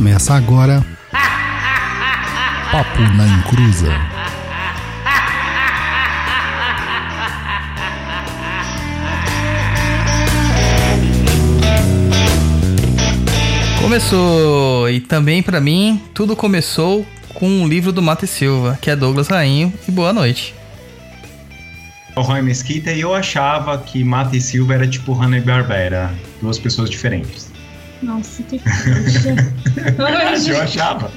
Começa agora. Papo na Encruza. Começou, e também pra mim, tudo começou com um livro do Mate Silva, que é Douglas Rainho, e boa noite. O Roy Mesquita e eu achava que Mata e Silva era tipo Hanna e Barbera, duas pessoas diferentes. Nossa, que coisa. eu achava.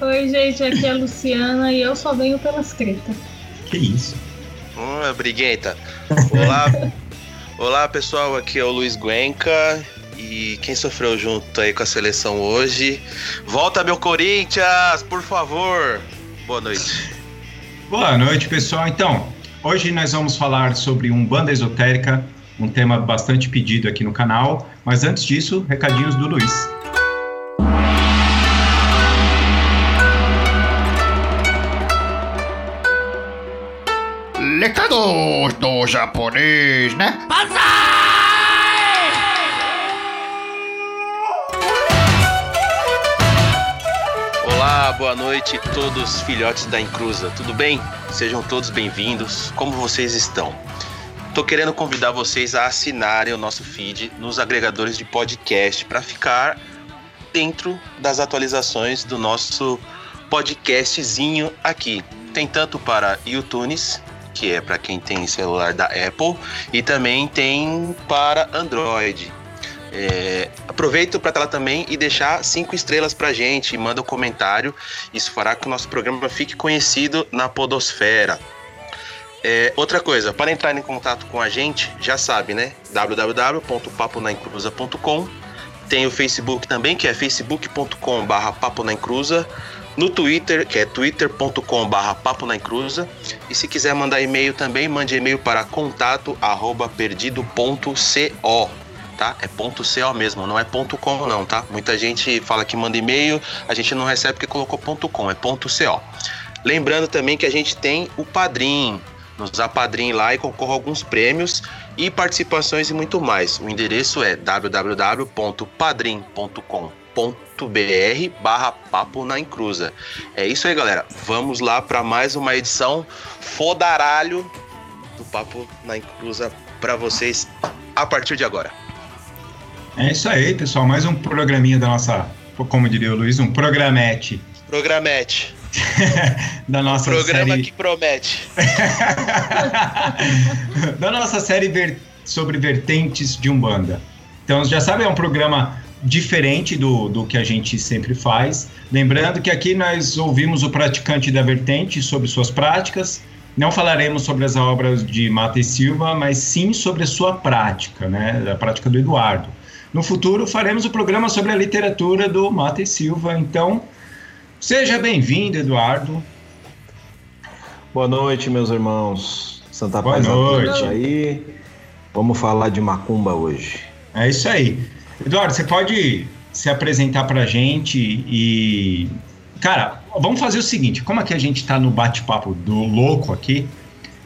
Oi, gente, aqui é a Luciana e eu só venho pelas tretas. Que isso? Hum, briguenta. Olá, olá pessoal, aqui é o Luiz Guenca e quem sofreu junto aí com a seleção hoje, volta meu Corinthians, por favor. Boa noite. Boa noite, pessoal. Então, hoje nós vamos falar sobre um banda esotérica, um tema bastante pedido aqui no canal. Mas antes disso, recadinhos do Luiz. Recados do japonês, né? Olá, boa noite todos filhotes da Encruza, tudo bem? Sejam todos bem-vindos. Como vocês estão? Tô querendo convidar vocês a assinarem o nosso feed nos agregadores de podcast para ficar dentro das atualizações do nosso podcastzinho aqui. Tem tanto para iTunes, que é para quem tem celular da Apple, e também tem para Android. É, aproveito para estar lá também e deixar cinco estrelas pra gente manda um comentário. Isso fará que o nosso programa fique conhecido na podosfera. É, outra coisa, para entrar em contato com a gente, já sabe, né? www.paponaencruza.com Tem o Facebook também, que é facebook.com barra no Twitter, que é twitter.com barra e se quiser mandar e-mail também, mande e-mail para contato arroba perdido.co tá? É ponto .co mesmo, não é ponto .com não, tá? Muita gente fala que manda e-mail, a gente não recebe porque colocou ponto .com, é ponto .co. Lembrando também que a gente tem o Padrim, nos apadrim lá e concorra a alguns prêmios e participações e muito mais. O endereço é www.padrim.com.br barra papo na encruza. É isso aí, galera. Vamos lá para mais uma edição fodaralho do Papo na Encruza para vocês a partir de agora. É isso aí, pessoal. Mais um programinha da nossa, como diria o Luiz, um programete. Programete. da nossa Programa série... que promete. da nossa série ver... sobre vertentes de Umbanda. Então, já sabe, é um programa diferente do, do que a gente sempre faz. Lembrando que aqui nós ouvimos o praticante da vertente sobre suas práticas. Não falaremos sobre as obras de Mata e Silva, mas sim sobre a sua prática, né? A prática do Eduardo. No futuro faremos o programa sobre a literatura do Mata e Silva. Então, seja bem-vindo, Eduardo. Boa noite, meus irmãos. Santa Boa Paz a noite. aí. Vamos falar de macumba hoje. É isso aí. Eduardo, você pode se apresentar pra gente e. Cara, vamos fazer o seguinte: como aqui a gente tá no bate-papo do louco aqui,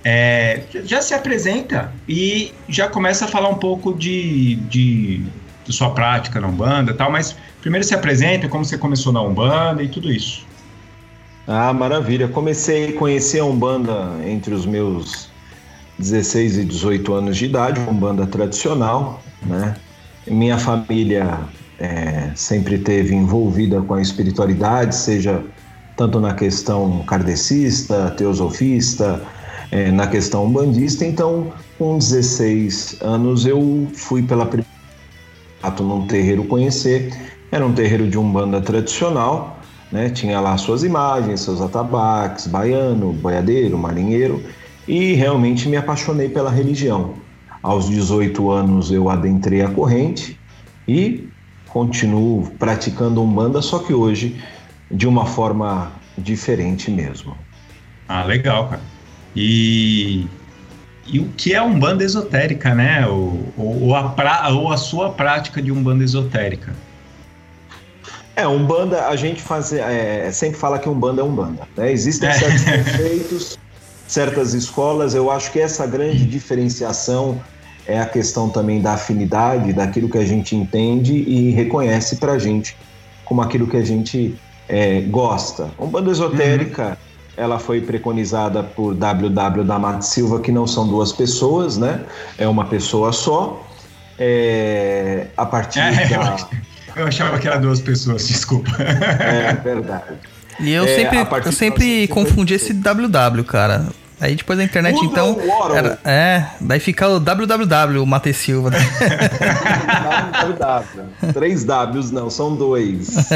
é, já se apresenta e já começa a falar um pouco de, de, de sua prática na Umbanda e tal, mas primeiro se apresenta, como você começou na Umbanda e tudo isso. Ah, maravilha. Comecei a conhecer a Umbanda entre os meus 16 e 18 anos de idade, Umbanda tradicional, né? Minha família é, sempre teve envolvida com a espiritualidade, seja tanto na questão kardecista, teosofista, é, na questão umbandista. Então, com 16 anos, eu fui pela primeira num terreiro conhecer. Era um terreiro de umbanda tradicional, né? Tinha lá suas imagens, seus atabaques, baiano, boiadeiro, marinheiro, e realmente me apaixonei pela religião. Aos 18 anos eu adentrei a corrente e continuo praticando umbanda, só que hoje de uma forma diferente mesmo. Ah, legal, cara. E, e o que é Umbanda esotérica, né? Ou, ou, a, pra, ou a sua prática de Umbanda esotérica? É, Umbanda, a gente faz, é, sempre fala que Umbanda é Umbanda. Né? Existem é. certos conceitos, certas escolas, eu acho que essa grande diferenciação é a questão também da afinidade, daquilo que a gente entende e reconhece para a gente como aquilo que a gente é, gosta. Umbanda esotérica, ela foi preconizada por WW da Mata Silva, que não são duas pessoas, né? É uma pessoa só. É, a partir É, da. Eu achava que era duas pessoas, desculpa. É verdade. E eu É, sempre, eu sempre 1956. confundi esse WW, cara. Aí depois da internet, então. Era, é, daí fica o WWW, o Mate Silva. né? WW. Três Ws, não, são dois.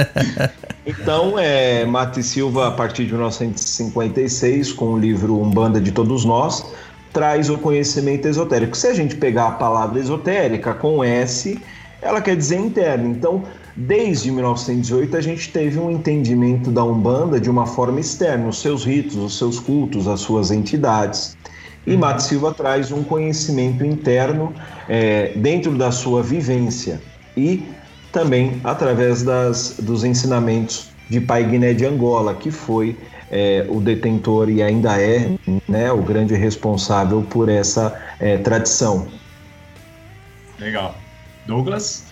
Então, é, Mate Silva, a partir de 1956, com o livro Umbanda de Todos Nós, traz o conhecimento esotérico. Se a gente pegar a palavra esotérica com S, ela quer dizer interna. Então, desde 1918, a gente teve um entendimento da Umbanda de uma forma externa, os seus ritos, os seus cultos, as suas entidades. E Mate Silva traz um conhecimento interno é, dentro da sua vivência e também através das, dos ensinamentos de Pai Guiné de Angola, que foi é, o detentor e ainda é né, o grande responsável por essa é, tradição. Legal. Douglas?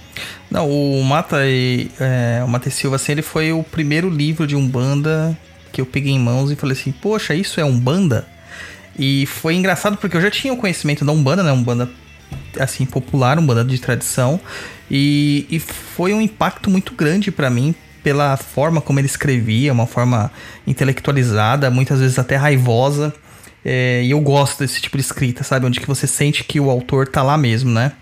Não, o Mata, e, é, o Mate Silva, assim, ele foi o primeiro livro de Umbanda que eu peguei em mãos e falei assim, poxa, isso é Umbanda? E foi engraçado porque eu já tinha o conhecimento da Umbanda, né? Umbanda, assim, popular, Umbanda de tradição. E, e foi um impacto muito grande pra mim pela forma como ele escrevia, uma forma intelectualizada, muitas vezes até raivosa. É, e eu gosto desse tipo de escrita, sabe? Onde que você sente que o autor tá lá mesmo, né?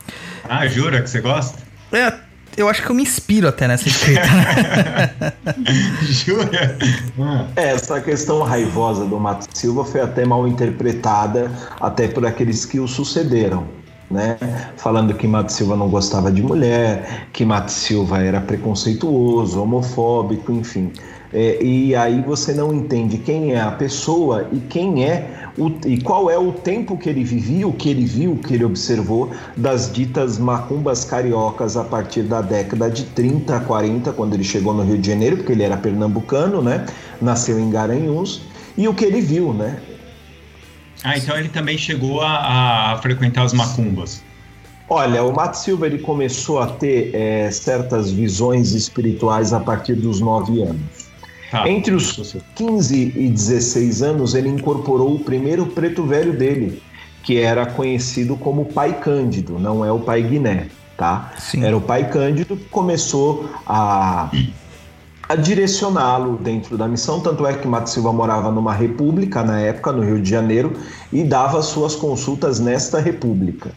Ah, jura que você gosta? É, eu acho que eu me inspiro até nessa escrita. Jura? Ah, Essa questão raivosa do Mato Silva foi até mal interpretada até por aqueles que o sucederam. Né? Falando que Mato Silva não gostava de mulher, que Mato Silva era preconceituoso, homofóbico, enfim. É, e aí você não entende quem é a pessoa e quem é o, e qual é o tempo que ele vivia, o que ele viu, o que ele observou das ditas macumbas cariocas a partir da década de 30, 40, quando ele chegou no Rio de Janeiro, porque ele era pernambucano, né? Nasceu em Garanhuns, e o que ele viu, né? Ah, então ele também chegou a, a frequentar as macumbas. Olha, o Mato Silva ele começou a ter é, certas visões espirituais a partir dos nove anos. Tá. Entre os 15 e 16 anos, ele incorporou o primeiro preto velho dele, que era conhecido como Pai Cândido, não é o Pai Guiné, tá? Sim. Era o Pai Cândido que começou a, a direcioná-lo dentro da missão, tanto é que Mato Silva morava numa república na época, no Rio de Janeiro, e dava suas consultas nesta república.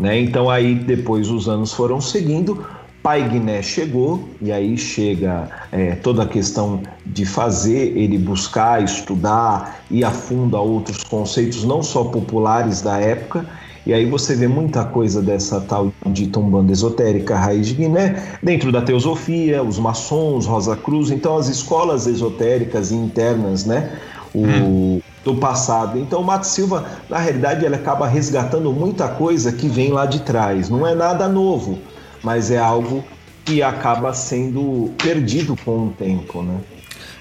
Né? Então aí depois os anos foram seguindo, Pai Guiné chegou e aí chega é, toda a questão de fazer ele buscar, estudar, ir a fundo a outros conceitos não só populares da época. E aí você vê muita coisa dessa tal de umbanda esotérica raiz de Guiné dentro da teosofia, os maçons, Rosa Cruz, então as escolas esotéricas internas, né? O, do passado. Então, o Mato Silva, na realidade, ele acaba resgatando muita coisa que vem lá de trás. Não é nada novo, mas é algo que acaba sendo perdido com o tempo, né?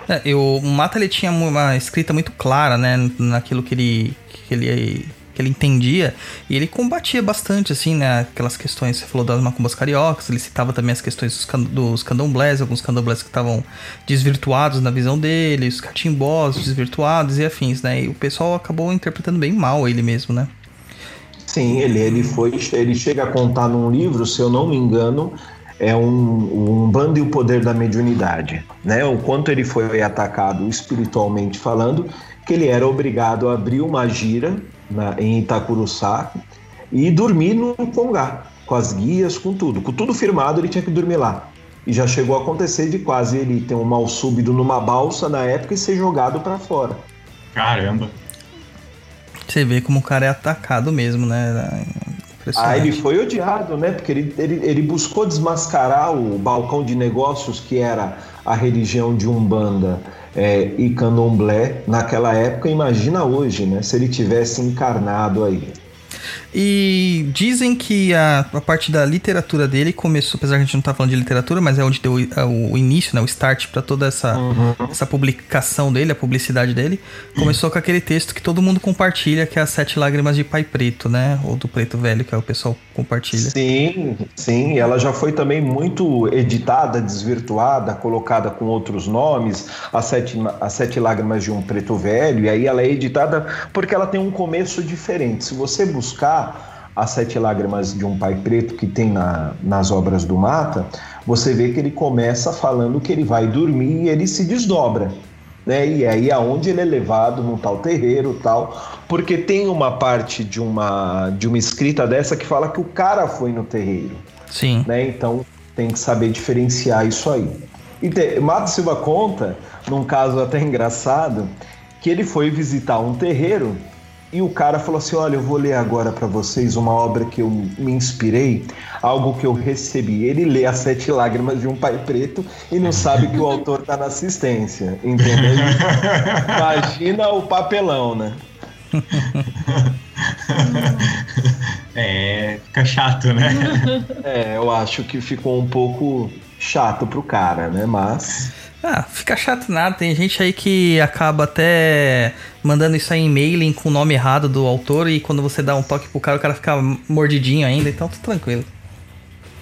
É, eu, o Mata ele tinha uma escrita muito clara, né, naquilo que ele, que ele que ele entendia e ele combatia bastante assim, né, aquelas questões, você falou das macumbas cariocas, ele citava também as questões dos, can, dos candomblés, alguns candomblés que estavam desvirtuados na visão dele, os catimbós desvirtuados e afins, né? E o pessoal acabou interpretando bem mal ele mesmo, né? Sim, ele, ele foi, ele chega a contar num livro, se eu não me engano, é um, um bando e o poder da mediunidade, né? O quanto ele foi atacado espiritualmente falando, que ele era obrigado a abrir uma gira na, em Itacuruçá e dormir no Congá, com as guias, com tudo, com tudo firmado, ele tinha que dormir lá. E já chegou a acontecer de quase ele ter um mal súbito numa balsa na época e ser jogado para fora. Caramba. Você vê como o cara é atacado mesmo, né? Ah, ele foi odiado, né? Porque ele, ele, ele buscou desmascarar o balcão de negócios que era a religião de Umbanda é, e Candomblé naquela época. Imagina hoje, né? Se ele tivesse encarnado aí. E dizem que a, a parte da literatura dele começou, apesar que a gente não tá falando de literatura, mas é onde deu o, o início, né, o start para toda essa, essa publicação dele, a publicidade dele. Começou com aquele texto que todo mundo compartilha, que é as Sete Lágrimas de Pai Preto, né? Ou do Preto Velho, que é o pessoal compartilha. Sim, sim. Ela já foi também muito editada, desvirtuada, colocada com outros nomes, As Sete, as Sete Lágrimas de um Preto Velho, e aí ela é editada porque ela tem um começo diferente. Se você buscar As Sete Lágrimas de um Pai Preto, que tem na, nas obras do Mata, você vê que ele começa falando que ele vai dormir e ele se desdobra. Né? E aí aonde ele é levado num tal terreiro tal, porque tem uma parte de uma de uma escrita dessa que fala que o cara foi no terreiro, Sim. né? Então tem que saber diferenciar isso aí. E te, Mato Silva conta, num caso até engraçado, que ele foi visitar um terreiro e o cara falou assim: Olha, eu vou ler agora para vocês uma obra que eu me inspirei, algo que eu recebi. Ele lê As Sete Lágrimas de um Pai Preto e não sabe que o autor tá na assistência, entendeu? Imagina o papelão, né? É, fica chato, né? É, eu acho que ficou um pouco chato pro cara, né? Mas. Ah, fica chato nada. Tem gente aí que acaba até mandando isso aí em mailing com o nome errado do autor e quando você dá um toque pro cara, o cara fica mordidinho ainda, então tá tranquilo.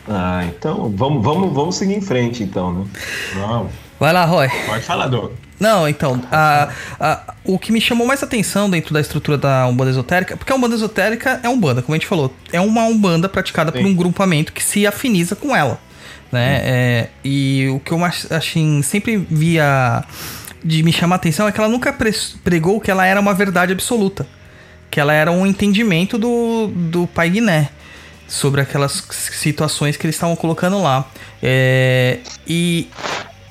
Ah, então vamos, vamos, vamos seguir em frente, então, né? Vamos. Vai lá, Roy. Pode falar, Doug. Não, então, a, a- o que me chamou mais atenção dentro da estrutura da Umbanda Esotérica, porque a Umbanda Esotérica é Umbanda, como a gente falou, é uma Umbanda praticada por Sim. um grupamento que se afiniza com ela, né? É, e o que eu mais, assim, sempre via de me chamar a atenção é que ela nunca pregou que ela era uma verdade absoluta, que ela era um entendimento do, do Pai Guiné sobre aquelas situações que eles estavam colocando lá. É, e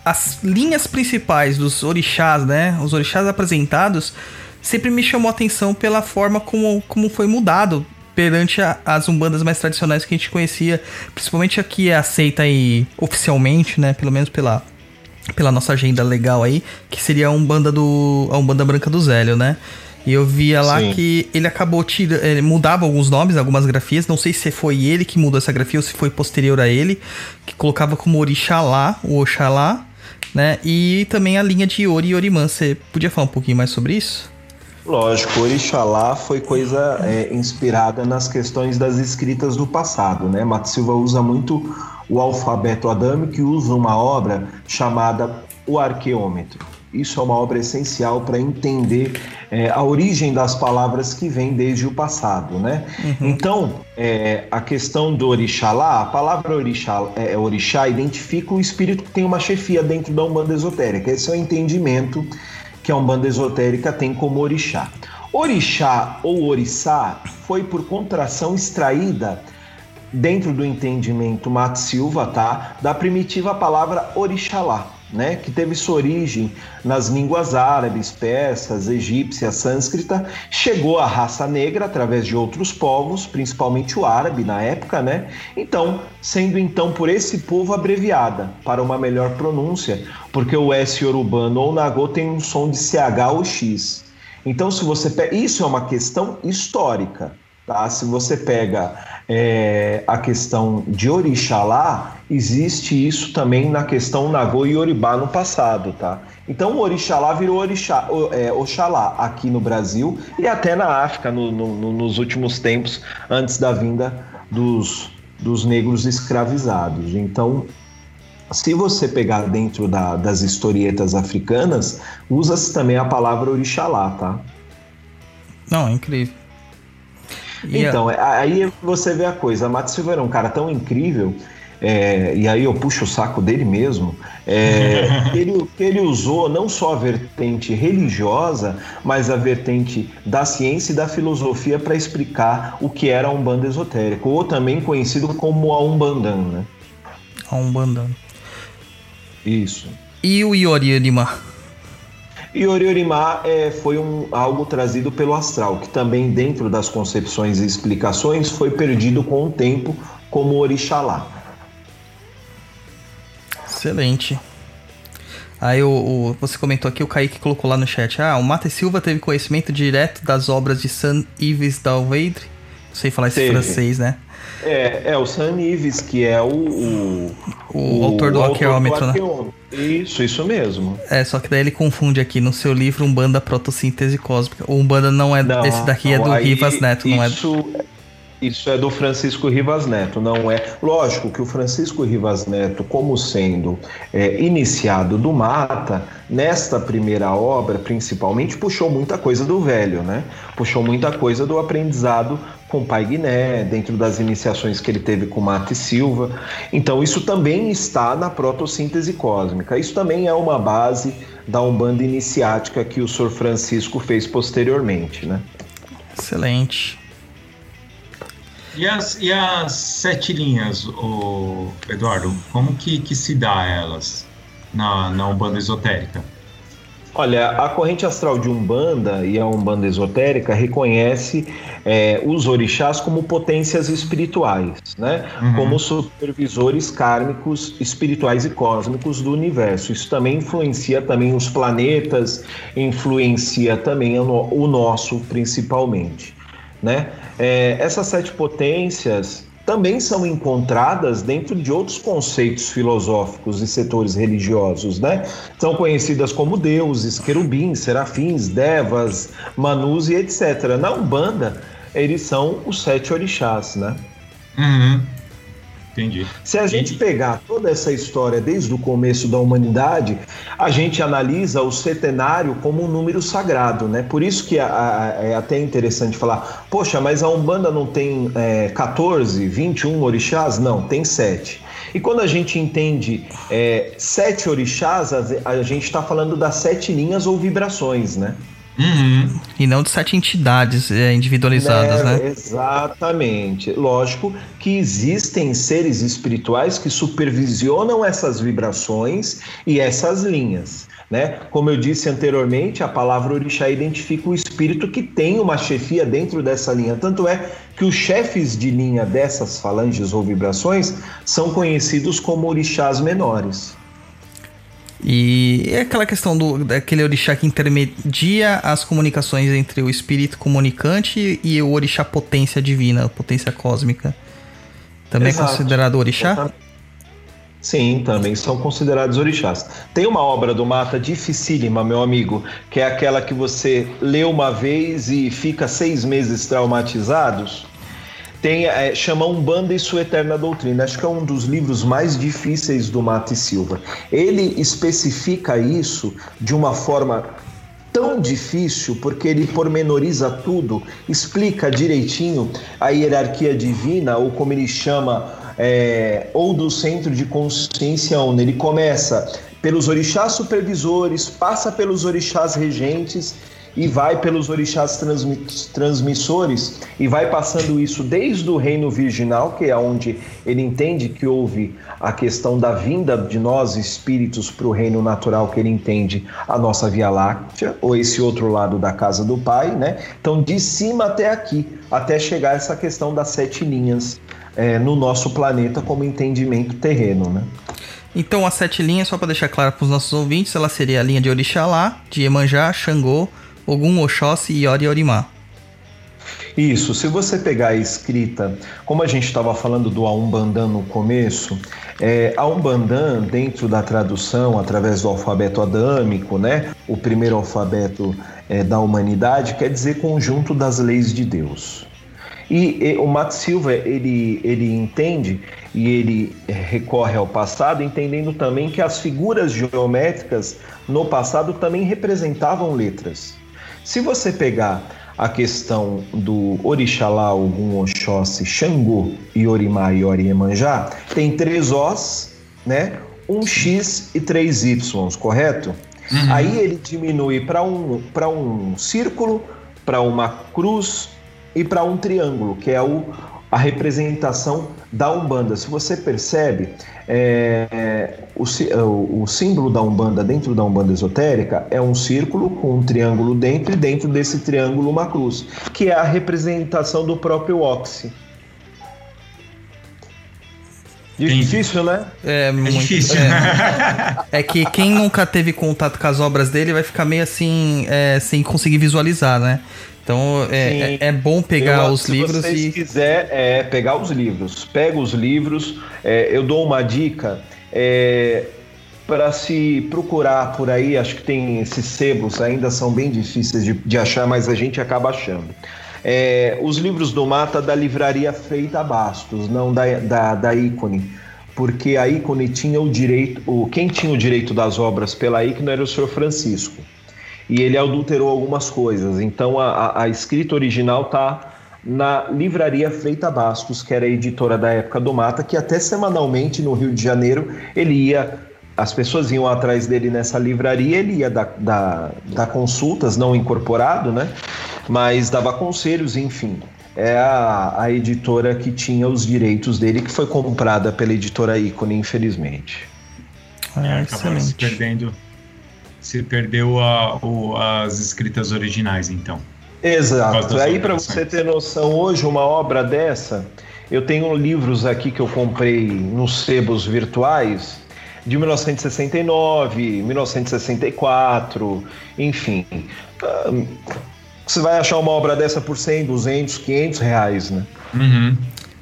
as linhas principais dos orixás, né? Os orixás apresentados, sempre me chamou a atenção pela forma como, como foi mudado perante a- as umbandas mais tradicionais que a gente conhecia, principalmente aqui é aceita aí oficialmente, né? Pelo menos pela, pela nossa agenda legal aí, que seria a Umbanda do a Umbanda Branca do Zélio, né? E eu via lá Sim. que ele acabou tirando, ele mudava alguns nomes, algumas grafias, não sei se foi ele que mudou essa grafia ou se foi posterior a ele, que colocava como Orixalá, o Oxalá, né? E também a linha de Ori e Orimã. Você podia falar um pouquinho mais sobre isso? Lógico, Orixalá foi coisa é, inspirada nas questões das escritas do passado, né? Mato Silva usa muito o alfabeto adâmico e usa uma obra chamada O Arqueômetro. Isso é uma obra essencial para entender é, a origem das palavras que vem desde o passado, né? Então, é, a questão do orixalá, a palavra orixá, é, orixá identifica o espírito que tem uma chefia dentro da Umbanda Esotérica. Esse é o entendimento que a Umbanda Esotérica tem como orixá. Orixá ou oriçá foi por contração extraída dentro do entendimento Mat Silva, tá? Da primitiva palavra orixalá, né? Que teve sua origem nas línguas árabes, persas, egípcia, sânscrita, chegou à raça negra através de outros povos, principalmente o árabe na época, né? Então, sendo então por esse povo abreviada para uma melhor pronúncia, porque o S urubano ou nagô tem um som de CH ou X. Então, se você pega. Isso é uma questão histórica. Tá? Se você pega é, a questão de Orixalá, existe isso também na questão Nagô e Oribá no passado. Tá? Então, o Orixalá virou Orixá, o- é, Oxalá aqui no Brasil e até na África no- no- no- nos últimos tempos, antes da vinda dos, dos negros escravizados. Então, se você pegar dentro da- das historietas africanas, usa-se também a palavra Orixalá, tá? Não, é incrível. E a- Então, é- aí você vê a coisa. Mato Silva era um cara tão incrível, é, e aí eu puxo o saco dele mesmo, é, ele, ele usou não só a vertente religiosa, mas a vertente da ciência e da filosofia para explicar o que era a Umbanda esotérica, ou também conhecido como a Umbandan, né? a Umbanda. Isso. E o Iori Orimã? E Oriorimá é, foi um, algo trazido pelo astral, que também, dentro das concepções e explicações, foi perdido com o tempo como Orixalá. Excelente. Aí o, o- você comentou aqui, o Kaique colocou lá no chat. Ah, o Mate Silva teve conhecimento direto das obras de San Ives Dalveidre. sei falar esse Teve. francês, né? É, é o Sam Nives, que é o. O, O autor do arqueômetro, né? Isso, isso mesmo. É, só que daí ele confunde aqui no seu livro Umbanda Protossíntese Cósmica. O Umbanda não é. Não, esse daqui é não, do aí Rivas Neto, não é. Isso, é do Francisco Rivas Neto, não é? Lógico que o Francisco Rivas Neto, como sendo é, iniciado do Mata, nesta primeira obra, principalmente, puxou muita coisa do velho, né? Puxou muita coisa do aprendizado com o Pai Guiné, dentro das iniciações que ele teve com Mata e Silva. Então, isso também está na protossíntese cósmica. Isso também é uma base da Umbanda iniciática que o Sr. Francisco fez posteriormente, né? Excelente. E as, e as sete linhas, o Eduardo, como que, que se dá elas na, na Umbanda esotérica? Olha, a corrente astral de Umbanda e a Umbanda esotérica reconhece é, os orixás como potências espirituais, né? Uhum. Como supervisores kármicos, espirituais e cósmicos do universo. Isso também influencia também os planetas, influencia também o, no- o nosso, principalmente, né? É, essas sete potências também são encontradas dentro de outros conceitos filosóficos e setores religiosos, né? São conhecidas como deuses, querubins, serafins, devas, manus e etc. Na Umbanda, eles são os sete orixás, né? Uhum. Entendi. Se a gente pegar toda essa história desde o começo da humanidade, a gente analisa o setenário como um número sagrado, né? Por isso que a- a- é até interessante falar, poxa, mas a Umbanda não tem é, 14, 21 orixás? Não, tem sete. E quando a gente entende é, sete orixás, a, a gente está falando das sete linhas ou vibrações, né? Uhum. E não de sete entidades é, individualizadas, né? Exatamente. Lógico que existem seres espirituais que supervisionam essas vibrações e essas linhas. Né? Como eu disse anteriormente, a palavra orixá identifica o espírito que tem uma chefia dentro dessa linha. Tanto é que os chefes de linha dessas falanges ou vibrações são conhecidos como orixás menores. E é aquela questão do daquele orixá que intermedia as comunicações entre o espírito comunicante e o orixá potência divina, potência cósmica. Também Exato. é considerado orixá? Sim, também são considerados orixás. Tem uma obra do Mata dificílima, meu amigo, que é aquela que você lê uma vez e fica seis meses traumatizados. Tem, é, chama Umbanda e Sua Eterna Doutrina. Acho que é um dos livros mais difíceis do Mata e Silva. Ele especifica isso de uma forma tão difícil porque ele pormenoriza tudo, explica direitinho a hierarquia divina, ou como ele chama, é, ou do centro de consciência onde ele começa pelos orixás supervisores, passa pelos orixás regentes e vai pelos orixás transmi- transmissores e vai passando isso desde o reino virginal, que é onde ele entende que houve a questão da vinda de nós espíritos para o reino natural, que ele entende a nossa Via Láctea, ou esse outro lado da casa do Pai, né? Então, de cima até aqui, até chegar essa questão das sete linhas eh, no nosso planeta como entendimento terreno, né? Então, as sete linhas, só para deixar claro para os nossos ouvintes, ela seria a linha de Orixalá, de Iemanjá, Xangô, Ogum, Oxóssi e Ori Orimá. Isso, se você pegar a escrita, como a gente estava falando do Aumbandan no começo, é, Aumbandan, dentro da tradução, através do alfabeto adâmico, né, o primeiro alfabeto é, da humanidade, quer dizer conjunto das leis de Deus. E, e o Matt Silva, ele, ele entende e ele recorre ao passado, entendendo também que as figuras geométricas no passado também representavam letras. Se você pegar a questão do Orixalá, Ogum, Oxóssi, Xangô, Iorimá e Oriemanjá, tem três Os, né? Um X e três Y, correto? Aí ele diminui para um, para um círculo, para uma cruz e para um triângulo, que é o, a representação da Umbanda. Se você percebe, é, é, é, o- o símbolo da Umbanda dentro da Umbanda esotérica é um círculo com um triângulo dentro e dentro desse triângulo uma cruz, que é a representação do próprio Oxi. Difícil, né? É, É muito difícil. É, É que quem nunca teve contato com as obras dele vai ficar meio assim, é, sem conseguir visualizar, né? Então é, é, é bom pegar Eu, os se livros vocês e. quiser é, pegar os livros, pega os livros. é, eu dou uma dica é, para se procurar por aí. Acho que tem esses sebos ainda são bem difíceis de, de achar, mas a gente acaba achando. É, os livros do Mata da livraria Feita Bastos, não da, da, da ícone. Porque a ícone tinha o direito, o, quem tinha o direito das obras pela ícone era o senhor Francisco e ele adulterou algumas coisas. Então a, a- a escrita original tá na livraria Feita Bastos, que era a editora da época do Mata, que até semanalmente no Rio de Janeiro ele ia. As pessoas iam atrás dele nessa livraria, ele ia dar, dar, dar consultas, não incorporado, né? Mas dava conselhos, enfim. É a, a editora que tinha os direitos dele, que foi comprada pela editora Ícone, infelizmente. Ah, Acabaram se excelente. perdendo. Se perdeu a- o- as escritas originais, então. Exato. Aí, para você ter noção, hoje, uma obra dessa, eu tenho livros aqui que eu comprei nos sebos virtuais de 1969, 1964, enfim. Você vai achar uma obra dessa por 100, 200, 500 reais, né? Uhum.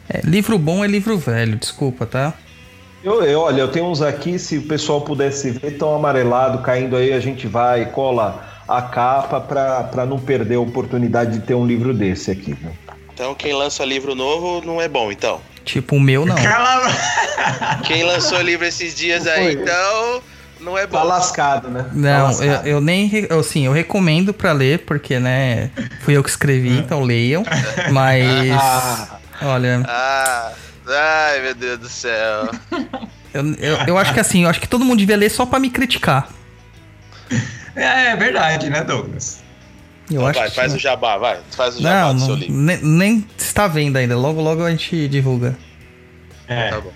É, livro bom é livro velho, desculpa, tá? Eu, eu- olha, eu tenho uns aqui, se o pessoal pudesse ver, tão amarelado, caindo aí, a gente vai, cola a capa para não perder a oportunidade de ter um livro desse aqui. Né? Então quem lança livro novo não é bom, então. Tipo, o meu não. Cala Quem lançou livro esses dias aí, então, não é bom. Tá lascado, né? Tá Não, eu, lascado. eu nem. eu, Assim, eu recomendo pra ler, porque, né? Fui eu que escrevi, então leiam. Mas. Ah, Olha, Ah, ai meu Deus do céu. eu, eu, eu acho que assim, eu acho que todo mundo devia ler só pra me criticar. É, é verdade, né, Douglas? Eu Então acho vai, que faz o jabá, vai. Faz o jabá Não, do seu não livro. nem, nem está vendo ainda. Logo, logo a gente divulga. É, Tá bom.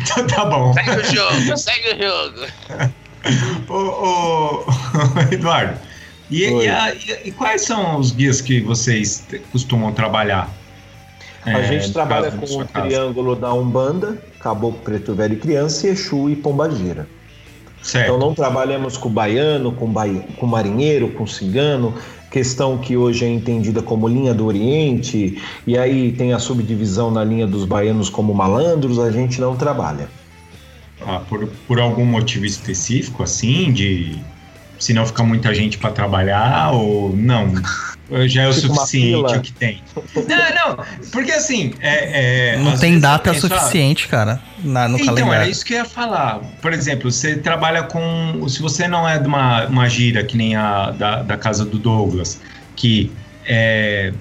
Então tá bom. Segue o jogo, segue o jogo. Ô, Eduardo, e, e a- e- e quais são os guias que vocês costumam trabalhar? a É, gente trabalha com o casa? triângulo da Umbanda, Caboclo Preto Velho e Criança, Exu e Pombagira. Certo. Então não trabalhamos com baiano, com, bai... com marinheiro, com cigano, questão que hoje é entendida como linha do Oriente, e aí tem a subdivisão na linha dos baianos como malandros, a gente não trabalha. Ah, por, por algum motivo específico, assim, de se não fica muita gente para trabalhar ou não? Já é o suficiente o que tem. Não, não, porque assim, é, é, não tem data penso, ah, suficiente, cara, na, no então, era calendário. isso que eu ia falar. Por exemplo, você trabalha com. Se você não é de uma, uma gira que nem a da, da casa do Douglas, que é,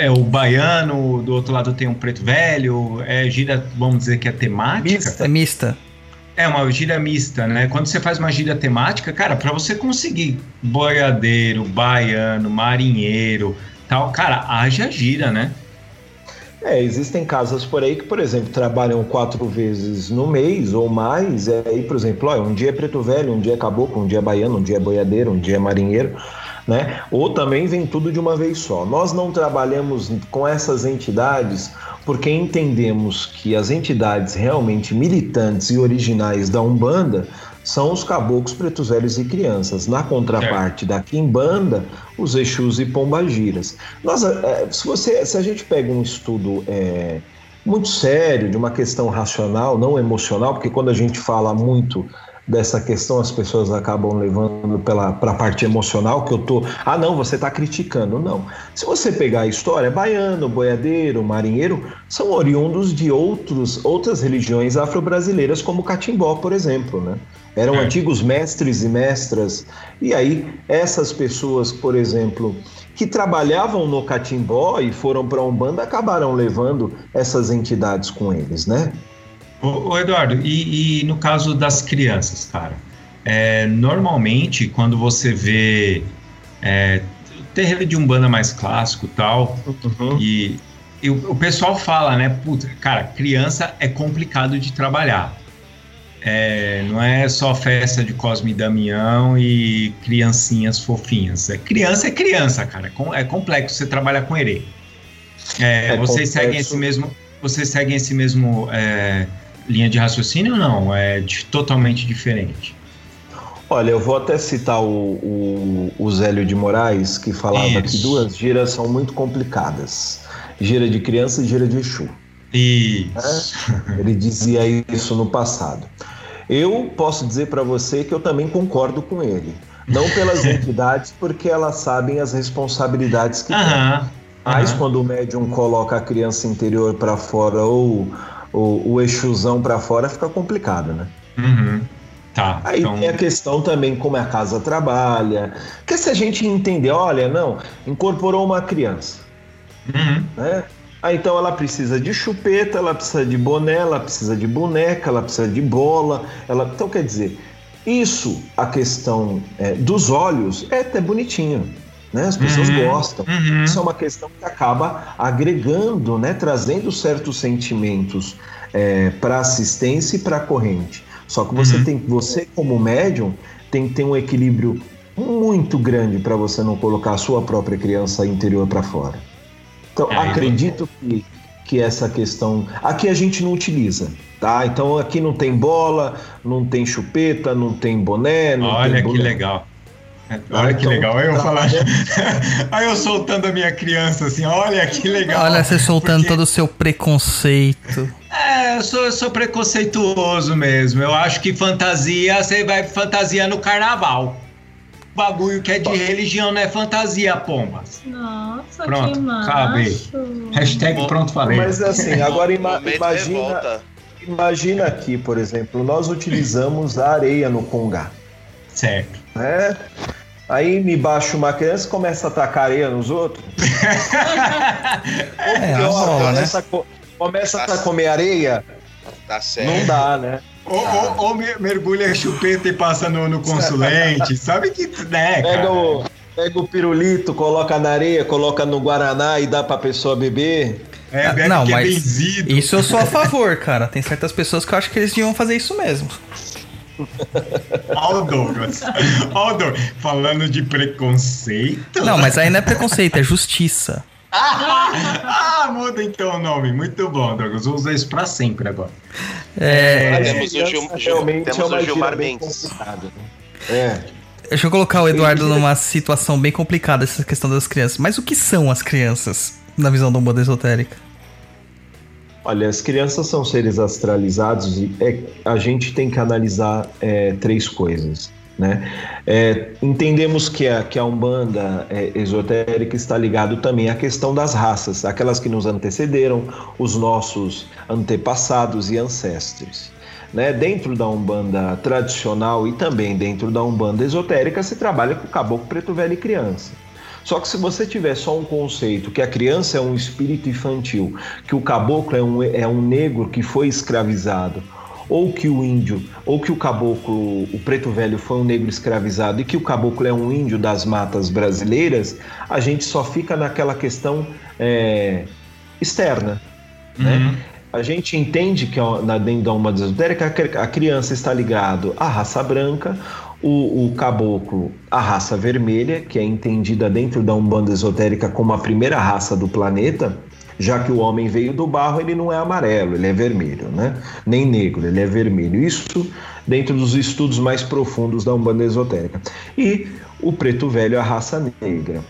é o baiano, do outro lado tem um preto velho, é gira, vamos dizer que é temática. É mista. É uma gira mista, né? Quando você faz uma gira temática, cara, para você conseguir boiadeiro, baiano, marinheiro, tal, cara, haja gira, né? É, existem casas por aí que, por exemplo, trabalham quatro vezes no mês ou mais. E aí, por exemplo, ó, um dia é preto velho, um dia é caboclo, um dia é baiano, um dia é boiadeiro, um dia é marinheiro, né? Ou também vem tudo de uma vez só. Nós não trabalhamos com essas entidades porque entendemos que as entidades realmente militantes e originais da Umbanda são os caboclos, pretos velhos e crianças. Na contraparte da Quimbanda, os Exus e Pombagiras. Nós, é, se, você, se a gente pega um estudo é, muito sério, de uma questão racional, não emocional, porque quando a gente fala muito dessa questão, as pessoas acabam levando para a parte emocional, que eu tô, ah não, você está criticando. Não. Se você pegar a história, baiano, boiadeiro, marinheiro, são oriundos de outros, outras religiões afro-brasileiras, como o catimbó, por exemplo, né? Eram É. antigos mestres e mestras. E aí, essas pessoas, por exemplo, que trabalhavam no catimbó e foram para Umbanda, acabaram levando essas entidades com eles, né? Ô, ô, Eduardo, e, e no caso das crianças, cara? É, normalmente, quando você vê é, terreiro de umbanda mais clássico e tal, e, e o, o pessoal fala, né? Puta, cara, criança é complicado de trabalhar. É, não é só festa de Cosme e Damião e criancinhas fofinhas. É, criança é criança, cara. É É complexo você trabalhar com herê. É, É vocês complexo. seguem esse mesmo. vocês seguem esse mesmo é, linha de raciocínio ou não? É de- totalmente diferente. Olha, eu vou até citar o, o, o Zélio de Moraes, que falava Isso. que duas giras são muito complicadas. Gira de criança e gira de Exu. Isso. Ele dizia isso no passado. Eu posso dizer para você que eu também concordo com ele. Não pelas entidades, porque elas sabem as responsabilidades que têm. Mas quando o médium coloca a criança interior para fora ou o, o para fora, fica complicado, né? Uhum. Tá. Aí então, tem a questão também como a casa trabalha. Porque se a gente entender, olha, não, incorporou uma criança, uhum. né? Aí então ela precisa de chupeta, ela precisa de boné, ela precisa de boneca, ela precisa de bola. Ela... Então quer dizer, isso, a questão é, dos olhos, é até bonitinho. Né? As pessoas Uhum. gostam. Uhum. Isso é uma questão que acaba agregando, né? trazendo certos sentimentos para assistência e para a corrente. Só que você Uhum. tem, você como médium, tem que ter um equilíbrio muito grande para você não colocar a sua própria criança interior para fora. Então, É, acredito que, que essa questão. Aqui a gente não utiliza, tá? Então aqui não tem bola, não tem chupeta, não tem boné, não Olha tem que boné. legal. Olha que legal. Aí eu falar. Aí eu soltando a minha criança assim, olha que legal. Olha, você soltando Porque- todo o seu preconceito. É, eu sou, eu sou preconceituoso mesmo. Eu acho que fantasia, você vai fantasia no carnaval. Bagulho que é de religião não é fantasia, pombas. Nossa, Pronto, que macho. acabei. Hashtag pronto falei. Mas assim, agora ima- imagina, imagina aqui, por exemplo, nós utilizamos a areia no congá. Certo. né? Aí me baixa uma criança e começa a tacar areia nos outros. É, a Pior, bola, né? começa, a co- começa a comer areia, Tá certo. não dá, né? Ou, ou, ou me- mergulha a chupeta e passa no, no consulente. Sabe que. Né, Pega cara? o, pega o pirulito, coloca na areia, coloca no guaraná e dá pra pessoa beber. É, bebe Não, que é mas benzido. Isso eu sou a favor, cara. Tem certas pessoas que eu acho que eles deviam fazer isso mesmo. Ó o Douglas. Ó o Douglas. Falando de preconceito. Não, mas aí não é preconceito, é justiça. Ah, muda então o nome. Muito bom, Douglas. Vou usar isso pra sempre agora. É, Mas temos o Gil- realmente temos é o Gilmar Mendes. né? É. deixa eu colocar o Eduardo numa situação bem complicada, essa questão das crianças. Mas o que são as crianças, na visão do mundo esotérica? Olha, as crianças são seres astralizados e é- a gente tem que analisar é, três coisas. Né? É, entendemos que a, que a Umbanda é, esotérica está ligado também à questão das raças, aquelas que nos antecederam, os nossos antepassados e ancestres. Né? Dentro da Umbanda tradicional e também dentro da Umbanda esotérica se trabalha com caboclo, preto velho e criança. Só que se você tiver só um conceito que a criança é um espírito infantil, que o caboclo é um, é um negro que foi escravizado, ou que o índio, ou que o caboclo, o preto velho foi um negro escravizado e que o caboclo é um índio das matas brasileiras, a gente só fica naquela questão é, externa. Né? Uhum. A gente entende que ó, na dentro da Umbanda esotérica a criança está ligado à raça branca, o, o caboclo à raça vermelha, que é entendida dentro da Umbanda esotérica como a primeira raça do planeta, já que o homem veio do barro, ele não é amarelo, ele é vermelho, né? Nem negro, ele é vermelho. Isso dentro dos estudos mais profundos da Umbanda esotérica. E o preto velho a raça negra.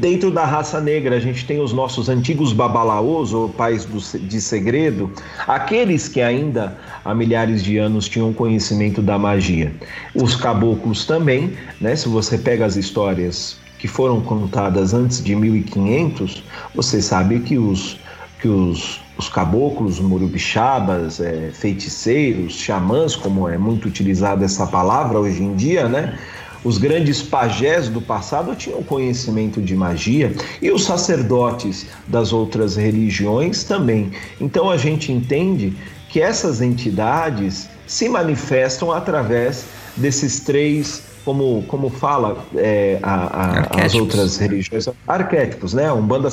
Dentro da raça negra, a gente tem os nossos antigos babalaôs, ou pais do de segredo, aqueles que ainda há milhares de anos tinham conhecimento da magia. Os caboclos também, né? Se você pega as histórias que foram contadas antes de 1500, você sabe que os, que os, os caboclos, murubixabas, é, feiticeiros, xamãs, como é muito utilizada essa palavra hoje em dia, né? Os grandes pajés do passado tinham conhecimento de magia e os sacerdotes das outras religiões também. Então a gente entende que essas entidades se manifestam através desses três, como, como fala é, a- a- as outras religiões, arquétipos, né? A Umbanda,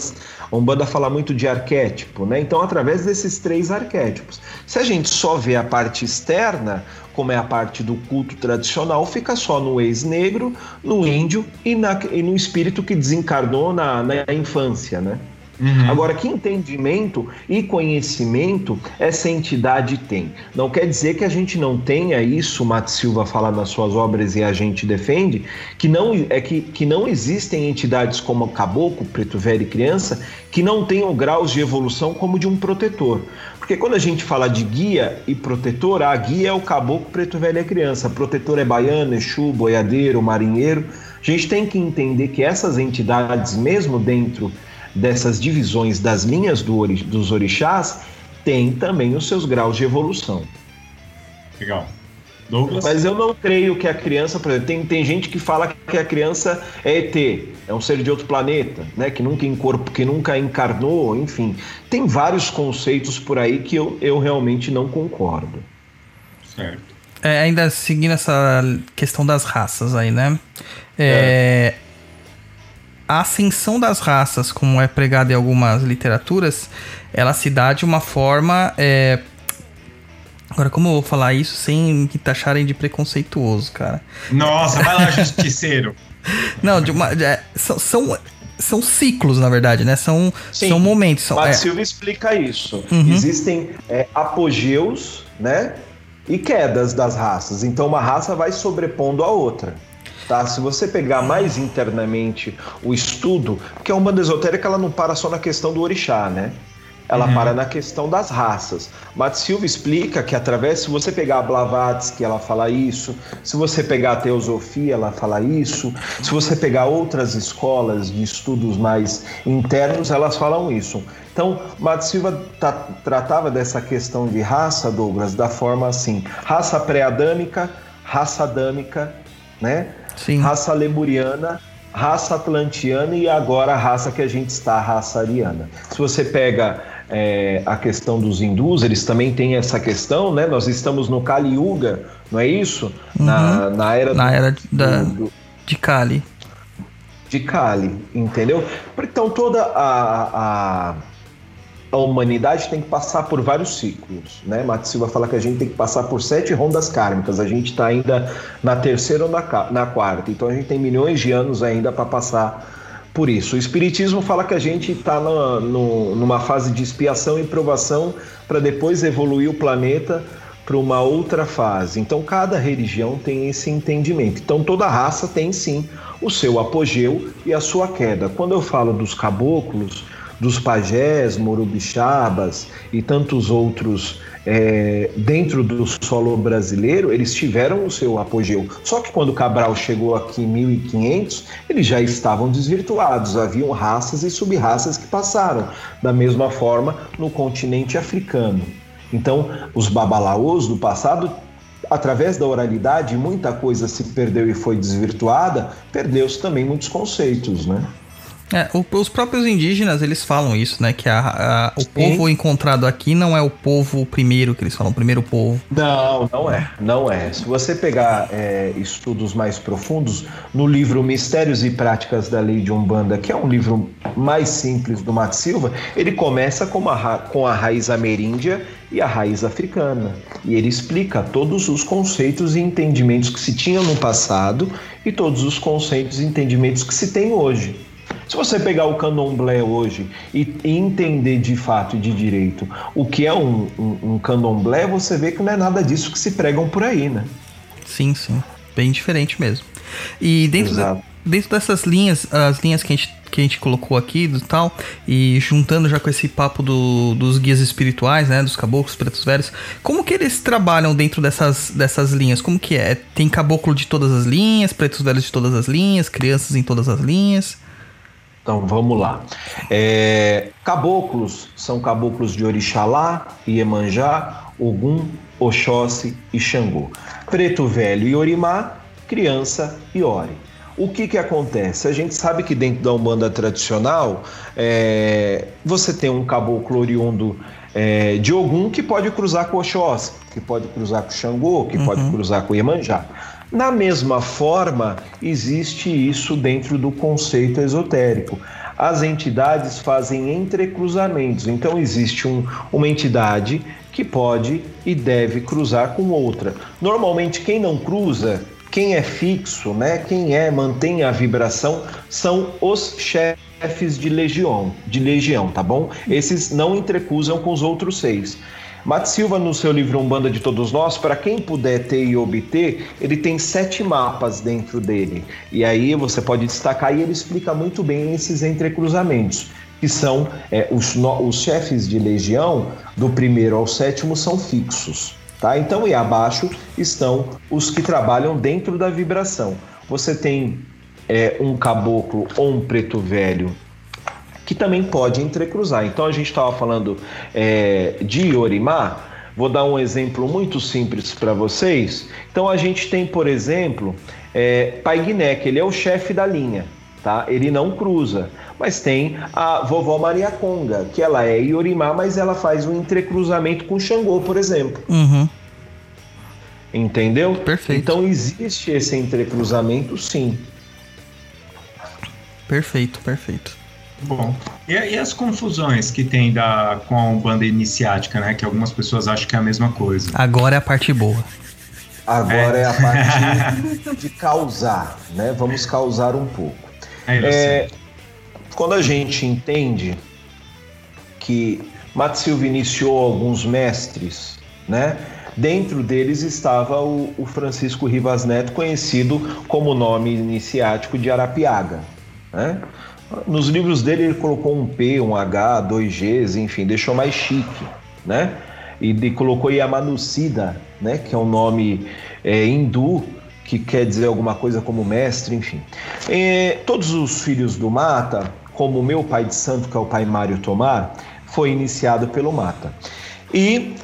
a Umbanda fala muito de arquétipo, né? Então, através desses três arquétipos. Se a gente só vê a parte externa, como é a parte do culto tradicional, fica só no ex-negro, no índio e, na- e no espírito que desencarnou na, na infância, né? Uhum. Agora, que entendimento e conhecimento essa entidade tem? Não quer dizer que a gente não tenha isso, o Mato Silva fala nas suas obras e a gente defende, que não, é que, que não existem entidades como caboclo, preto velho e criança que não tenham graus de evolução como de um protetor. Porque quando a gente fala de guia e protetor, a guia é o caboclo, preto velho e criança, protetor é baiano, exu, boiadeiro, marinheiro. A gente tem que entender que essas entidades, mesmo dentro dessas divisões das linhas do ori- dos orixás, têm também os seus graus de evolução. Legal. Douglas? Mas eu não creio que a criança, por exemplo, tem, tem gente que fala que a criança é ET, é um ser de outro planeta, né? Que nunca, encorpo, que nunca encarnou, enfim. Tem vários conceitos por aí que eu, eu realmente não concordo. Certo. É, ainda seguindo essa questão das raças aí, né? É, A ascensão das raças, como é pregado em algumas literaturas, ela se dá de uma forma. é, Agora, como eu vou falar isso sem me taxarem de preconceituoso, cara? Nossa, vai lá, justiceiro. Não, de uma, é, são, são, são ciclos, na verdade, né? São, Sim. são momentos. São, Mato é, Silva explica isso. Uhum. Existem é, apogeus, né? E quedas das raças. Então uma raça vai sobrepondo a outra. Tá? Se você pegar mais internamente o estudo, porque a Umbanda Esotérica ela não para só na questão do orixá, né? Ela para na questão das raças. Mato Silva explica que através, se você pegar a Blavatsky, ela fala isso, se você pegar a Teosofia, ela fala isso, se você pegar outras escolas de estudos mais internos, elas falam isso. Então, Mato Silva ta- tratava dessa questão de raça, Douglas, da forma assim: raça pré-adâmica, raça adâmica, né? Sim. Raça lemuriana, raça atlantiana e agora a raça que a gente está, a raça ariana. Se você pega é, a questão dos hindus, eles também têm essa questão, né? Nós estamos no Kali Yuga, não é isso? Na, na era, Uhum. Na do- era da- do- de Kali. de Kali, entendeu? Então toda a, a, a humanidade tem que passar por vários ciclos, né? Mato Silva fala que a gente tem que passar por sete rondas kármicas, a gente está ainda na terceira ou na, na quarta, então a gente tem milhões de anos ainda para passar por isso. O Espiritismo fala que a gente está numa fase de expiação e provação para depois evoluir o planeta para uma outra fase. Então, cada religião tem esse entendimento. Então, toda raça tem sim o seu apogeu e a sua queda. Quando eu falo dos caboclos, dos pajés, morubixabas e tantos outros é, dentro do solo brasileiro, eles tiveram o seu apogeu. Só que quando Cabral chegou aqui em 1500, eles já estavam desvirtuados. Haviam raças e subraças que passaram. Da mesma forma, no continente africano. Então, os babalaôs do passado, através da oralidade, muita coisa se perdeu e foi desvirtuada, perdeu-se também muitos conceitos, né? É, o- os próprios indígenas, eles falam isso, né? Que a- a- o Sim. povo encontrado aqui não é o povo primeiro que eles falam, o primeiro povo. Não, não é, não é. Se você pegar é, estudos mais profundos, no livro Mistérios e Práticas da Lei de Umbanda, que é um livro mais simples do Mato Silva, ele começa com, uma com a raiz ameríndia e a raiz africana. E ele explica todos os conceitos e entendimentos que se tinham no passado e todos os conceitos e entendimentos que se tem hoje. Se você pegar o candomblé hoje e entender de fato e de direito o que é um, um, um candomblé, você vê que não é nada disso que se pregam por aí, né? Sim, sim. Bem diferente mesmo. E dentro, da- dentro dessas linhas, as linhas que a gente, que a gente colocou aqui do tal, e juntando já com esse papo do- dos guias espirituais, né? Dos caboclos, pretos velhos, como que eles trabalham dentro dessas, dessas linhas? Como que é? Tem caboclo de todas as linhas, pretos velhos de todas as linhas, crianças em todas as linhas? Então vamos lá. É, caboclos são caboclos de Orixalá, Iemanjá, Ogum, Oxóssi e Xangô. Preto Velho e Orimá, criança e Ori. O que, que acontece? A gente sabe que dentro da Umbanda tradicional, é, você tem um caboclo oriundo é, de Ogum que pode cruzar com Oxóssi, que pode cruzar com Xangô, que pode cruzar com Iemanjá. Na mesma forma, existe isso dentro do conceito esotérico. As entidades fazem entrecruzamentos, então existe um- uma entidade que pode e deve cruzar com outra. Normalmente, quem não cruza quem é fixo, né? Quem é mantém a vibração são os chefes de legião, de legião, tá bom? Esses não entrecusam com os outros seis. Matt Silva, no seu livro Umbanda de Todos Nós, para quem puder ter e obter, ele tem sete mapas dentro dele. E aí você pode destacar e ele explica muito bem esses entrecruzamentos, que são é, os, os chefes de legião, do primeiro ao sétimo, são fixos. Tá? Então, e abaixo estão os que trabalham dentro da vibração. Você tem é, um caboclo ou um preto velho que também pode entrecruzar. Então a gente estava falando é, de Yorimá, vou dar um exemplo muito simples para vocês. Então a gente tem, por exemplo, é, Pai Guiné, que ele é o chefe da linha. Tá? Ele não cruza, mas tem a vovó Maria Conga, que ela é Yorimá, mas ela faz um entrecruzamento com Xangô, por exemplo. Uhum. Entendeu? Perfeito. Então existe esse entrecruzamento, sim. Perfeito, perfeito. Bom, e, e, as confusões que tem da, com a Umbanda iniciática, né? Que algumas pessoas acham que é a mesma coisa. Agora é a parte boa. Agora é, é a parte de causar, né? Vamos causar um pouco. É, é, quando a gente entende que Matt Silva iniciou alguns mestres, né? Dentro deles estava o, o Francisco Rivas Neto, conhecido como nome iniciático de Arapiaga. Né? Nos livros dele ele colocou um P, um H, dois Gs, enfim, deixou mais chique, né? E, e colocou Yamanucida, né? Que é um nome é, hindu que quer dizer alguma coisa como mestre, enfim. É, todos os filhos do Mata, como meu pai de santo, que é o pai Mário Tomar, foi iniciado pelo Mata. E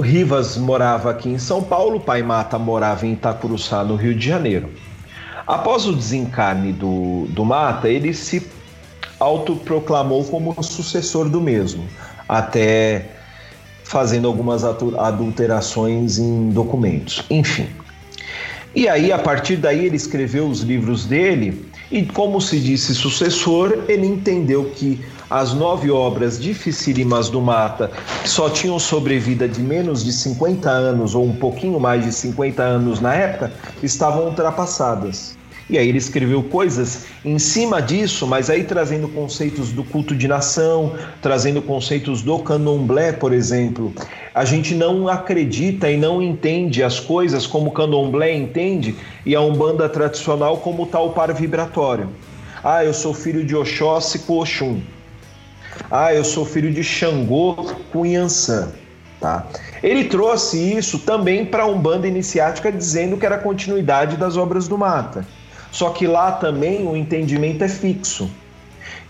Rivas morava aqui em São Paulo, o pai Mata morava em Itacuruçá, no Rio de Janeiro. Após o desencarne do, do Mata, ele se autoproclamou como sucessor do mesmo, até fazendo algumas adulterações em documentos. Enfim. E aí, a partir daí, ele escreveu os livros dele, e como se disse sucessor, ele entendeu que as nove obras dificílimas do Mata, que só tinham sobrevida de menos de 50 anos, ou um pouquinho mais de 50 anos na época, estavam ultrapassadas. E aí ele escreveu coisas em cima disso, mas aí trazendo conceitos do culto de nação, trazendo conceitos do candomblé, por exemplo. A gente não acredita e não entende as coisas como o candomblé entende e a umbanda tradicional como tal par vibratório. Ah, eu sou filho de Oxóssi com Oxum. Ah, eu sou filho de Xangô com Yansan. Tá? Ele trouxe isso também para a Umbanda Iniciática, dizendo que era continuidade das obras do Mata. Só que lá também o entendimento é fixo.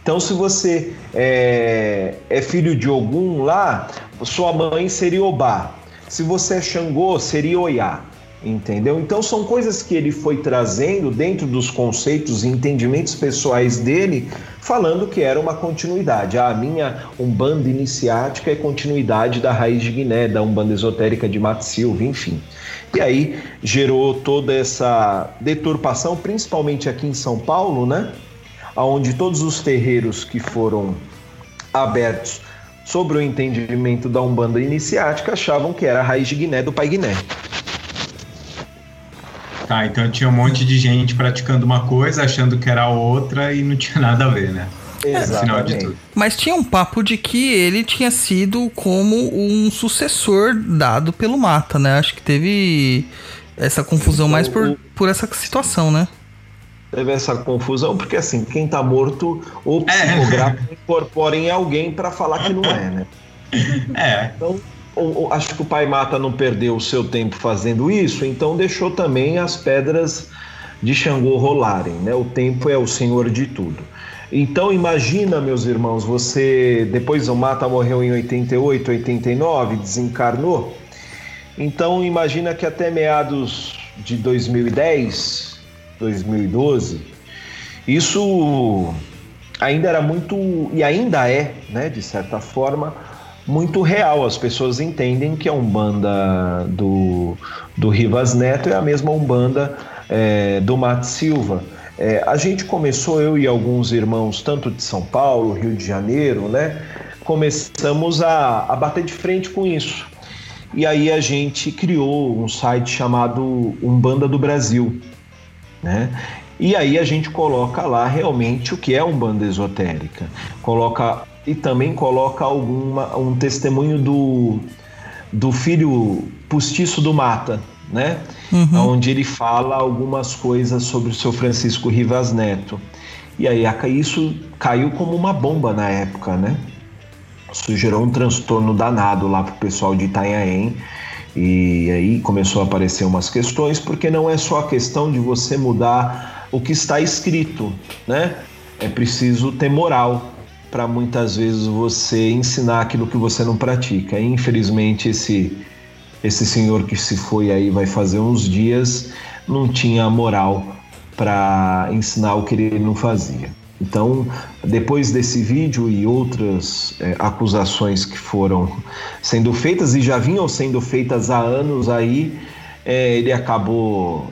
Então, se você é, é filho de Ogum lá, sua mãe seria Obá. Se você é Xangô, seria Oiá. Entendeu? Então, são coisas que ele foi trazendo dentro dos conceitos e entendimentos pessoais dele, falando que era uma continuidade. Ah, a minha Umbanda iniciática é continuidade da raiz de Guiné, da Umbanda esotérica de Mato Silva, enfim. E aí gerou toda essa deturpação, principalmente aqui em São Paulo, né? Onde todos os terreiros que foram abertos sobre o entendimento da Umbanda iniciática achavam que era a raiz de Guiné do Pai Guiné. Tá, então tinha um monte de gente praticando uma coisa, achando que era outra e não tinha nada a ver, né? Exatamente. Mas tinha um papo de que ele tinha sido como um sucessor dado pelo Mata, né? Acho que teve essa confusão mais por, por essa situação, né? Teve essa confusão, porque assim, quem tá morto, o psicografo é. incorpora em alguém para falar que não é, né? É. Então, acho que o Pai Mata não perdeu o seu tempo fazendo isso, então deixou também as pedras de Xangô rolarem, né? O tempo é o senhor de tudo. Então imagina, meus irmãos, você depois o Mata morreu em 88, 89, desencarnou. Então imagina que até meados de 2010, 2012, isso ainda era muito e ainda é, né, de certa forma, muito real. As pessoas entendem que a Umbanda do, do Rivas Neto é a mesma Umbanda é, do Mato Silva. É, a gente começou, eu e alguns irmãos, tanto de São Paulo, Rio de Janeiro, né? Começamos a, a bater de frente com isso. E aí a gente criou um site chamado Umbanda do Brasil, né? E aí a gente coloca lá realmente o que é Umbanda esotérica. Coloca e também coloca alguma um testemunho do do filho postiço do Mata, né? Uhum. Onde ele fala algumas coisas sobre o seu Francisco Rivas Neto. E aí isso caiu como uma bomba na época, né? Isso gerou um transtorno danado lá pro pessoal de Itanhaém. E aí começou a aparecer umas questões, porque não é só a questão de você mudar o que está escrito, né? É preciso ter moral para muitas vezes você ensinar aquilo que você não pratica. E, infelizmente esse esse senhor que se foi aí vai fazer uns dias não tinha moral para ensinar o que ele não fazia. Então, depois desse vídeo e outras é, acusações que foram sendo feitas e já vinham sendo feitas há anos aí, é, ele acabou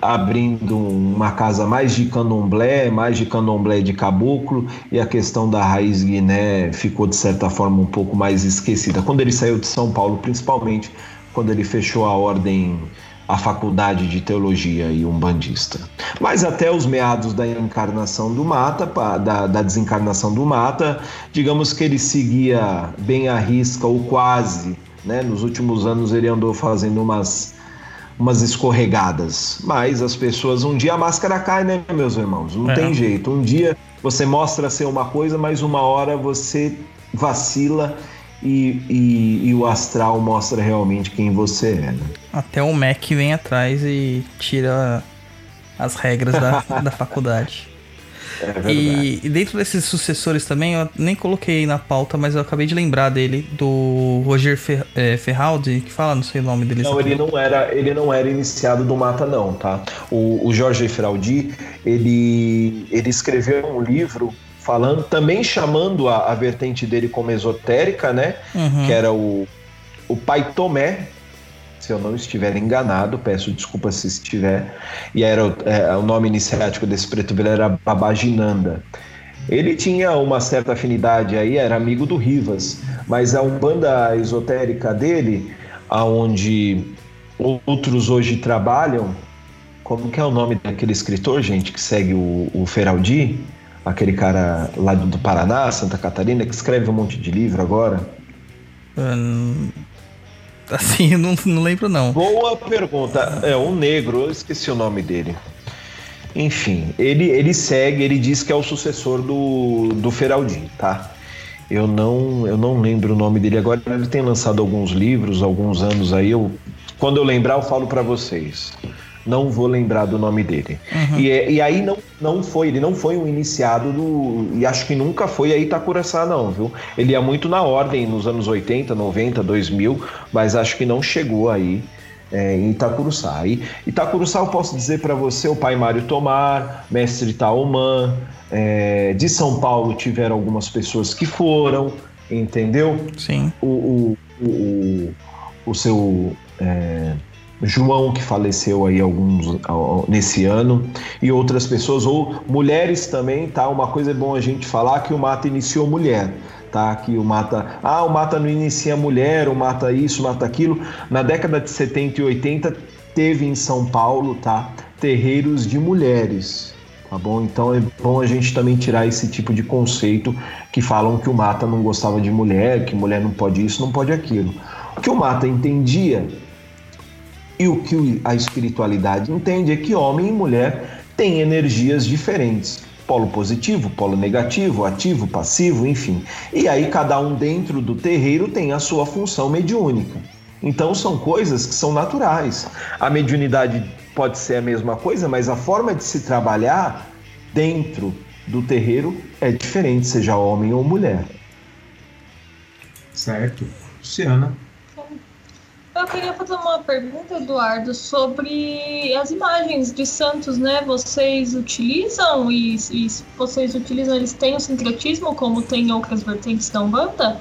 abrindo uma casa mais de candomblé, mais de candomblé de caboclo, e a questão da raiz guiné ficou de certa forma um pouco mais esquecida. Quando ele saiu de São Paulo, principalmente quando ele fechou a ordem, a faculdade de teologia e umbandista. Mas até os meados da encarnação do Mata, da, da desencarnação do Mata, digamos que ele seguia bem à risca ou quase, né? Nos últimos anos ele andou fazendo umas umas escorregadas. Mas as pessoas, um dia a máscara cai, né, meus irmãos? Não é. tem jeito. Um dia você mostra ser uma coisa, mas uma hora você vacila e, e, e o astral mostra realmente quem você é. Né? Até o Mac vem atrás e tira as regras da, da faculdade. É e, e, dentro desses sucessores também, eu nem coloquei na pauta, mas eu acabei de lembrar dele, do Roger Fer, é, Ferraldi, que fala, não sei o nome dele. Não, ele não, era, ele não era iniciado do Mata, não, tá? O, o Jorge Ferraldi, ele, ele escreveu um livro falando, também chamando a, a vertente dele como esotérica, né? Uhum. Que era o, o Pai Tomé, se eu não estiver enganado, peço desculpa se estiver, e era é, o nome iniciático desse preto velho era Babaginanda. Ele tinha uma certa afinidade aí, era amigo do Rivas, mas a umbanda esotérica dele, aonde outros hoje trabalham, como que é o nome daquele escritor, gente, que segue o, o Feraldi? Aquele cara lá do Paraná, Santa Catarina, que escreve um monte de livro agora. Hum, Assim, não, não lembro não. Boa pergunta. É um negro, eu esqueci o nome dele. Enfim, ele, ele segue, ele diz que é o sucessor do, do Feraldi, tá? Eu não, eu não lembro o nome dele agora. Ele tem lançado alguns livros, alguns anos aí. Eu, quando eu lembrar, eu falo para vocês não vou lembrar do nome dele. Uhum. E, é, e aí não, não foi, ele não foi um iniciado do. E acho que nunca foi a Itacuraçá, não, viu? Ele ia muito na ordem nos anos 80, 90, 2000, mas acho que não chegou aí. É, em Itacuruçá. E Itacuruçá eu posso dizer para você, o pai Mário Tomar, mestre Taoman, é, de São Paulo tiveram algumas pessoas que foram, entendeu? Sim. O, o, o, o seu é, João que faleceu aí alguns nesse ano e outras pessoas ou mulheres também, tá? Uma coisa é bom a gente falar que o Mata iniciou mulher, tá? Que o Mata, ah, o Mata não inicia mulher, o Mata isso, Mata aquilo. Na década de 70 e 80 teve em São Paulo, tá? Terreiros de mulheres, tá bom? Então é bom a gente também tirar esse tipo de conceito que falam que o Mata não gostava de mulher, que mulher não pode isso, não pode aquilo. O que o Mata entendia e o que a espiritualidade entende é que homem e mulher têm energias diferentes. Polo positivo, polo negativo, ativo, passivo, enfim. E aí cada um dentro do terreiro tem a sua função mediúnica. Então são coisas que são naturais. A mediunidade pode ser a mesma coisa, mas a forma de se trabalhar dentro do terreiro é diferente, seja homem ou mulher. Certo. Luciana. Eu queria fazer uma pergunta, Eduardo, sobre as imagens de santos, né? Vocês utilizam e, e vocês utilizam, eles têm o sincretismo como tem outras vertentes da Umbanda?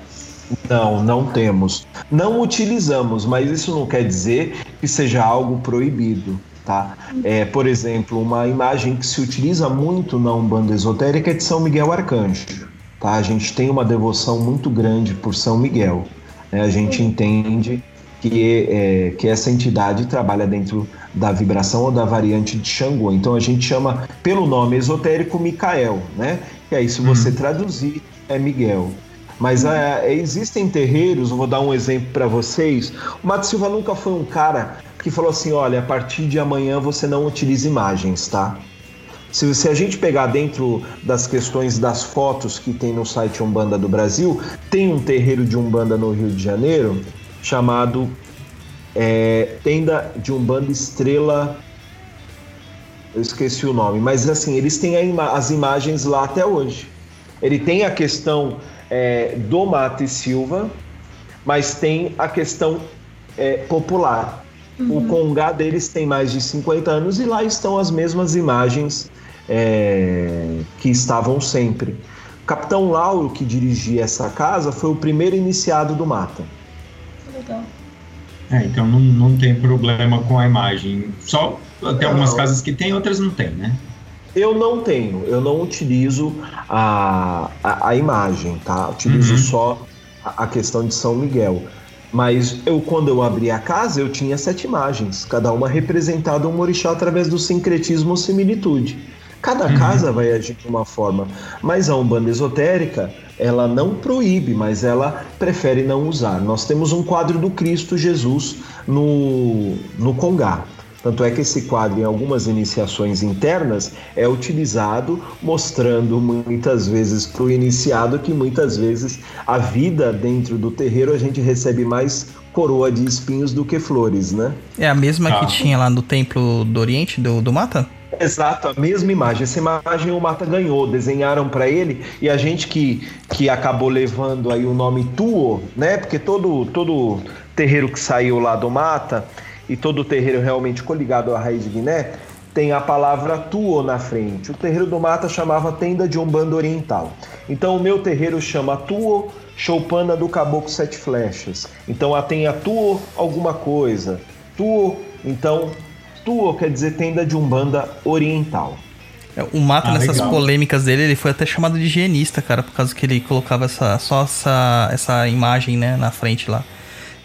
Não, não temos. Não utilizamos, mas isso não quer dizer que seja algo proibido. Tá? É, por exemplo, uma imagem que se utiliza muito na Umbanda esotérica é de São Miguel Arcanjo. Tá? A gente tem uma devoção muito grande por São Miguel. Né? A gente entende que é, que essa entidade trabalha dentro da vibração ou da variante de Xangô. Então a gente chama pelo nome esotérico Micael, né? E aí se você traduzir é Miguel. Mas é, existem terreiros, vou dar um exemplo para vocês. O Mato Silva nunca foi um cara que falou assim: olha, a partir de amanhã você não utiliza imagens, tá? Se, se a gente pegar dentro das questões das fotos que tem no site Umbanda do Brasil, tem um terreiro de Umbanda no Rio de Janeiro chamado é, Tenda de Umbanda Estrela. Eu esqueci o nome, mas assim, eles têm ima as imagens lá até hoje. Ele tem a questão é, do Mate Silva, mas tem a questão é, popular. Uhum. O Congá deles tem mais de 50 anos e lá estão as mesmas imagens é, que estavam sempre. O Capitão Lauro, que dirigia essa casa, foi o primeiro iniciado do Mata. Legal. É, então não, não tem problema com a imagem. Só tem algumas não. casas que tem, outras não tem, né? Eu não tenho, eu não utilizo a, a, a imagem, tá? Utilizo uhum. só a, a questão de São Miguel. Mas eu, quando eu abri a casa, eu tinha sete imagens, cada uma representada um orixá através do sincretismo ou similitude. Cada uhum. casa vai agir de uma forma, mas a Umbanda esotérica, ela não proíbe, mas ela prefere não usar. Nós temos um quadro do Cristo Jesus no, no Congá. Tanto é que esse quadro, em algumas iniciações internas, é utilizado mostrando muitas vezes para o iniciado que muitas vezes a vida dentro do terreiro a gente recebe mais coroa de espinhos do que flores, né? É a mesma ah. que tinha lá no Templo do Oriente, do, do Mata? Exato, a mesma imagem. Essa imagem o Mata ganhou, desenharam para ele e a gente que, que acabou levando aí o nome Tuo, né? Porque todo todo terreiro que saiu lá do Mata e todo terreiro realmente coligado à raiz de Guiné tem a palavra Tuo na frente. O terreiro do Mata chamava Tenda de Umbanda Oriental. Então o meu terreiro chama Tuo Choupana do Caboclo Sete Flechas. Então a tem a Tuo alguma coisa. Tuo, então Tuo quer dizer tenda de Umbanda Oriental. É, o Mata, ah, nessas legal. polêmicas dele, ele foi até chamado de higienista, cara, por causa que ele colocava essa, só essa, essa imagem, né, na frente lá.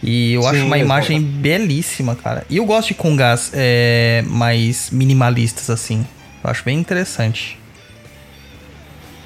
E eu Sim, acho uma imagem belíssima, cara. E eu gosto de congás é, mais minimalistas, assim. Eu acho bem interessante.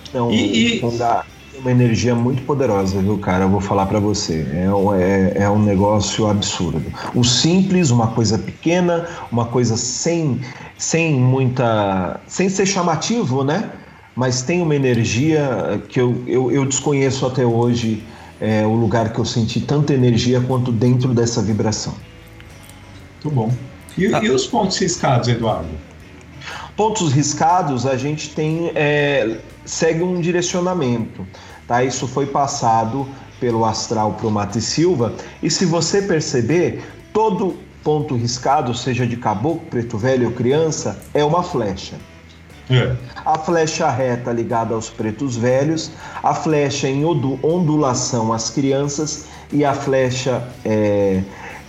Então, e, e... Congá, uma energia muito poderosa, viu, cara? Eu vou falar para você. É, é, é, um negócio absurdo. O simples, uma coisa pequena, uma coisa sem, sem muita. sem ser chamativo, né? Mas tem uma energia que eu, eu, eu desconheço até hoje é, o lugar que eu senti tanta energia quanto dentro dessa vibração. Muito bom. E, ah. e os pontos riscados, Eduardo? Pontos riscados, a gente tem. É, segue um direcionamento. Tá? Isso foi passado pelo astral para o Mate Silva. E se você perceber, todo ponto riscado, seja de caboclo, preto velho ou criança, é uma flecha. É. A flecha reta ligada aos pretos velhos, a flecha em ondulação às crianças e a flecha é,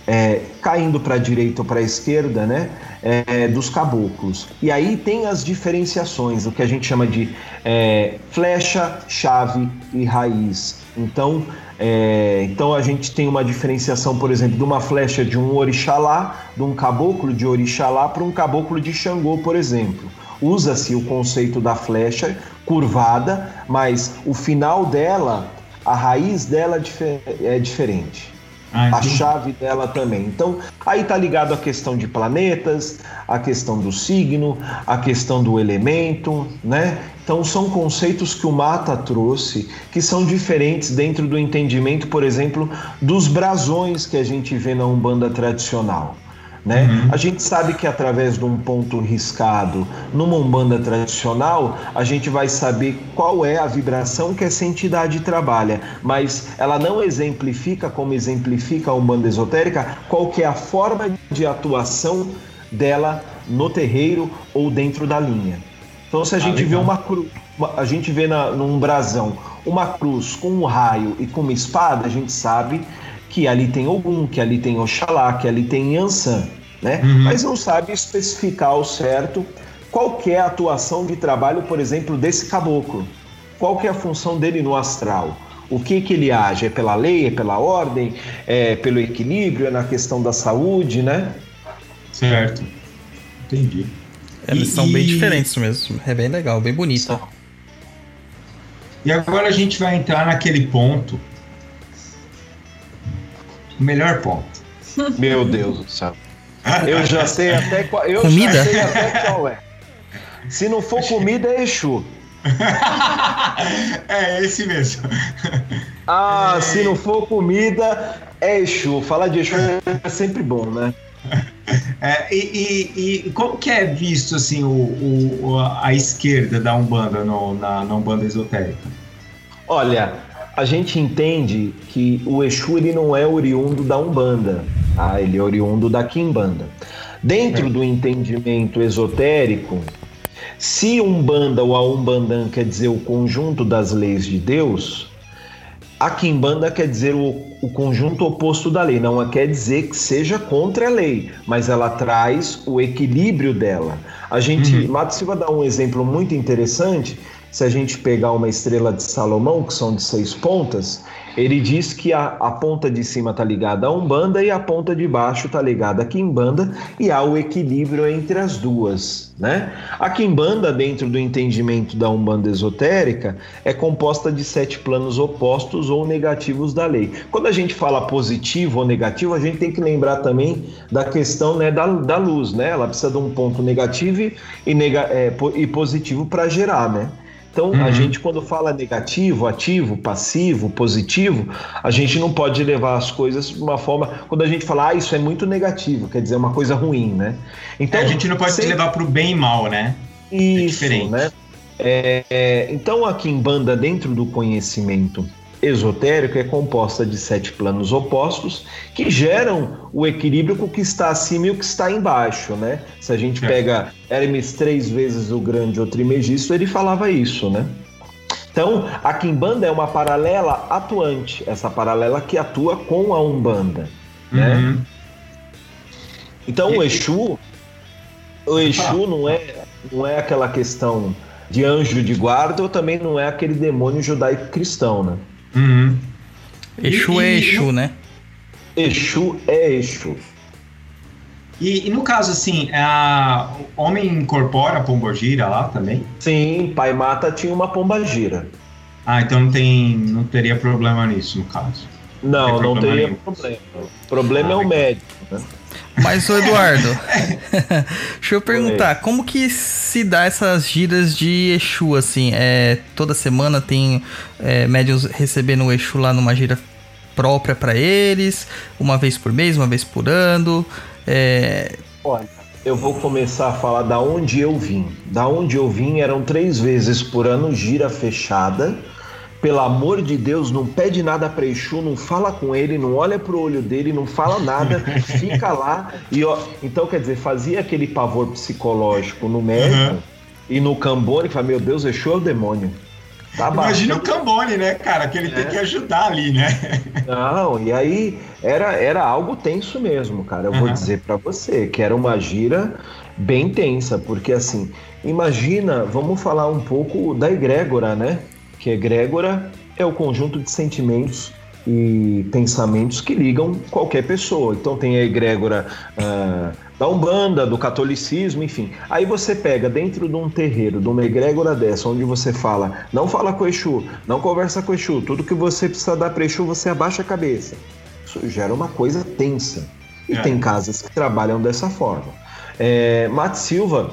é, caindo para a direita ou para a esquerda, né, é, dos caboclos. E aí tem as diferenciações, o que a gente chama de é, flecha, chave e raiz. Então, é, então a gente tem uma diferenciação, por exemplo, de uma flecha de um orixalá, de um caboclo de orixalá para um caboclo de Xangô, por exemplo. Usa-se o conceito da flecha curvada, mas o final dela, a raiz dela é diferente. Ah, a chave dela também. Então, aí tá ligado a questão de planetas, a questão do signo, a questão do elemento, né? Então, são conceitos que o Mata trouxe que são diferentes dentro do entendimento, por exemplo, dos brasões que a gente vê na Umbanda tradicional. Né? Uhum. A gente sabe que através de um ponto riscado numa umbanda tradicional, a gente vai saber qual é a vibração que essa entidade trabalha, mas ela não exemplifica como exemplifica a umbanda esotérica qual que é a forma de atuação dela no terreiro ou dentro da linha. Então se a ah, gente vê uma cruz, a gente vê na, num brasão uma cruz com um raio e com uma espada, a gente sabe que ali tem Ogum, que ali tem Oxalá, que ali tem Yansan, né? Uhum. Mas não sabe especificar ao certo qual é a atuação de trabalho, por exemplo, desse caboclo. Qual que é a função dele no astral? O que que ele age? É pela lei, é pela ordem, é pelo equilíbrio, é na questão da saúde, né? Certo. Entendi. Eles E- são bem e- diferentes mesmo. É bem legal, bem bonito. E agora a gente vai entrar naquele ponto. O melhor ponto. Meu Deus do céu. Eu já sei até qual, eu Comida? já sei até qual é. Se não for comida, é Exu. é esse mesmo. Ah, se não for comida, é Exu. Falar de Exu é sempre bom, né? É, e, e- e como que é visto assim o, o- o- a esquerda da Umbanda no- na, na Umbanda esotérica? Olha, a gente entende que o Exu ele não é oriundo da Umbanda, tá? ele é oriundo da Quimbanda. Dentro do entendimento esotérico, se Umbanda ou a Umbandã quer dizer o conjunto das leis de Deus, a Quimbanda quer dizer o, o conjunto oposto da lei. Não quer dizer que seja contra a lei, mas ela traz o equilíbrio dela. A gente, Uhum. Mato Silva dá um exemplo muito interessante. Se a gente pegar uma estrela de Salomão, que são de seis pontas, ele diz que a, a ponta de cima está ligada a Umbanda e a ponta de baixo está ligada a Quimbanda e há o equilíbrio entre as duas, né? A Quimbanda, dentro do entendimento da Umbanda esotérica, é composta de sete planos opostos ou negativos da lei. Quando a gente fala positivo ou negativo, a gente tem que lembrar também da questão né, da, da luz, né? Ela precisa de um ponto negativo e, nega, é, e positivo para gerar, né? Então, a Uhum. gente, quando fala negativo, ativo, passivo, positivo, a gente não pode levar as coisas de uma forma. Quando a gente fala, ah, isso é muito negativo, quer dizer, uma coisa ruim, né? Então, É, a gente não pode se sempre- levar pro bem e mal, né? isso, diferente. né? É, é, então, a Kimbanda, dentro do conhecimento esotérico, é composta de sete planos opostos que geram o equilíbrio com o que está acima e o que está embaixo, né? Se a gente É. pega Hermes três vezes o grande ou trimegisto, ele falava isso, né? Então, a Kimbanda é uma paralela atuante, essa paralela que atua com a Umbanda, né? Uhum. Então E- o Exu, o Exu não é, não é aquela questão de anjo de guarda ou também não é aquele demônio judaico-cristão, né? Uhum. Exu é E- e- Exu, né? Exu é Exu. E, e no caso, assim, a, o homem incorpora a pombogira lá também? Sim, Pai Mata tinha uma pomba gira. Ah, então não, tem, não teria problema nisso, no caso. Não, Tem não problema teria nenhum. problema. O problema Ah, é o médico. Né? Mas, ô Eduardo, deixa eu perguntar, como que se dá essas giras de Exu, assim? É, toda semana tem é, médios recebendo o Exu lá numa gira própria pra eles, uma vez por mês, uma vez por ano. É, Olha, eu vou começar a falar da onde eu vim. Da onde eu vim eram três vezes por ano gira fechada. Pelo amor de Deus, não pede nada pra Exu, não fala com ele, não olha pro olho dele, não fala nada, fica lá. E ó, então, quer dizer, fazia aquele pavor psicológico no médico Uhum. e no Cambone, que fala, meu Deus, Exu é o demônio. Tá Imagina o Cambone, né, cara? Que ele tem É. que ajudar ali, né? Não, e aí era, era algo tenso mesmo, cara. Eu vou Aham. dizer pra você que era uma gira bem tensa, porque assim, imagina, vamos falar um pouco da egrégora, né? Que egrégora é o conjunto de sentimentos e pensamentos que ligam qualquer pessoa. Então tem a egrégora ah, da Umbanda, do catolicismo, enfim. Aí você pega dentro de um terreiro, de uma egrégora dessa, onde você fala, não fala com o Exu, não conversa com o Exu, tudo que você precisa dar para Exu, você abaixa a cabeça. Isso gera uma coisa tensa. E É. tem casas que trabalham dessa forma. É, Matt Silva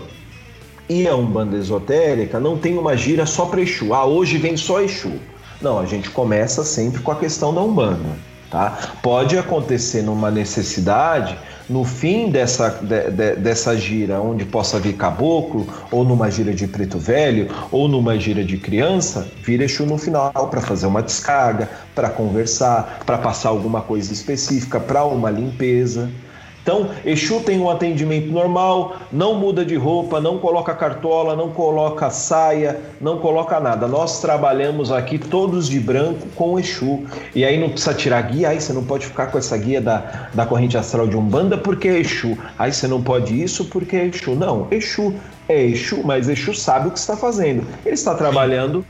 e a Umbanda Esotérica não tem uma gira só para Exu. Ah, hoje vem só Exu. Não, a gente começa sempre com a questão da Umbanda. Tá? Pode acontecer numa necessidade, no fim dessa, de- de- dessa gira, onde possa vir caboclo, ou numa gira de preto velho, ou numa gira de criança, vir Exu no final para fazer uma descarga, para conversar, para passar alguma coisa específica, para uma limpeza. Então, Exu tem um atendimento normal, não muda de roupa, não coloca cartola, não coloca saia, não coloca nada. Nós trabalhamos aqui todos de branco com Exu. E aí não precisa tirar guia, aí você não pode ficar com essa guia da, da corrente astral de Umbanda porque é Exu. Aí você não pode isso porque é Exu. Não, Exu é Exu, mas Exu sabe o que está fazendo. Ele está trabalhando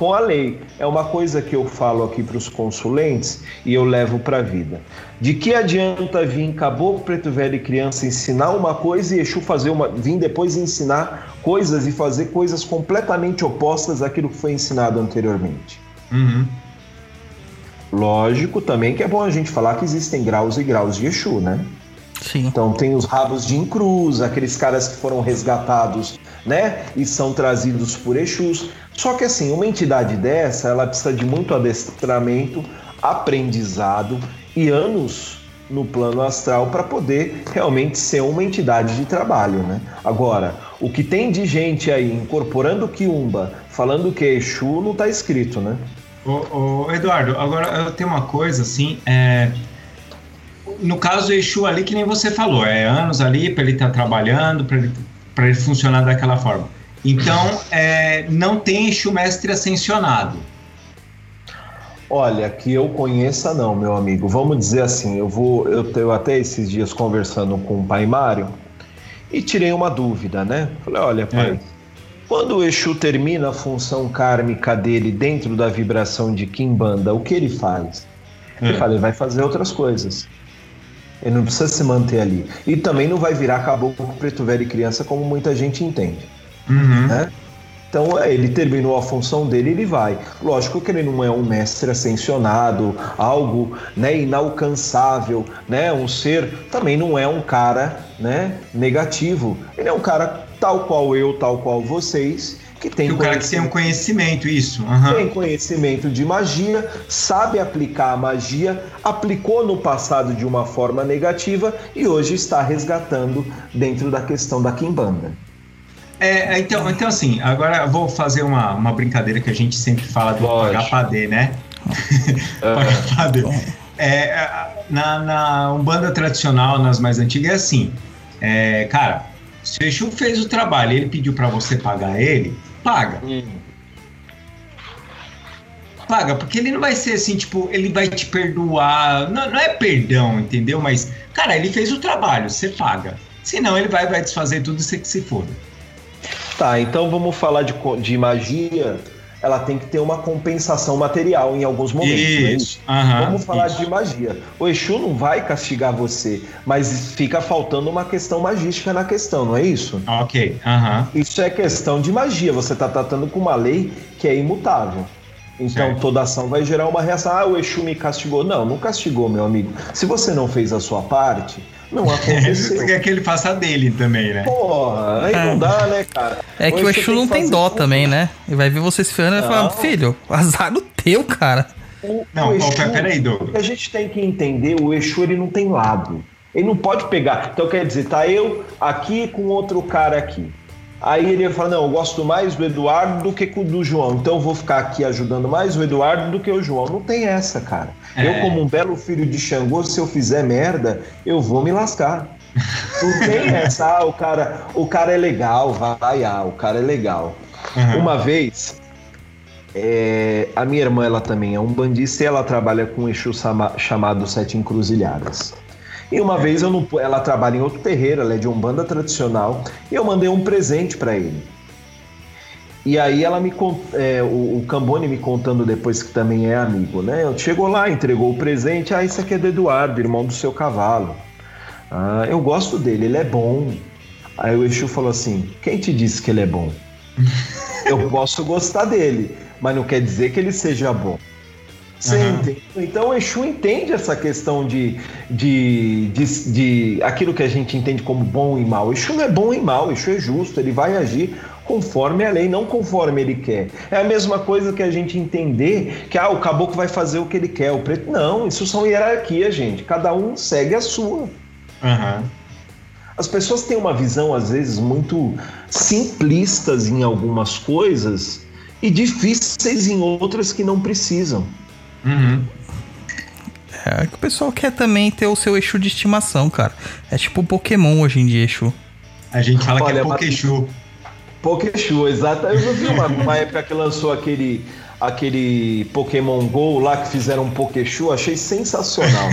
com a lei. É uma coisa que eu falo aqui para os consulentes e eu levo para a vida. De que adianta vir caboclo, preto velho e criança ensinar uma coisa e Exu fazer uma, vir depois ensinar coisas e fazer coisas completamente opostas àquilo que foi ensinado anteriormente? Uhum. Lógico também que é bom a gente falar que existem graus e graus de Exu, né? Sim. Então tem os rabos de encruz, aqueles caras que foram resgatados, né? E são trazidos por Exus. Só que assim, uma entidade dessa, ela precisa de muito adestramento, aprendizado e anos no plano astral para poder realmente ser uma entidade de trabalho, né? Agora, o que tem de gente aí incorporando Kiumba, falando que é Exu, não está escrito, né? Ô, ô, Eduardo, agora eu tenho uma coisa assim, é, no caso do Exu ali, que nem você falou, é anos ali para ele estar tá trabalhando, para ele, ele funcionar daquela forma. Então, é, não tem Exu mestre ascensionado. Olha, que eu conheça não, meu amigo. Vamos dizer assim, eu vou, eu tenho até esses dias conversando com o pai Mário e tirei uma dúvida, né? Falei, olha, pai, é. quando o Exu termina a função kármica dele dentro da vibração de Kimbanda, o que ele faz? É. Eu falei, vai fazer outras coisas. Ele não precisa se manter ali. E também não vai virar caboclo preto velho e criança como muita gente entende. Uhum. Né? Então é, ele terminou a função dele, ele vai. Lógico que ele não é um mestre ascensionado, algo né, inalcançável, né? Um ser também não é um cara né, negativo. Ele é um cara tal qual eu, tal qual vocês, que tem que o cara que tem um conhecimento, isso. Uhum. Tem conhecimento de magia, sabe aplicar a magia, aplicou no passado de uma forma negativa e hoje está resgatando dentro da questão da Kimbanda. É, então, então, assim, agora eu vou fazer uma, uma brincadeira que a gente sempre fala do HPD, né? É. é, na, na Umbanda tradicional, nas mais antigas, é assim. É, cara, se o Exu fez o trabalho e ele pediu para você pagar ele, paga. Hum. Paga, porque ele não vai ser assim, tipo, ele vai te perdoar. Não, não é perdão, entendeu? Mas, cara, ele fez o trabalho, você paga. Senão ele vai, vai desfazer tudo e você que se foda. Tá, então vamos falar de, de magia. Ela tem que ter uma compensação material em alguns momentos. É isso. Né? Uhum, vamos falar isso. de magia. O Exu não vai castigar você, mas fica faltando uma questão magística na questão, não é isso? Ok. Uhum. Isso é questão de magia. Você está tratando com uma lei que é imutável. Então certo. toda ação vai gerar uma reação. Ah, o Exu me castigou. Não, não castigou, meu amigo. Se você não fez a sua parte, não aconteceu. Você quer que ele faça dele também, né? Porra, aí é. não dá, né, cara? É que o Exu não tem dó também, né? E vai ver você se ferrando e vai falar, filho, azar no teu, cara. O, não, o Exu, peraí, Douglas. A gente tem que entender, o Exu ele não tem lado. Ele não pode pegar. Então quer dizer, tá eu aqui com outro cara aqui. Aí ele fala: Não, eu gosto mais do Eduardo do que do João, então eu vou ficar aqui ajudando mais o Eduardo do que o João. Não tem essa, cara. É. Eu, como um belo filho de Xangô, se eu fizer merda, eu vou me lascar. Não tem essa, ah, o cara, o cara é legal, vai, ah, o cara é legal. Uhum. Uma vez, é, a minha irmã, ela também é um bandista e ela trabalha com um eixo chamado Sete Encruzilhadas. E uma vez não, ela trabalha em outro terreiro, ela é de um banda tradicional, e eu mandei um presente para ele. E aí ela me é, o, o Cambone me contando depois que também é amigo, né? Chegou lá, entregou o presente, ah, isso aqui é do Eduardo, irmão do seu cavalo. Ah, eu gosto dele, ele é bom. Aí o Exu falou assim: quem te disse que ele é bom? eu posso gostar dele, mas não quer dizer que ele seja bom. Você uhum. Então o Exu entende essa questão de, de, de, de, aquilo que a gente entende como bom e mal. O Exu não é bom e mal, o Exu é justo, ele vai agir conforme a lei, não conforme ele quer. É a mesma coisa que a gente entender que ah, o caboclo vai fazer o que ele quer, o preto. Não, isso são hierarquias, gente. Cada um segue a sua. Uhum. As pessoas têm uma visão, às vezes, muito simplistas em algumas coisas e difíceis em outras que não precisam. Uhum. É que o pessoal quer também ter o seu Exu de estimação, cara. É tipo Pokémon hoje em dia, Exu. A gente fala Olha, que é Pokexu. Pokexu, exato. Eu vi uma, uma época que lançou aquele, aquele Pokémon GO lá que fizeram um Pokexu, achei sensacional.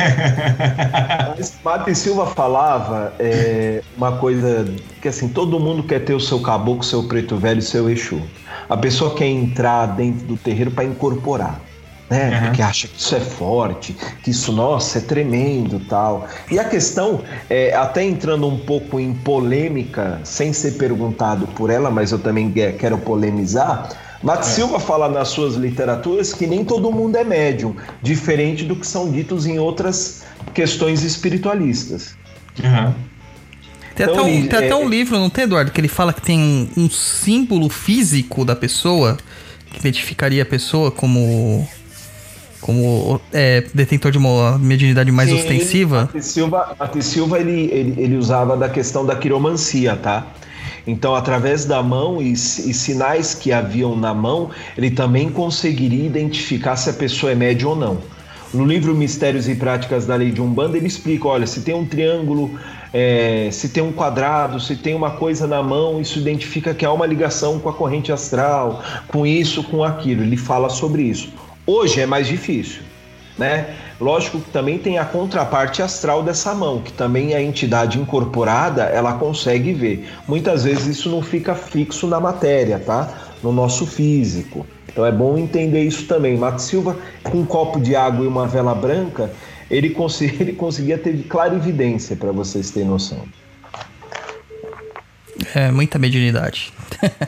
Mas Mata e Silva falava é, uma coisa que assim, todo mundo quer ter o seu caboclo, seu preto velho, seu Exu. A pessoa quer entrar dentro do terreiro para incorporar. Né? Uhum. Porque acha que isso é forte, que isso, nossa, é tremendo tal. E a questão, é, até entrando um pouco em polêmica, sem ser perguntado por ela, mas eu também que- quero polemizar. Mato Silva fala nas suas literaturas que nem todo mundo é médium, diferente do que são ditos em outras questões espiritualistas. Aham. Tem, Então, até, um, ele- tem até é- um livro, não tem, Eduardo, que ele fala que tem um, um símbolo físico da pessoa que identificaria a pessoa como como é, detentor de uma mediunidade mais Sim, ostensiva. Matheus Silva, Matheus Silva ele, ele, ele usava da questão da quiromancia, tá? Então, através da mão e, e sinais que haviam na mão, ele também conseguiria identificar se a pessoa é média ou não. No livro Mistérios e Práticas da Lei de Umbanda, ele explica: olha, se tem um triângulo, é, se tem um quadrado, se tem uma coisa na mão, isso identifica que há uma ligação com a corrente astral, com isso, com aquilo. Ele fala sobre isso. Hoje é mais difícil né? Lógico que também tem a contraparte astral dessa mão, que também a entidade incorporada ela consegue ver. Muitas vezes isso não fica fixo na matéria, tá? No nosso físico. Então é bom entender isso também. Mato Silva, com um copo de água e uma vela branca, ele, cons ele conseguia ter clarividência, para vocês terem noção. É muita mediunidade.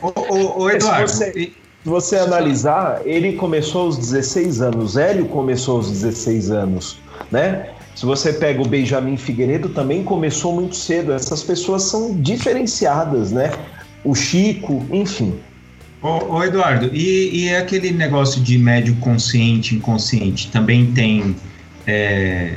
Ô, ô, ô, Eduardo, você- Se você analisar, ele começou aos 16 anos, Hélio começou aos 16 anos, né? Se você pega o Benjamin Figueiredo, também começou muito cedo. Essas pessoas são diferenciadas, né? O Chico, enfim. Ô, ô, Eduardo, e, e aquele negócio de médio consciente, inconsciente, também tem, é,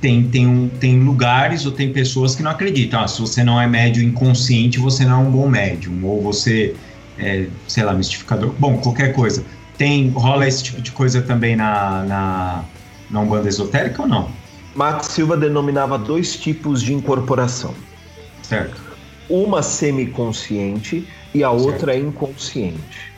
tem, tem, um, tem lugares ou tem pessoas que não acreditam. Ah, se você não é médio inconsciente, você não é um bom médium. Ou você, é, sei lá, mistificador. Bom, qualquer coisa. Tem, rola esse tipo de coisa também na, na, na Umbanda Esotérica ou não? Max Silva denominava dois tipos de incorporação. Certo, Uma semiconsciente e a outra inconsciente.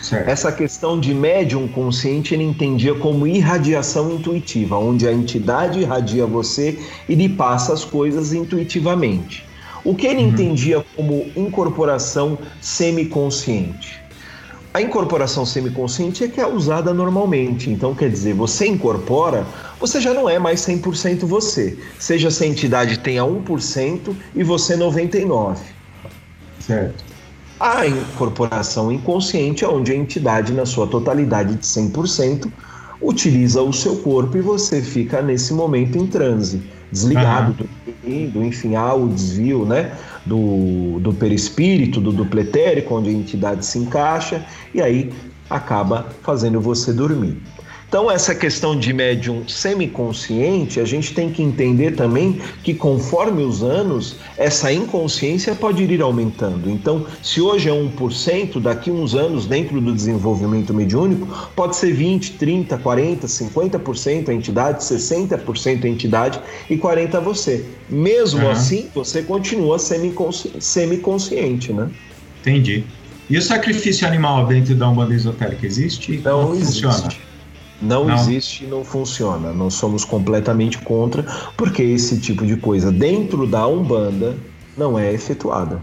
certo. Essa questão de médium consciente ele entendia como irradiação intuitiva, onde a entidade irradia você e lhe passa as coisas intuitivamente. O que ele Uhum. entendia como incorporação semiconsciente? A incorporação semiconsciente é que é usada normalmente. Então, quer dizer, você incorpora, você já não é mais 100% você. Seja se a entidade tenha 1% e você 99%. certo. A incorporação inconsciente é onde a entidade, na sua totalidade de 100%, utiliza o seu corpo e você fica nesse momento em transe, desligado, dormindo, enfim, há o desvio né, do, do perispírito, do dupletérico, onde a entidade se encaixa e aí acaba fazendo você dormir. Então, essa questão de médium semiconsciente, a gente tem que entender também que conforme os anos, essa inconsciência pode ir aumentando. Então, se hoje é 1%, daqui uns anos, dentro do desenvolvimento mediúnico, pode ser 20, 30, 40, 50% a entidade, 60% a entidade e 40% você. Mesmo Uhum. assim, você continua semiconsci- semiconsciente, né? Entendi. E o sacrifício animal dentro da Umbanda Esotérica existe? Não Como existe. funciona? Não, Não. existe, não funciona. Nós somos completamente contra, porque esse tipo de coisa dentro da Umbanda não é efetuada.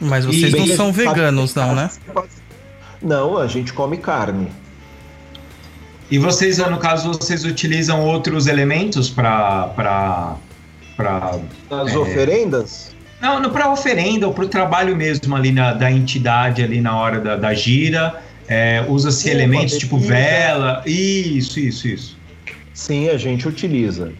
Mas E vocês bem, não são veganos, não, né? Não, a gente come carne. E vocês, no caso, vocês utilizam outros elementos para para para Nas É. oferendas, não, não para oferenda ou para o trabalho mesmo ali na, da entidade ali na hora da, da gira. É, Usa-se elementos tipo vela. Isso, isso, isso. sim, a gente utiliza.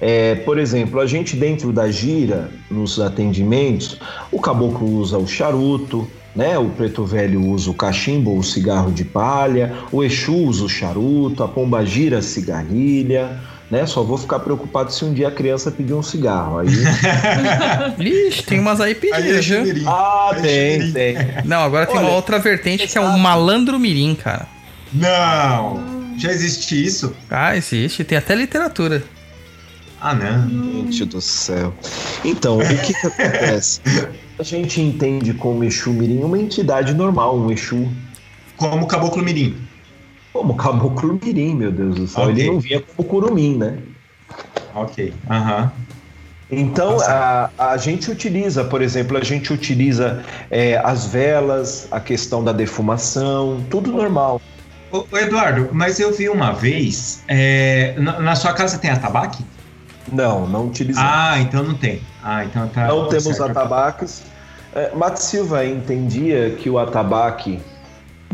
É, por exemplo, a gente dentro da gira, nos atendimentos, o caboclo usa o charuto, né? O preto velho usa o cachimbo ou o cigarro de palha, o Exu usa o charuto, a pomba gira a cigarrilha, né? Só vou ficar preocupado se um dia a criança pedir um cigarro. Aí... Ixi, tem umas aí pedidas, viu? ah, Aí tem, tem. Não, agora tem uma Olha, outra vertente que é o malandro mirim, cara. Não! Já existe isso? Ah, existe. Tem até literatura. Ah, não. Gente do céu. Então, o que, que acontece? A gente entende como Exu Mirim uma entidade normal, um Exu Como o Caboclo Mirim. Como Caboclo Mirim, meu Deus do céu. Ok. Ele não via como Curumim, né? Ok. Aham. Então a, a gente utiliza, por exemplo, a gente utiliza é, as velas, a questão da defumação, tudo normal. Ô, Eduardo, mas eu vi uma vez. é, na, na sua casa tem atabaque? Não, não utilizamos. Ah, então não tem. Ah, então tá. não tá temos certo. atabaques. É, Silva entendia que o atabaque,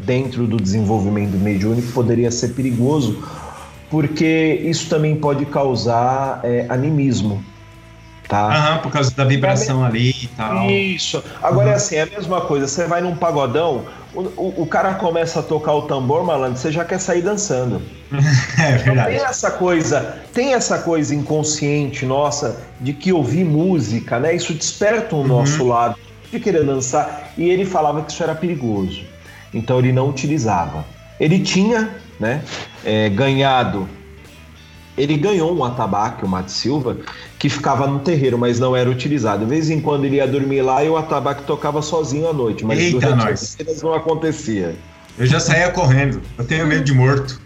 dentro do desenvolvimento mediúnico, poderia ser perigoso, porque isso também pode causar é, animismo. Tá? Aham, por causa da vibração ali e tal. Isso. Agora Uhum. é assim, é a mesma coisa. Você vai num pagodão, o, o, o cara começa a tocar o tambor, malandro, você já quer sair dançando. É Então verdade. tem essa coisa, tem essa coisa inconsciente nossa de que ouvir música, né? Isso desperta o Uhum. nosso lado de querer dançar. E ele falava que isso era perigoso. Então ele não utilizava. Ele tinha, né? é, ganhado. Ele ganhou um atabaque, o Mate Silva, que ficava no terreiro, mas não era utilizado. De vez em quando ele ia dormir lá e o atabaque tocava sozinho à noite, mas Eita, durante nós. as cenas não acontecia. Eu já saía correndo. Eu tenho medo de morto.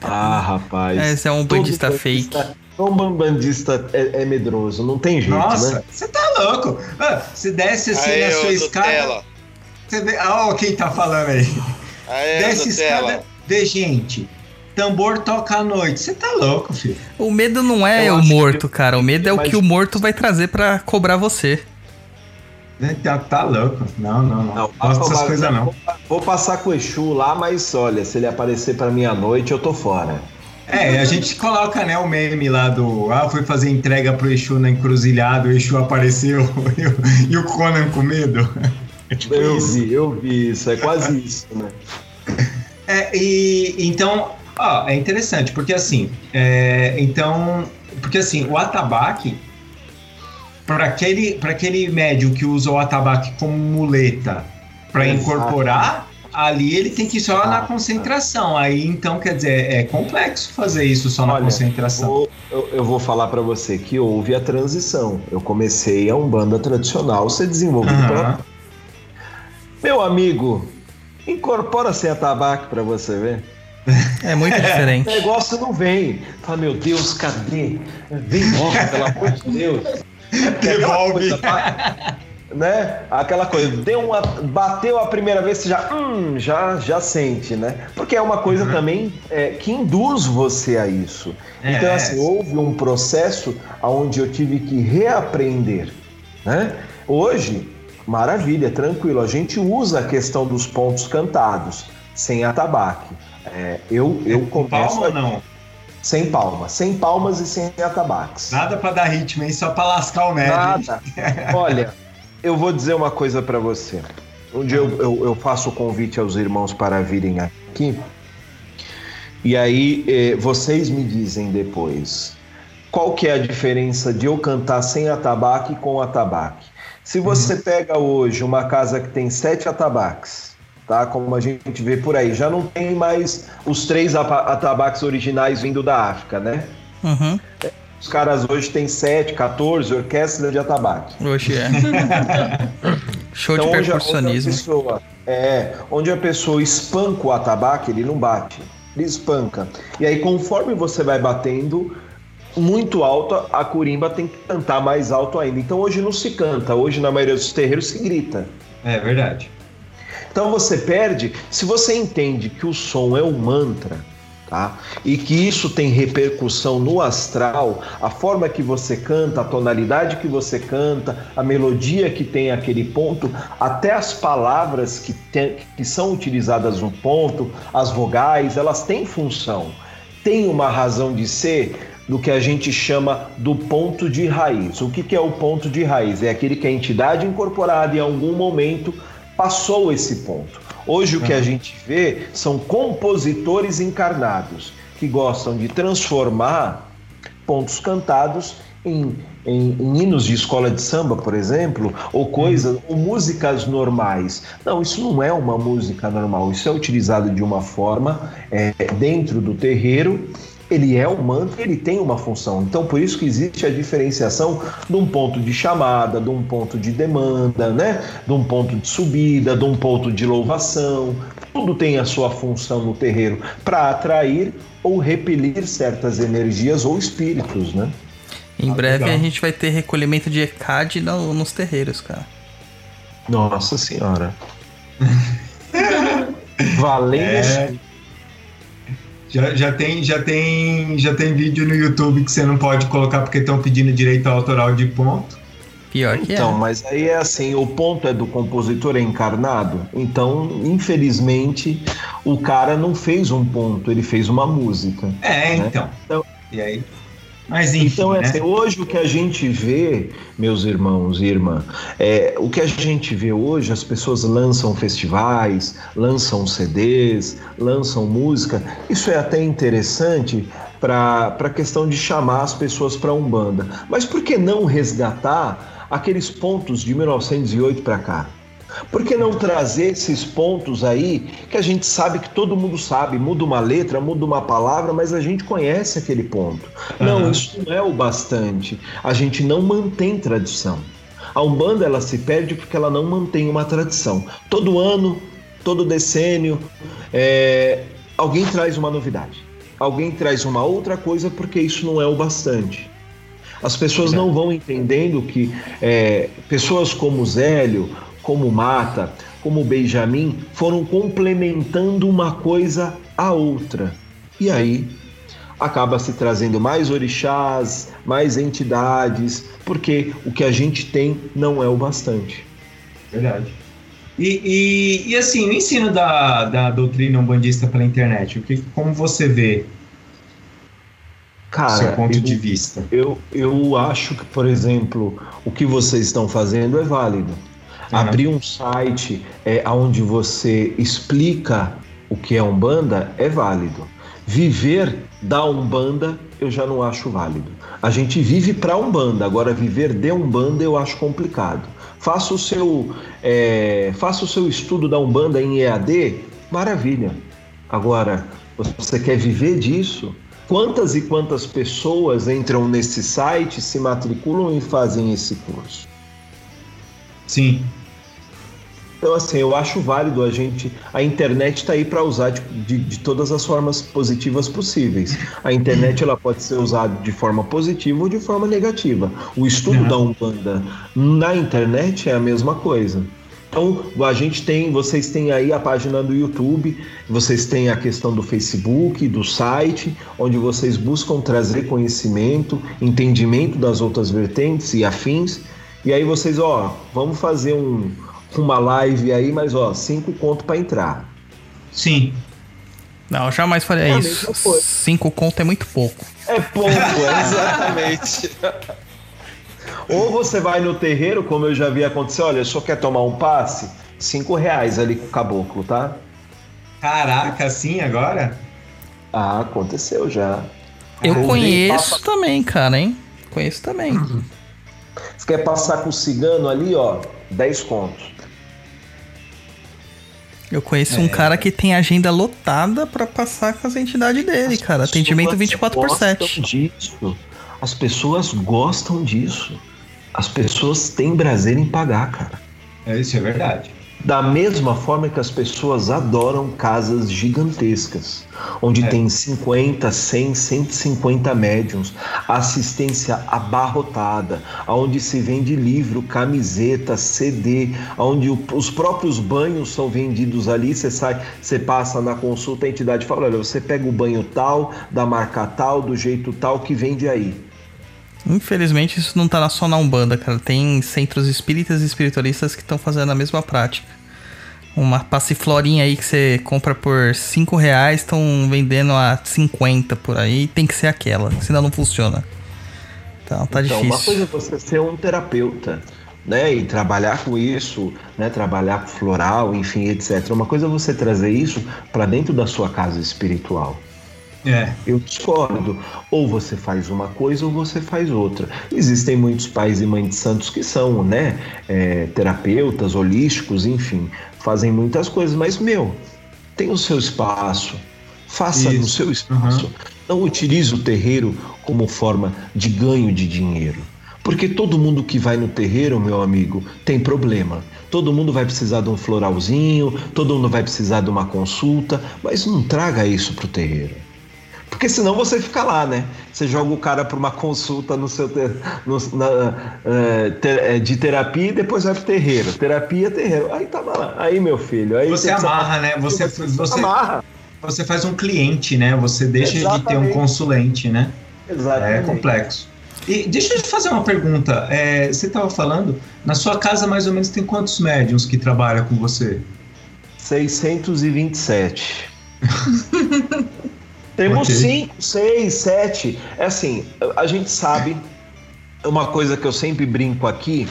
Ah, rapaz. Esse é um bandista fake. Um bandista é, é medroso, não tem jeito, Nossa, né? você tá louco. Ah, se desce assim Aê, na sua escada. Nutella. Você vê. Ah, ó, quem tá falando aí? Aê, desce escada, vê gente. Tambor toca à noite. Você tá louco, filho. O medo não é Eu o morto, cara. O medo é o que o morto vai trazer pra cobrar você. Tá, tá louco. Não, não, não. Não, Gosto dessas vou- coisas não. Vou, passar com o Exu lá, mas olha, se ele aparecer pra mim à noite, eu tô fora. É, a gente coloca, né, o meme lá do. Ah, foi fazer entrega pro Exu na encruzilhada, o Exu apareceu e o Conan com medo. É tipo Eu isso. vi, eu vi isso, é quase isso, né? É, e então, ó, é interessante, porque assim, é, então, porque assim, o atabaque, para aquele, pra aquele médium que usa o atabaque como muleta para incorporar, ali ele tem que ir só na concentração. Aí, então, quer dizer, é complexo fazer isso só na Olha, concentração. Eu, eu- eu vou falar pra você que houve a transição. Eu comecei a Umbanda tradicional ser desenvolvido Aham. Meu amigo, incorpora sem atabaque pra você ver. É muito O diferente. negócio não vem. Fala, meu Deus, cadê? Vem logo, pelo amor de Deus. Aquela Devolve. coisa, né? Aquela coisa, deu uma, bateu a primeira vez, você já, hum, já, já sente, né? Porque é uma coisa Uhum. também é, que induz você a isso. É. Então, assim, houve um processo onde eu tive que reaprender, né? Hoje, maravilha, tranquilo, a gente usa a questão dos pontos cantados, sem atabaque. É, eu, eu Com começo palma ou a- não? sem palmas, sem palmas e sem atabaques. Nada pra dar ritmo, hein? Só pra lascar o nerd. Nada. Olha, eu vou dizer uma coisa pra você. Um dia eu, eu, eu faço o convite aos irmãos para virem aqui. E aí eh, vocês me dizem depois qual que é a diferença de eu cantar sem atabaque e com atabaque. Se você pega hoje uma casa que tem sete atabaques, tá? Como a gente vê por aí, já não tem mais os três atabaques originais vindo da África, né? Uhum. Os caras hoje têm 7, 14 orquestras de atabaque. Hoje é. Show de Então, a- percussionismo. Onde pessoa, é, onde a pessoa espanca o atabaque, ele não bate, ele espanca. E aí, conforme você vai batendo muito alto, a curimba tem que cantar mais alto ainda. Então, hoje não se canta, hoje na maioria dos terreiros se grita. É verdade. Então você perde, se você entende que o som é um mantra, tá? E que isso tem repercussão no astral, a forma que você canta, a tonalidade que você canta, a melodia que tem aquele ponto, até as palavras que, tem- que são utilizadas no ponto, as vogais, elas têm função. Tem uma razão de ser do que a gente chama do ponto de raiz. O que, que é o ponto de raiz? É aquele que a entidade incorporada em algum momento passou esse ponto. Hoje o que a gente vê são compositores encarnados que gostam de transformar pontos cantados em, em- em hinos de escola de samba, por exemplo, ou coisas, ou músicas normais. Não, isso não é uma música normal. Isso é utilizado de uma forma é, dentro do terreiro. Ele é um mantra, ele tem uma função. Então, por isso que existe a diferenciação de um ponto de chamada, de um ponto de demanda, né? De um ponto de subida, de um ponto de louvação. Tudo tem a sua função no terreiro para atrair ou repelir certas energias ou espíritos, né? Em Ah, breve legal. a gente vai ter recolhimento de ECAD no- nos terreiros, cara. Nossa senhora. Valendo. É. Já, já, tem, já, tem, já tem vídeo no YouTube que você não pode colocar porque estão pedindo direito autoral de ponto. Pior que Então, é. mas aí é assim, o ponto é do compositor é encarnado. Então, infelizmente, o cara não fez um ponto, ele fez uma música. É, Né? então. Então- E aí? Mas enfim, Então, é né? assim, hoje o que a gente vê, meus irmãos e irmã, é, o que a gente vê hoje, as pessoas lançam festivais, lançam CDs, lançam música. Isso é até interessante para a questão de chamar as pessoas para Umbanda. Mas por que não resgatar aqueles pontos de 1908 para cá? Por que não trazer esses pontos aí que a gente sabe que todo mundo sabe? Muda uma letra, muda uma palavra, mas a gente conhece aquele ponto. Não, Aham. isso não é o bastante. A gente não mantém tradição. A Umbanda ela se perde porque ela não mantém uma tradição. Todo ano, todo decênio, é, alguém traz uma novidade. Alguém traz uma outra coisa porque isso não é o bastante. As pessoas não vão entendendo que é, pessoas como Zélio, como Mata, como Benjamin foram complementando uma coisa à outra. E aí acaba se trazendo mais orixás, mais entidades, porque o que a gente tem não é o bastante. Verdade. E, e, e, assim, o ensino da, da doutrina umbandista pela internet, o que, como você vê Cara, seu ponto eu- de vista? Eu, eu acho que, por exemplo, o que vocês estão fazendo é válido. Aham. Abrir um site é, onde você explica o que é Umbanda é válido. Viver da Umbanda eu já não acho válido. A gente vive para Umbanda, agora viver de Umbanda eu acho complicado. Faça o seu, é, faça o seu estudo da Umbanda em EAD, maravilha. Agora, você quer viver disso? Quantas e quantas pessoas entram nesse site, se matriculam e fazem esse curso? Sim. Então, assim, eu acho válido a gente. A internet está aí para usar de, de, de todas as formas positivas possíveis. A internet ela pode ser usada de forma positiva ou de forma negativa. O estudo Uhum. da Umbanda na internet é a mesma coisa. Então, a gente tem, vocês têm aí a página do YouTube, vocês têm a questão do Facebook, do site, onde vocês buscam trazer conhecimento, entendimento das outras vertentes e afins. E aí vocês, ó, vamos fazer um, uma live aí, mas ó, cinco conto para entrar. Sim. Não, eu jamais faria É isso. Cinco conto é muito pouco. É pouco, é exatamente. Ou você vai no terreiro, como eu já vi acontecer, olha, só quer tomar um passe? Cinco reais ali com o caboclo, tá? Caraca, assim agora? Ah, aconteceu já. Eu conheço passa- também, cara, hein? Conheço também. Você quer passar com o cigano ali, ó, 10 contos. Eu conheço É. um cara que tem agenda lotada pra passar com as entidades dele, cara. Atendimento Pessoas 24 por gostam 7. disso. As pessoas gostam disso. As pessoas têm prazer em pagar, cara. É, Isso é verdade. Da mesma forma que as pessoas adoram casas gigantescas, onde É. tem 50, 100, 150 médiums, assistência abarrotada, onde se vende livro, camiseta, CD, onde o- os próprios banhos são vendidos ali, você sai, você passa na consulta, a entidade fala, olha, você pega o banho tal, da marca tal, do jeito tal que vende aí. Infelizmente, isso não tá só na Umbanda, cara. Tem centros espíritas e espiritualistas que estão fazendo a mesma prática. Uma passiflorinha aí que você compra por 5 reais, estão vendendo a 50 por aí. Tem que ser aquela, senão não funciona. Então, tá Então, uma coisa é você ser um terapeuta, né, e trabalhar com isso, né, trabalhar com floral, enfim, etc. Uma coisa é você trazer isso para dentro da sua casa espiritual. É. Eu discordo. Ou você faz uma coisa ou você faz outra. Existem muitos pais e mães de santos que são, né, é, terapeutas, holísticos, enfim, fazem muitas coisas, mas, meu, tem o seu espaço. Faça no Isso. seu espaço. Não utilize o terreiro como forma de ganho de dinheiro. Porque todo mundo que vai no terreiro, meu amigo, tem problema. Todo mundo vai precisar de um floralzinho, todo mundo vai precisar de uma consulta, mas não traga isso pro terreiro. Porque senão você fica lá, né? Você joga o cara para uma consulta no seu ter, no, na, é, ter, é, de terapia e depois vai pro terreiro. Terapia, terreiro. Aí tá lá. Aí, meu filho. Aí Você amarra, né? Você, você, amarra. você faz um cliente, né? Você deixa de ter um Exatamente. consulente, né? Exatamente. É complexo. E deixa eu te fazer uma pergunta. É, você estava falando, na sua casa mais ou menos tem quantos médiums que trabalham com você? 627. Temos Ok. 5, 6, 7. É assim, a gente sabe uma coisa que eu sempre brinco aqui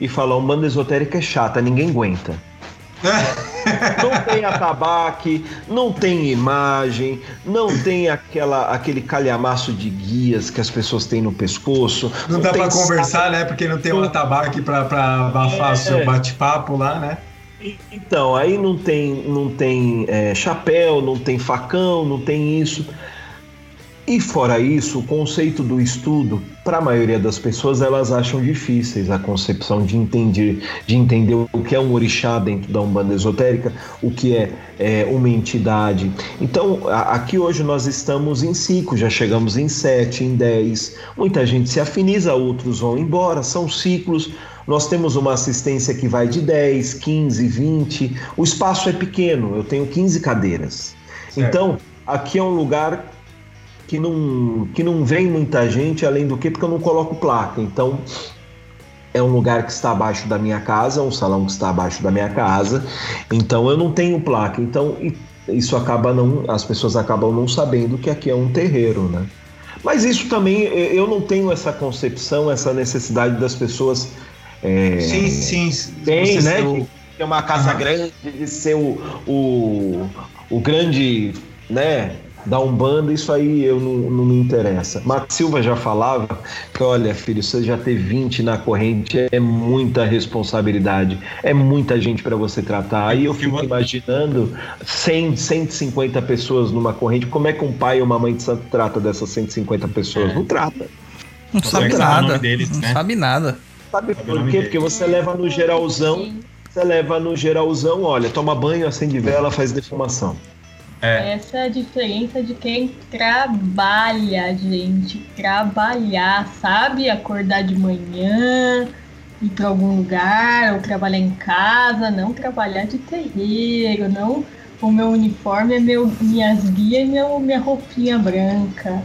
e falo, a Umbanda esotérica é chata, ninguém aguenta. Não tem atabaque, não tem imagem, não tem aquela, aquele calhamaço de guias que as pessoas têm no pescoço. Não dá tem pra conversar, né? Porque não tem um atabaque pra, pra abafar É. seu bate-papo lá, né? Então, aí não tem, não tem é, chapéu, não tem facão, não tem isso. E fora isso, o conceito do estudo, para a maioria das pessoas, elas acham difíceis a concepção de entender, de entender o que é um orixá dentro da Umbanda esotérica, o que é, é, uma entidade. Então, a- aqui hoje nós estamos em cinco, já chegamos em sete, em dez. Muita gente se afiniza, outros vão embora, são ciclos. Nós temos uma assistência que vai de 10, 15, 20. O espaço é pequeno, eu tenho 15 cadeiras. Certo. Então, aqui é um lugar que não, que não vem muita gente, além do que porque eu não coloco placa. Então, é um lugar que está abaixo da minha casa, um salão que está abaixo da minha casa. Então, eu não tenho placa. Então, isso acaba não, as pessoas acabam não sabendo que aqui é um terreiro, né? Mas isso também, eu não tenho essa concepção, essa necessidade das pessoas é, Sim, sim. tem, né? o- ter uma casa grande, de ser o, o, o grande, né? Da Umbanda, isso aí eu não, não me interessa. Max Silva já falava que, olha, filho, você já ter 20 na corrente é muita responsabilidade, é muita gente para você tratar. Aí eu fico imaginando 100, 150 pessoas numa corrente, como é que um pai ou uma mãe de santo trata dessas 150 pessoas? É. Não trata. Não sabe nada. deles, não né? sabe nada. Sabe o por quê? Porque você leva no geralzão, você leva no geralzão, olha, toma banho, acende vela, faz defumação. É. Essa é a diferença de quem trabalha, gente. Trabalhar, sabe? Acordar de manhã, ir para algum lugar, ou trabalhar em casa, não trabalhar de terreiro, não. O meu uniforme é meu, minhas guias e meu, minha roupinha branca.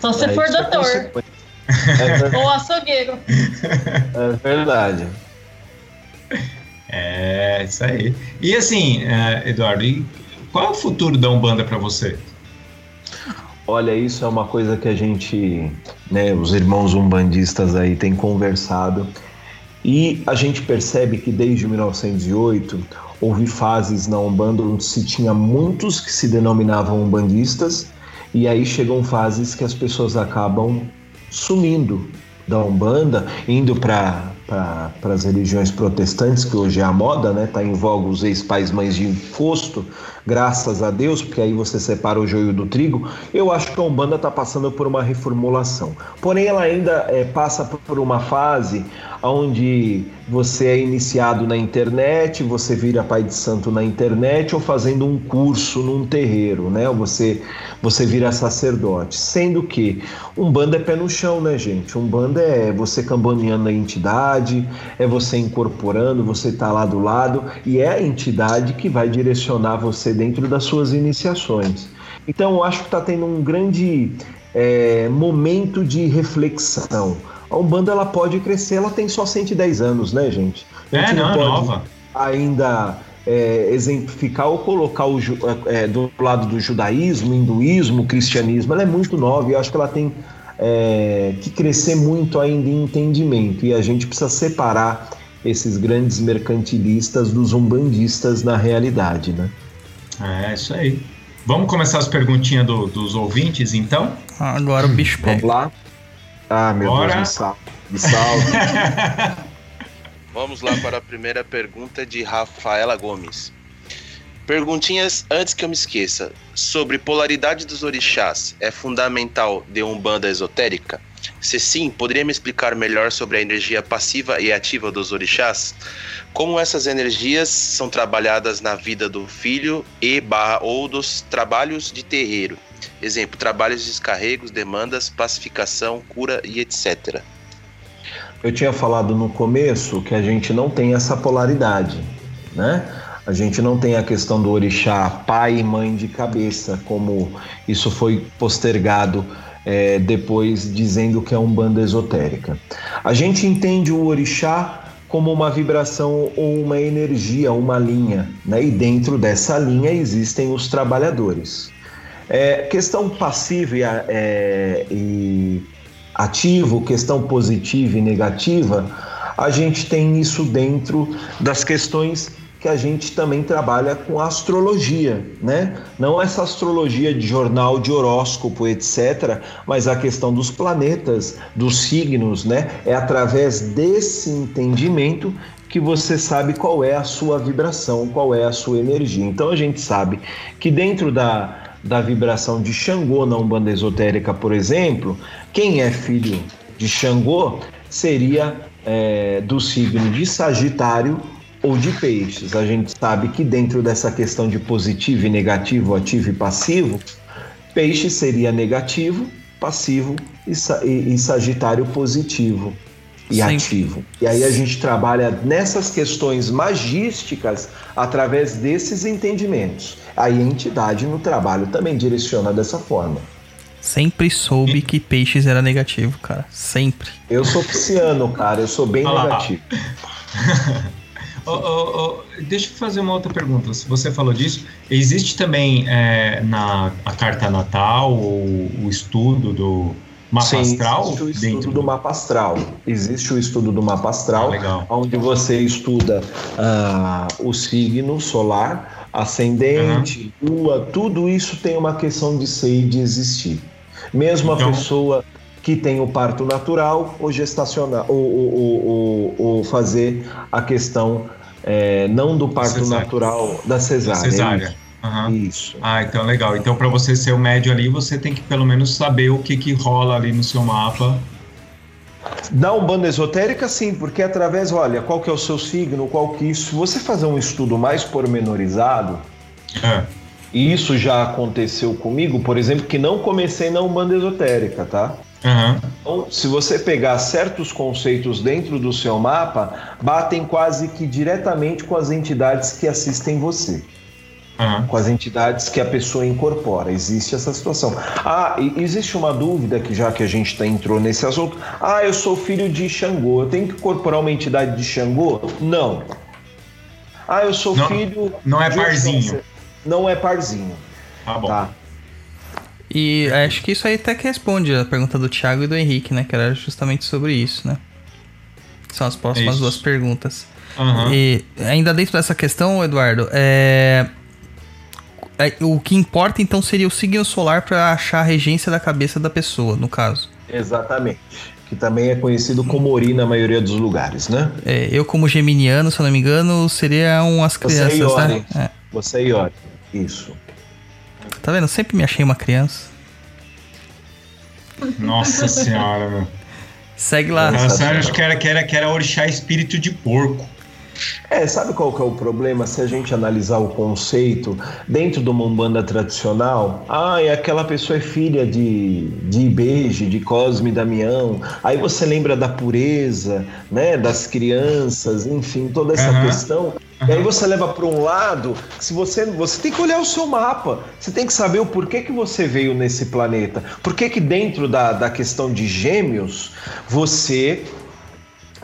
Só se É, for é doutor consequência. É, ou açougueiro. é verdade. É, isso aí. E assim, é, Eduardo, qual é o futuro da Umbanda pra você? Olha, isso é uma coisa que a gente, né, os irmãos umbandistas aí têm conversado e a gente percebe que desde 1908 houve fases na Umbanda onde se tinha muitos que se denominavam umbandistas e aí chegam fases que as pessoas acabam sumindo da Umbanda, indo para as religiões protestantes, que hoje é a moda, né? Tá em voga os ex-pais mães de encosto, graças a Deus, porque aí você separa o joio do trigo. Eu acho que a Umbanda está passando por uma reformulação. Porém, ela ainda é, passa por uma fase onde você é iniciado na internet, você vira pai de santo na internet ou fazendo um curso num terreiro, né? Ou você, você vira sacerdote. Sendo que Umbanda é pé no chão, né, gente? Umbanda é você cambaneando a entidade, é você incorporando, você tá lá do lado e é a entidade que vai direcionar você dentro das suas iniciações. Então, eu acho que está tendo um grande é, momento de reflexão. A Umbanda ela pode crescer, ela tem só 110 anos, né, gente? A É, gente não, é pode nova. ainda é, exemplificar ou colocar o, ju- é, do lado do judaísmo, hinduísmo, cristianismo. Ela é muito nova e eu acho que ela tem é, que crescer muito ainda em entendimento. E a gente precisa separar esses grandes mercantilistas dos umbandistas na realidade, né? É, isso aí. Vamos começar as perguntinhas do- dos ouvintes, então? Agora o bicho Vamos pega. lá? Ah, meu Bora. Deus, me salve. Me salve. Vamos lá para a primeira pergunta de Rafaela Gomes. Perguntinhas antes que eu me esqueça. Sobre polaridade dos orixás, é fundamental de umbanda esotérica? Se sim, poderia me explicar melhor sobre a energia passiva e ativa dos orixás? Como essas energias são trabalhadas na vida do filho e barra ou dos trabalhos de terreiro? Exemplo, trabalhos de descarregos, demandas, pacificação, cura e etc. Eu tinha falado no começo que a gente não tem essa polaridade, né? A gente não tem a questão do orixá pai e mãe de cabeça, como isso foi postergado é, depois dizendo que é um banda esotérica. A gente entende o orixá como uma vibração ou uma energia, uma linha, né? E dentro dessa linha existem os trabalhadores. É, questão passiva e, é, e ativo, questão positiva e negativa, a gente tem isso dentro das questões que a gente também trabalha com astrologia, né? Não essa astrologia de jornal, de horóscopo, etc., mas a questão dos planetas, dos signos, né? É através desse entendimento que você sabe qual é a sua vibração, qual é a sua energia. Então a gente sabe que dentro da, da vibração de Xangô na Umbanda Esotérica, por exemplo, quem é filho de Xangô seria é, do signo de Sagitário ou de peixes. A gente sabe que dentro dessa questão de positivo e negativo, ativo e passivo, peixe seria negativo, passivo e, e, e sagitário positivo e Sim. ativo. E aí a gente trabalha nessas questões magísticas através desses entendimentos. Aí a entidade no trabalho também direciona dessa forma. Sempre soube que peixes era negativo, cara. Sempre. Eu sou pisciano, cara. Eu sou bem negativo. Oh, oh, oh, deixa eu fazer uma outra pergunta. Se você falou disso, existe também é, na a carta natal o, o estudo do mapa Sim, astral? Existe o estudo dentro do mapa astral. Existe o estudo do mapa astral, ah, onde você estuda uh, o signo solar, ascendente, uhum. lua, tudo isso tem uma questão de ser e de existir. Mesmo então, a pessoa que tem o parto natural ou gestacional, ou, ou, ou, ou fazer a questão é, não do parto cesárea. natural, da cesárea. Da cesárea. Uhum. Isso. Ah, então legal. Então, para você ser o médio ali, você tem que pelo menos saber o que, que rola ali no seu mapa. Da Umbanda Esotérica, sim, porque através, olha, qual que é o seu signo, qual que isso. Se você fazer um estudo mais pormenorizado, é. e isso já aconteceu comigo, por exemplo, que não comecei na Umbanda Esotérica, tá? Uhum. Então, se você pegar certos conceitos dentro do seu mapa, batem quase que diretamente com as entidades que assistem você. Uhum. Com as entidades que a pessoa incorpora. Existe essa situação. Ah, existe uma dúvida que já que a gente tá, entrou nesse assunto. Ah, eu sou filho de Xangô. Eu tenho que incorporar uma entidade de Xangô? Não. Ah, eu sou não, filho. Não é parzinho. Não é parzinho. Ah, bom. Tá. E acho que isso aí até que responde a pergunta do Thiago e do Henrique, né? Que era justamente sobre isso, né? São as próximas isso. duas perguntas. Uhum. E ainda dentro dessa questão, Eduardo, é... é... o que importa então seria o signo solar para achar a regência da cabeça da pessoa, no caso. Exatamente. Que também é conhecido como Ori na maioria dos lugares, né? É, eu, como geminiano, se eu não me engano, seria umas crianças, Você é Iori. né? É. Você é Iori. Isso. Tá vendo? sempre me achei uma criança. Nossa senhora, meu. Segue lá. Nossa, eu acho que era, que, era, que era orixá espírito de porco. É, sabe qual que é o problema? Se a gente analisar o conceito dentro de uma umbanda tradicional, ah, e aquela pessoa é filha de, de Ibeje, de Cosme e Damião, aí você lembra da pureza, né, das crianças, enfim, toda essa uhum. questão. E aí você leva para um lado, se você você tem que olhar o seu mapa, você tem que saber o porquê que você veio nesse planeta, por que que dentro da, da questão de gêmeos você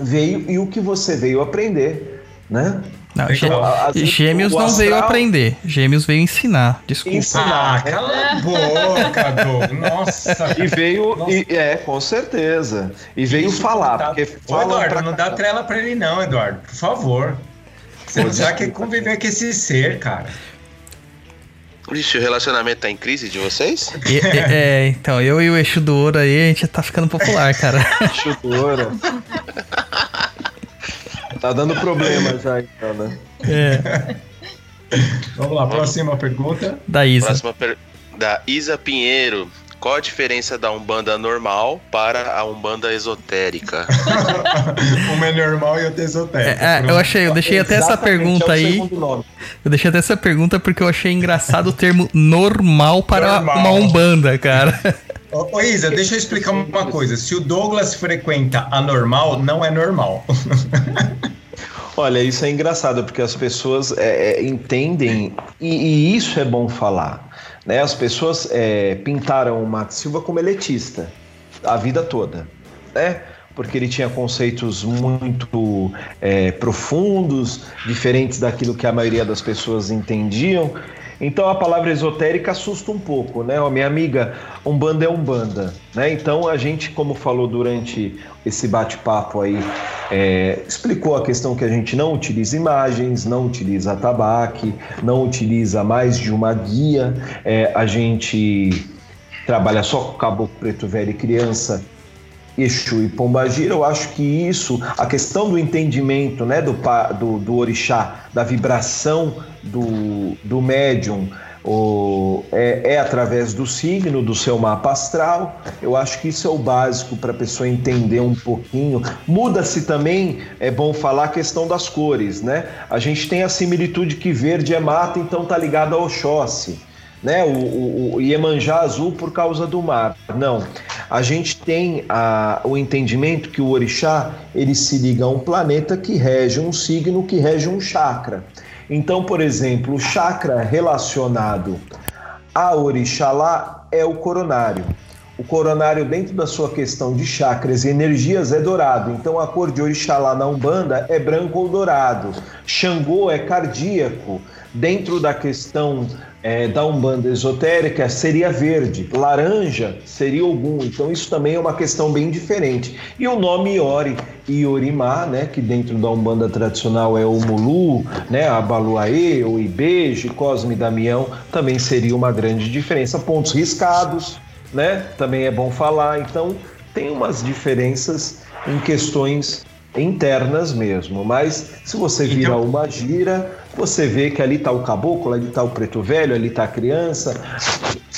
veio e o que você veio aprender, né? Não, então, a, gêmeos não astral... veio aprender, gêmeos veio ensinar, desculpa. Ensinar, ah, cala a boca, Doug. Nossa. E veio, Nossa. E, é, com certeza. E veio Isso, falar, tá... porque Ô, Eduardo, não dá trela pra ele não, Eduardo, por favor. Você já quer conviver com esse ser, cara. Ixi, o relacionamento tá em crise de vocês? E, é, então, eu e o eixo do ouro aí, a gente tá ficando popular, cara. eixo do ouro. Tá dando problema já, então, né? É. Vamos lá, próxima pergunta. Da Isa. Próxima per... da Isa Pinheiro. Qual a diferença da Umbanda normal para a Umbanda esotérica? Uma é normal e outra é esotérica. É, é, eu achei, eu deixei até essa é pergunta o aí. Eu deixei até essa pergunta porque eu achei engraçado o termo normal para Normal. uma umbanda, cara. Ô, ô, Isa, deixa eu explicar uma coisa. Se o Douglas frequenta a normal, não é normal. Olha, isso é engraçado, porque as pessoas é, é, entendem, e, e isso é bom falar. Né? As pessoas é, pintaram o Max Silva como elitista a vida toda, né? porque ele tinha conceitos muito é, profundos, diferentes daquilo que a maioria das pessoas entendiam. Então a palavra esotérica assusta um pouco, né? Ó, minha amiga, Umbanda é Umbanda, né? Então a gente, como falou durante esse bate-papo aí, é, explicou a questão que a gente não utiliza imagens, não utiliza tabaque, não utiliza mais de uma guia, é, a gente trabalha só com caboclo preto velho e criança Exu e Pombagira, eu acho que isso, a questão do entendimento né, do, do, do orixá, da vibração do, do médium, o- é, é através do signo, do seu mapa astral. Eu acho que isso é o básico para a pessoa entender um pouquinho. Muda-se também, é bom falar, a questão das cores. Né? A gente tem a similitude que verde é mata, então tá ligado ao Oxóssi né, o, o, o Iemanjá azul por causa do mar. Não. A gente tem a, o entendimento que o orixá ele se liga a um planeta que rege um signo, que rege um chakra. Então, por exemplo, o chakra relacionado a orixalá é o coronário. O coronário, dentro da sua questão de chakras e energias, é dourado. Então, a cor de orixalá na Umbanda é branco ou dourado. Xangô é cardíaco. Dentro da questão é, da Umbanda esotérica, seria verde. Laranja seria Ogum. Então, isso também é uma questão bem diferente. E o nome Iori e Iorimá, né, que dentro da Umbanda tradicional é o Mulu, né, a Baluaê, o Ibeje, Cosme e Damião, também seria uma grande diferença. Pontos riscados, né? Também é bom falar. Então, tem umas diferenças em questões internas mesmo. Mas se você vira Então- uma gira, você vê que ali está o caboclo, ali está o preto velho, ali está a criança,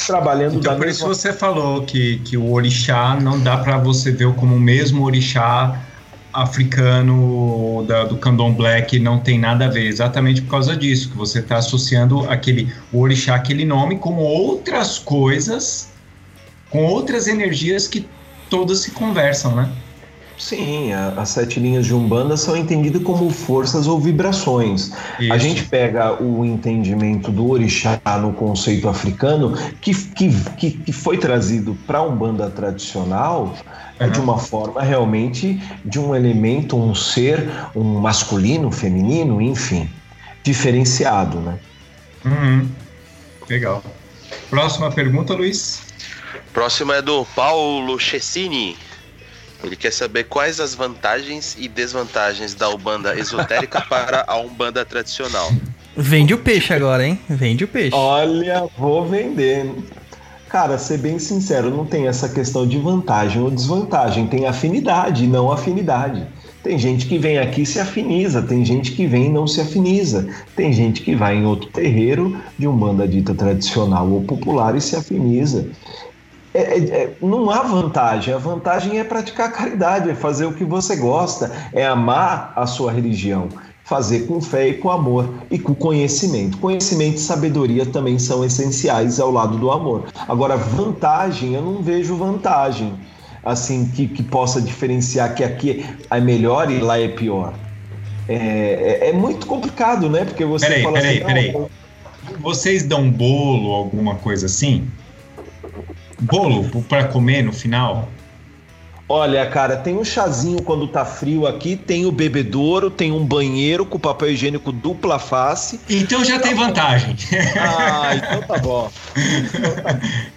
trabalhando Então, da por isso mesma você falou que, que o orixá não dá para você ver como o mesmo orixá africano da- do candomblé que não tem nada a ver, exatamente por causa disso, que você está associando aquele o orixá, aquele nome, com outras coisas, com outras energias que todas se conversam, né? Sim, a- as sete linhas de Umbanda são entendidas como forças ou vibrações. A Isso. gente pega o entendimento do orixá no conceito africano, que, que, que, que foi trazido para a Umbanda tradicional, é de Uhum. uma forma realmente de um elemento, um ser, um masculino, feminino, enfim, diferenciado, né? Uhum. Legal. Próxima pergunta, Luiz. Próxima é do Paulo Chessini. Ele quer saber quais as vantagens e desvantagens da Umbanda esotérica para a Umbanda tradicional. Vende o peixe agora, hein? Vende o peixe. Olha, vou vender. Cara, ser bem sincero, não tem essa questão de vantagem ou desvantagem, tem afinidade e não afinidade. Tem gente que vem aqui e se afiniza, tem gente que vem e não se afiniza, tem gente que vai em outro terreiro de um banda dita tradicional ou popular e se afiniza. É, é, é, não há vantagem, a vantagem é praticar a caridade, é fazer o que você gosta, é amar a sua religião, fazer com fé e com amor e com conhecimento. Conhecimento e sabedoria também são essenciais ao lado do amor. Agora, vantagem, eu não vejo vantagem assim que, que possa diferenciar que aqui é melhor e lá é pior. É, é, é muito complicado, né? Porque você Peraí, fala peraí, assim, peraí. "Não, Vocês dão bolo, alguma coisa assim? Bolo para comer no final? Olha, cara, tem um chazinho quando tá frio aqui, tem o bebedouro, tem um banheiro com papel higiênico dupla face. Então já tem vantagem. Ah, então tá bom.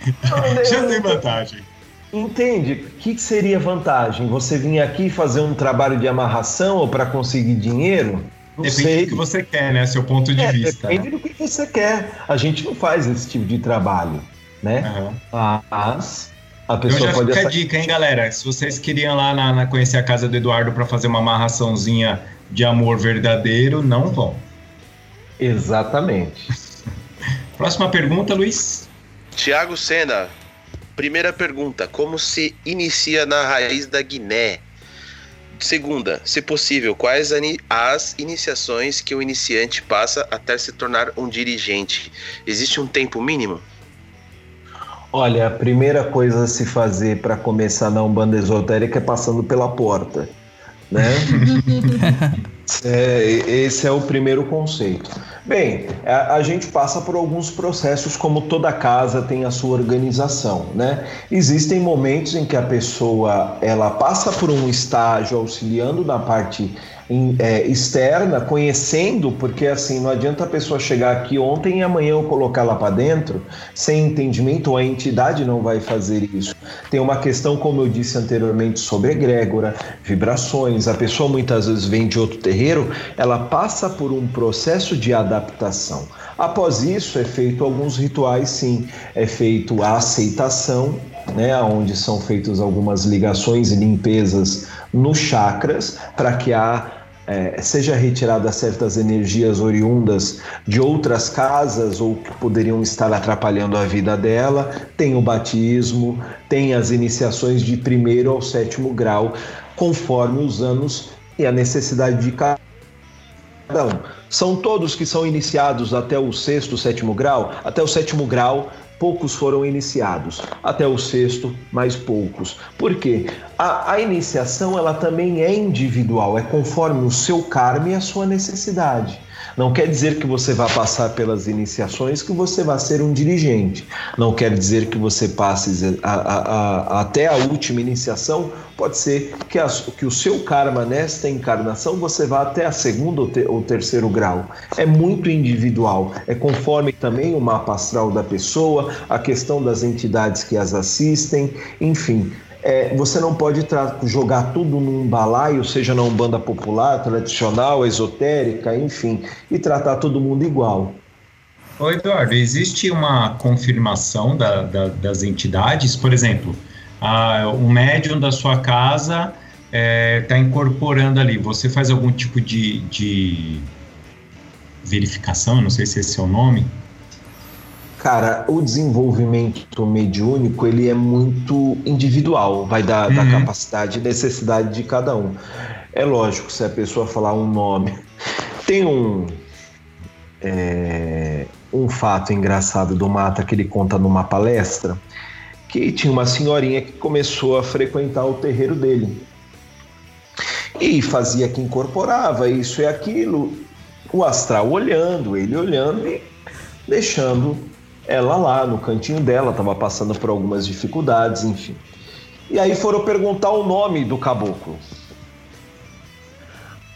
Então tá bom. já tem vantagem. Entende? O que seria vantagem? Você vir aqui fazer um trabalho de amarração ou para conseguir dinheiro? Não Depende sei. do que você quer, né? Seu ponto de É, vista. depende do que você quer. A gente não faz esse tipo de trabalho, né? Aham. Mas a Então pessoa já pode fica a dica, hein, galera? Se vocês queriam lá na, na- conhecer a casa do Eduardo para fazer uma amarraçãozinha de amor verdadeiro, não vão. Exatamente. Próxima pergunta, Luiz. Tiago Sena, primeira pergunta: como se inicia na raiz da Guiné? Segunda, se possível, quais as iniciações que o iniciante passa até se tornar um dirigente? Existe um tempo mínimo? Olha, a primeira coisa a se fazer para começar na Umbanda Esotérica é passando pela porta, né? É, esse é o primeiro conceito. Bem, a, a gente passa por alguns processos, como toda casa tem a sua organização, né? Existem momentos em que a pessoa ela passa por um estágio auxiliando na parte em- é, externa, conhecendo, porque assim não adianta a pessoa chegar aqui ontem e amanhã eu colocar lá para dentro sem entendimento, a entidade não vai fazer isso. Tem uma questão, como eu disse anteriormente, sobre egrégora, vibrações. A pessoa muitas vezes vem de outro terreiro, ela passa por um processo de adaptação. Após isso, é feito alguns rituais, sim. É feito a aceitação, né, onde são feitas algumas ligações e limpezas nos chakras, para que a é, seja retirada certas energias oriundas de outras casas ou que poderiam estar atrapalhando a vida dela. Tem o batismo, tem as iniciações de primeiro ao sétimo grau, conforme os anos e a necessidade de cada um. São todos que são iniciados até o sexto, sétimo grau? Até o sétimo grau, poucos foram iniciados. Até o sexto, mais poucos. Por quê? A, a iniciação ela também é individual, é conforme o seu karma e a sua necessidade. Não quer dizer que você vai passar pelas iniciações que você vai ser um dirigente. Não quer dizer que você passe a- a- a- até a última iniciação. Pode ser que, que o seu karma nesta encarnação você vá até a segunda ou, te- ou terceiro grau. É muito individual. É conforme também o mapa astral da pessoa, a questão das entidades que as assistem, enfim. É, você não pode jogar tudo num balaio, seja na Umbanda popular, tradicional, esotérica, enfim, e tratar todo mundo igual. Ô Eduardo, existe uma confirmação da- da- das entidades? Por exemplo, a, o médium da sua casa está incorporando ali. Você faz algum tipo de, de verificação? Não sei se esse é o nome. Cara, o desenvolvimento mediúnico ele é muito individual, vai da, da Uhum. capacidade e necessidade de cada um. É lógico, se a pessoa falar um nome. Tem um, é, um fato engraçado do Mata que ele conta numa palestra que tinha uma senhorinha que começou a frequentar o terreiro dele. E fazia que incorporava isso e aquilo, o astral olhando, ele olhando e deixando ela lá no cantinho dela, estava passando por algumas dificuldades, enfim. E aí foram perguntar o nome do caboclo.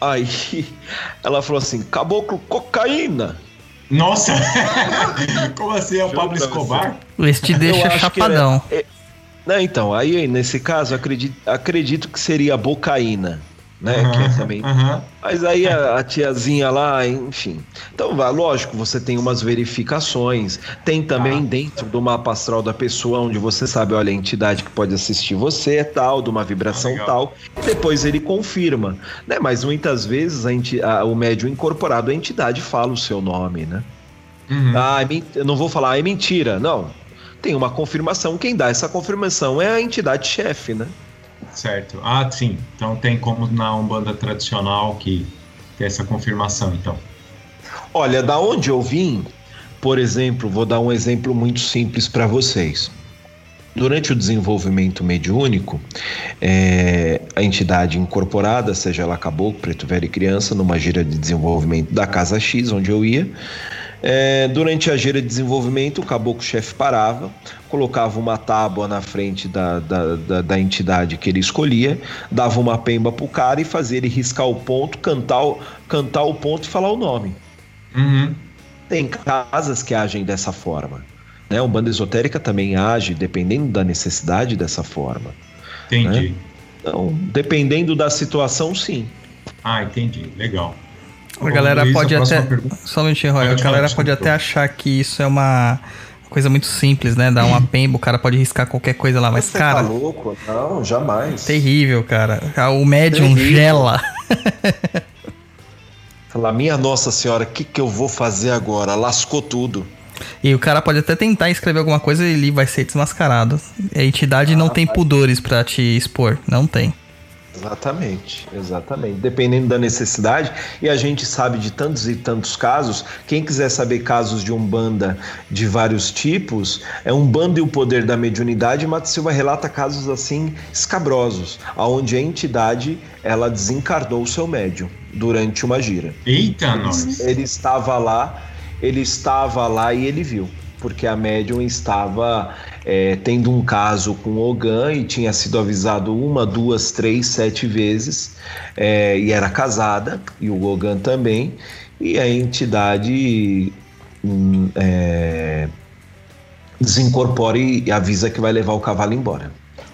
Aí ela falou assim: caboclo cocaína. Nossa! Como assim? É o Pablo Escobar? Esse te deixa que era- chapadão. é- Não, então, aí nesse caso acredito, acredito que seria bocaína, né? que é também aham. Mas aí a, a tiazinha lá, enfim. Então, vai, lógico, você tem umas verificações. Tem também Ah. dentro do mapa astral da pessoa, onde você sabe, olha, a entidade que pode assistir você é tal, de uma vibração Ah, tal. Depois ele confirma, né? Mas muitas vezes a enti- a- o médium incorporado, a entidade fala o seu nome, né? Uhum. Ah, é eu não vou falar, é mentira. Não. Tem uma confirmação. Quem dá essa confirmação é a entidade chefe, né? Certo. Ah, sim. Então tem como na Umbanda tradicional que tem essa confirmação, então. Olha, da onde eu vim, por exemplo, vou dar um exemplo muito simples para vocês. Durante o desenvolvimento mediúnico, é, a entidade incorporada, seja ela caboclo, preto velho e criança, numa gira de desenvolvimento da Casa X, onde eu ia, é, durante a gira de desenvolvimento, o caboclo-chefe parava, colocava uma tábua na frente da, da, da, da entidade que ele escolhia, dava uma pemba pro cara e fazia ele riscar o ponto, cantar, o- cantar o ponto e falar o nome. Uhum. Tem casas que agem dessa forma. Né? Um banda esotérica também age, dependendo da necessidade, dessa forma. Entendi. Então, dependendo da situação, sim. Ah, entendi. Legal. A galera Luiz, pode a até. pergunta. Só um minutinho, Roy. A galera pode até achar que isso é uma coisa muito simples, né? Dar uma pemba, o cara pode riscar qualquer coisa lá, mas, Você cara, tá louco? Não, jamais. terrível, cara. O médium Terrível. gela. Falar, minha Nossa Senhora, o que, que eu vou fazer agora? Lascou tudo. E o cara pode até tentar escrever alguma coisa e ele vai ser desmascarado. A entidade não tem pudores pra te expor. Não tem. Exatamente, exatamente. Dependendo da necessidade, e a gente sabe de tantos e tantos casos. Quem quiser saber casos de umbanda de vários tipos, é Umbanda e o poder da mediunidade. Mata Silva relata casos assim escabrosos, aonde a entidade ela desencarnou o seu médium durante uma gira. Eita, nós. Ele estava lá, ele estava lá e ele viu, porque a médium estava é, tendo um caso com o Ogan e tinha sido avisado uma, duas, três, sete vezes, é, e era casada, e o Ogan também, e a entidade hum, é, desincorpora e avisa que vai levar o cavalo embora.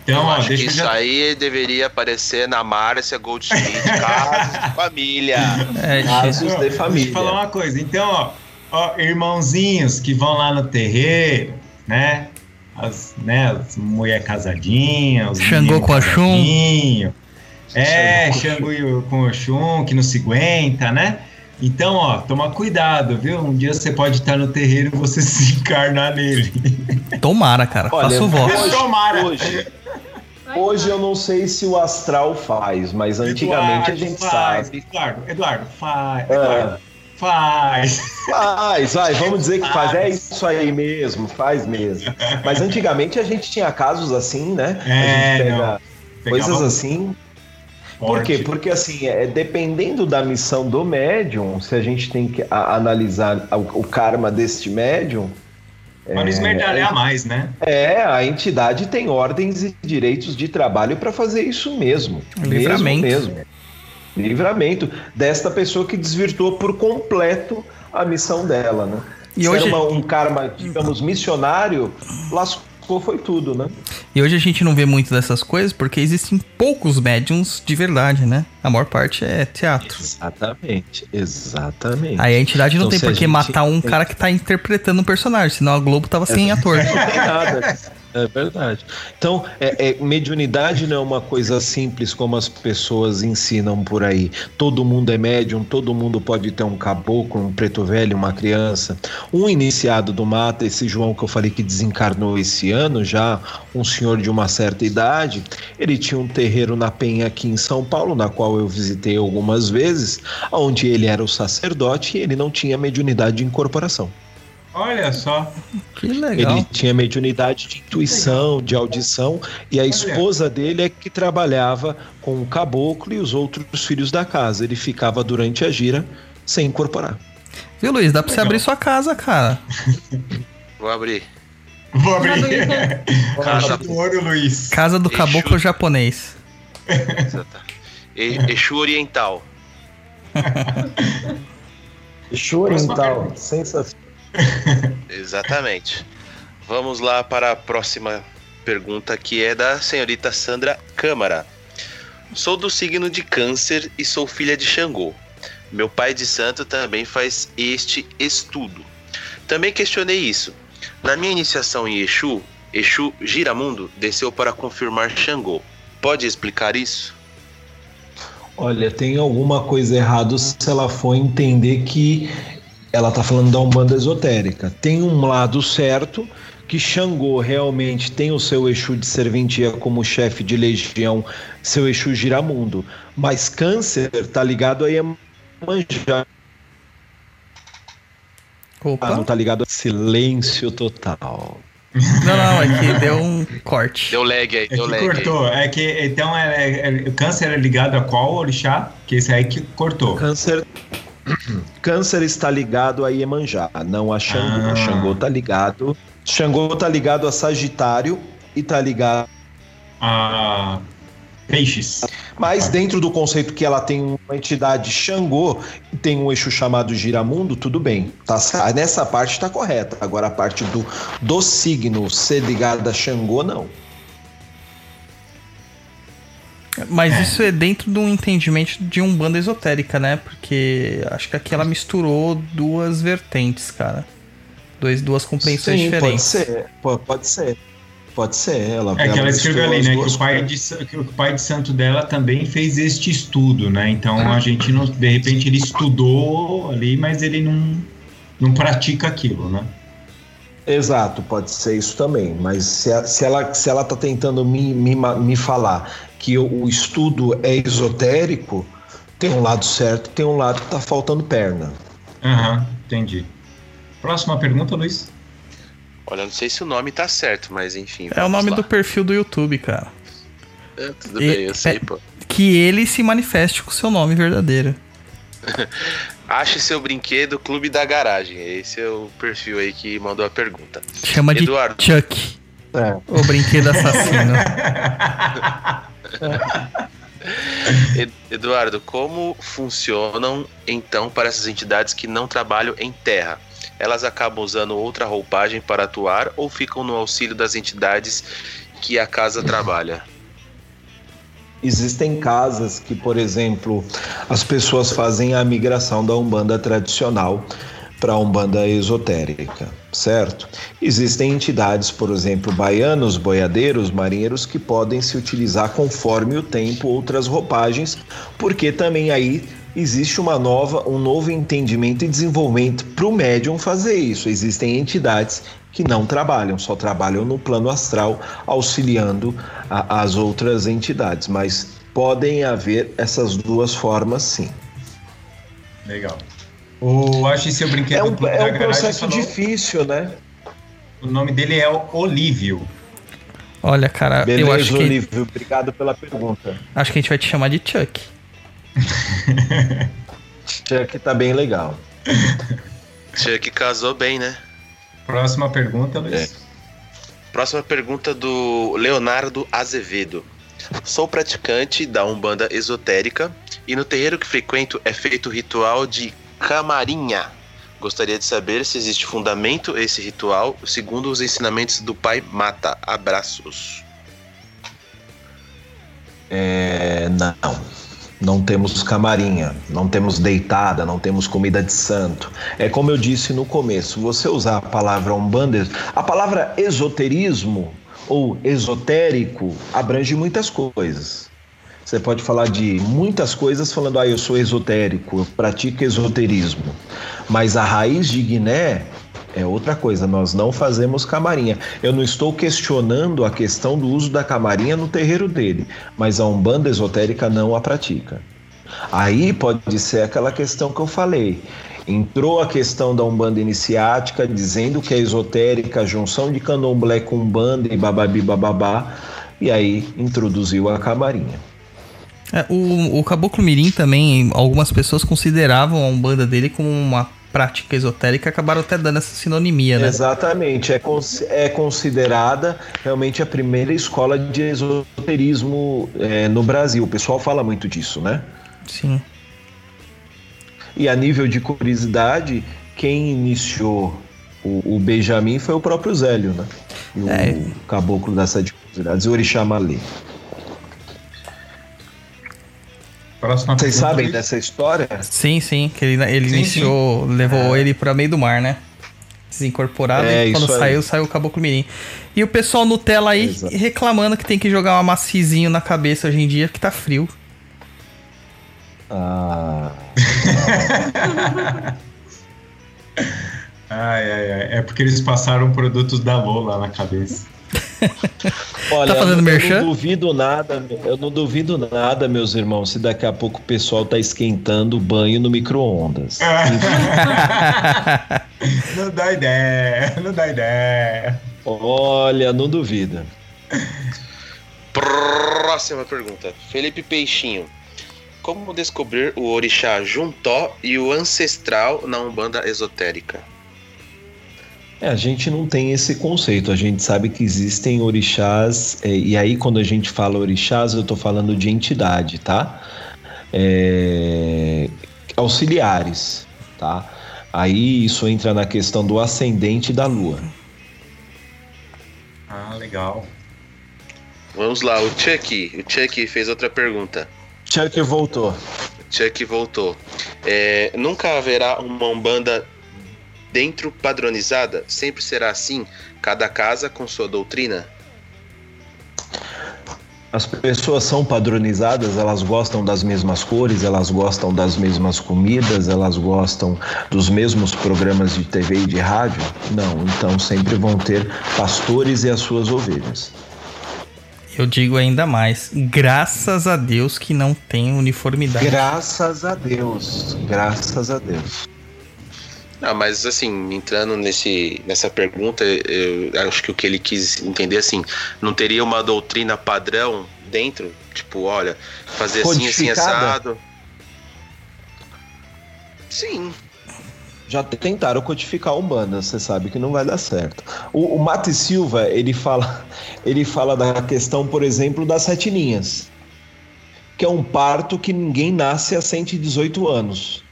Então, ó, acho que isso já... aí deveria aparecer na Márcia Goldsmith, casos de família. É, Casos de Deixa eu família. falar uma coisa. Então, ó, ó, irmãozinhos que vão lá no terreiro, né? As, né, as mulher casadinha, os Xangô com a Xum. casadinho. É, Xangô com o Xum, que não se aguenta, né? Então, ó, toma cuidado, viu? Um dia você pode estar no terreiro e você se encarnar nele. tomara, cara. Olha, Faço voto. hoje, Tomara. hoje, hoje eu não sei se o astral faz, mas antigamente a Eduardo, gente faz. sabe. Eduardo, Eduardo, faz. É. Faz. Faz, vai, vamos dizer que faz. É isso aí mesmo, faz mesmo. Mas antigamente a gente tinha casos assim, né? É, a gente pega coisas assim. Por quê? forte. Porque assim, é, dependendo da missão do médium, se a gente tem que a- analisar o, o karma deste médium, Pra não esmerdalhar mais, né? é, a entidade tem ordens e direitos de trabalho para fazer isso mesmo. Livramento. Mesmo, mesmo. Livramento desta pessoa que desvirtuou por completo a missão dela, né? E Se hoje- era uma- um karma, digamos, missionário, lascou foi tudo, né? E hoje a gente não vê muito dessas coisas porque existem poucos médiums de verdade, né? A maior parte é teatro. Exatamente, exatamente. Aí a entidade não Então, tem por que gente- matar um cara que tá interpretando um personagem, senão a Globo tava sem ator. Não tem nada. É verdade. Então, é, é, mediunidade não é uma coisa simples como as pessoas ensinam por aí. Todo mundo é médium, todo mundo pode ter um caboclo, um preto velho, uma criança. Um iniciado do mata, esse João que eu falei que desencarnou esse ano, já um senhor de uma certa idade, ele tinha um terreiro na Penha aqui em São Paulo, na qual eu visitei algumas vezes, onde ele era o sacerdote e ele não tinha mediunidade de incorporação. Olha só. Que legal. Ele tinha mediunidade de intuição, de audição, e a esposa dele é que trabalhava com o caboclo e os outros filhos da casa. Ele ficava durante a gira sem incorporar. Viu, Luiz? Dá pra você abrir sua casa, cara. Vou abrir. Vou abrir. Caixa do ouro, Luiz. Casa do Exu. caboclo japonês. Exata. E- Exu Oriental. Próxima oriental, sensacional. Exatamente. Vamos lá para a próxima pergunta, que é da senhorita Sandra Câmara. Sou do signo de Câncer e sou filha de Xangô. Meu pai de santo também faz este estudo. Também questionei isso. Na minha iniciação em Exu, Exu Giramundo desceu para confirmar Xangô. Pode explicar isso? Olha, tem alguma coisa errada se ela for entender que ela tá falando da Umbanda esotérica. Tem um lado certo que Xangô realmente tem o seu Exu de serventia como chefe de legião, seu Exu Giramundo. Mas Câncer tá ligado a Iemanjá, Opa. não tá ligado a silêncio total. Não, não, é que deu um corte. Deu lag aí, É deu que lag aí. cortou. É que então é, é- é- o câncer é ligado a qual orixá? Que esse aí que cortou. Câncer Câncer está ligado a Iemanjá, não a Xangô. Ah. Xangô tá ligado. Xangô tá ligado a Sagitário e tá ligado. Ah, peixes. Mas dentro do conceito que ela tem uma entidade Xangô e tem um eixo chamado Giramundo, tudo bem. Tá, sa- nessa parte tá correta. Agora a parte do, do signo ser ligado a Xangô, não. Mas isso é dentro de um entendimento de um banda esotérica, né? Porque acho que aqui ela misturou duas vertentes, cara. Dois, duas compreensões Sim, diferentes. Pode ser, po- pode ser. pode ser. Ela, É que ela escreveu ali, né? Que o, pai de, que o pai de santo dela também fez este estudo, né? Então a gente não. De repente ele estudou ali, mas ele não, não pratica aquilo, né? Exato, pode ser isso também. Mas se, se ela se ela está tentando me, me, me falar que o, estudo é esotérico, tem um lado certo, tem um lado que tá faltando perna. Aham, entendi. Próxima pergunta, Luiz. Olha, não sei se o nome tá certo, mas enfim. É o nome lá. do perfil do YouTube, cara. É, tudo E- bem, eu sei, é- pô. Que ele se manifeste com o seu nome verdadeiro. Ache seu brinquedo Clube da Garagem. Esse é o perfil aí que mandou a pergunta. Chama de Eduardo. Chuck, É. o brinquedo assassino. Ed- Eduardo, como funcionam então para essas entidades que não trabalham em terra? Elas acabam usando outra roupagem para atuar ou ficam no auxílio das entidades que a casa trabalha? Existem casas que, por exemplo, as pessoas fazem a migração da Umbanda tradicional para a Umbanda esotérica, certo? Existem entidades, por exemplo, baianos, boiadeiros, marinheiros, que podem se utilizar conforme o tempo outras roupagens, porque também aí existe uma nova, um novo entendimento e desenvolvimento para o médium fazer isso. Existem entidades que não trabalham, só trabalham no plano astral, auxiliando a- as outras entidades, mas podem haver essas duas formas, sim. Legal. O Ache seu brinquedo É um, é um processo falou- difícil, né? O nome dele é Olívio. Olha, cara, eu Beleza, acho que, Olívio, obrigado pela pergunta. acho que a gente vai te chamar de Chuck. Chuck tá bem legal. Chuck casou bem, né? Próxima pergunta, Luiz. É. Próxima pergunta do Leonardo Azevedo. Sou praticante da Umbanda esotérica e no terreiro que frequento é feito o ritual de camarinha. Gostaria de saber se existe fundamento esse ritual segundo os ensinamentos do pai Mata. Abraços. É, não. Não temos camarinha, não temos deitada, não temos comida de santo. É como eu disse no começo, você usar a palavra umbanda, a palavra esoterismo ou esotérico abrange muitas coisas. Você pode falar de muitas coisas falando, ah, eu sou esotérico, eu pratico esoterismo. Mas a raiz de Guiné é outra coisa, nós não fazemos camarinha. Eu não estou questionando a questão do uso da camarinha no terreiro dele, mas a Umbanda esotérica não a pratica. Aí pode ser aquela questão que eu falei. Entrou a questão da Umbanda iniciática, dizendo que é esotérica, a junção de candomblé com Umbanda e bababi bababá, e aí introduziu a camarinha. É, o, o Caboclo Mirim também, algumas pessoas consideravam a Umbanda dele como uma prática esotérica, acabaram até dando essa sinonimia, né? Exatamente, é, cons- é considerada realmente a primeira escola de esoterismo é, no Brasil. O pessoal fala muito disso, né? Sim. E a nível de curiosidade, quem iniciou o, o Benjamin foi o próprio Zélio, né? E o É. caboclo das sete curiosidades, o Orixá Malê. Vocês pergunta, sabem dessa história? Sim, sim, que ele, ele Sim, iniciou, levou ele pra meio do mar, né? Desincorporado É, e quando isso aí. saiu, saiu o Caboclo Mirim. E o pessoal Nutella aí Exato. reclamando que tem que jogar uma macizinho na cabeça hoje em dia, que tá frio. Ah, Ai, ai, ai. É porque eles passaram produtos da Lola na cabeça. olha, Tá fazendo eu merchan? não duvido nada, eu não duvido nada, meus irmãos, se daqui a pouco o pessoal tá esquentando o banho no micro-ondas. não dá ideia, não dá ideia. Olha, não duvida. Próxima pergunta. Felipe Peixinho. Como descobrir o orixá Juntó e o ancestral na Umbanda esotérica? É, a gente não tem esse conceito. A gente sabe que existem orixás, é, e aí quando a gente fala orixás, eu tô falando de entidade, tá? É, auxiliares, tá? Aí isso entra na questão do ascendente da lua. Ah, legal. Vamos lá, o Chuck. O Chuck fez outra pergunta. Chuck voltou. Chuck voltou. É, nunca haverá uma Umbanda dentro padronizada? Sempre será assim? Cada casa com sua doutrina? As pessoas são padronizadas, elas gostam das mesmas cores, elas gostam das mesmas comidas, elas gostam dos mesmos programas de TV e de rádio? Não, então sempre vão ter pastores e as suas ovelhas. Eu digo ainda mais, graças a Deus que não tem uniformidade. Graças a Deus, graças a Deus. Mas assim, entrando nesse, nessa pergunta, eu acho que o que ele quis entender assim, não teria uma doutrina padrão dentro? Tipo, olha, fazer assim, assim, assado. Sim. Já tentaram codificar a Umbanda, você sabe que não vai dar certo. O, o Mate Silva, ele fala, ele fala da questão, por exemplo, das sete linhas, que é um parto que ninguém nasce a 118 anos.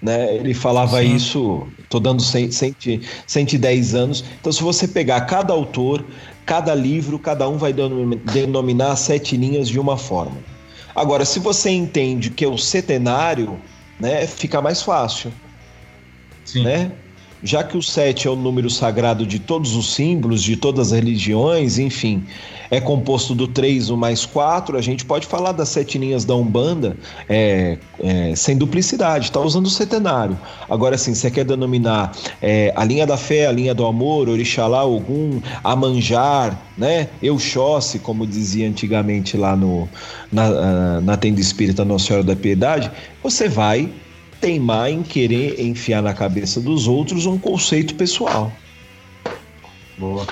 Né? Ele falava Sim. isso, tô dando 100, 100, 110 anos. Então, se você pegar cada autor, cada livro, cada um vai denomi- denominar sete linhas de uma forma. Agora, se você entende que é o setenário, né, fica mais fácil Sim. né? Já que o 7 é o número sagrado de todos os símbolos, de todas as religiões, enfim, é composto do 3, o mais 4, a gente pode falar das sete linhas da Umbanda é, é, sem duplicidade, está usando o setenário. Agora, assim, você quer denominar é, a linha da fé, a linha do amor, Orixalá, Ogum, Amanjar, né? Euxóssi, como dizia antigamente lá no, na, ah, na tenda espírita Nossa Senhora da Piedade, você vai teimar em querer enfiar na cabeça dos outros um conceito pessoal. Boa.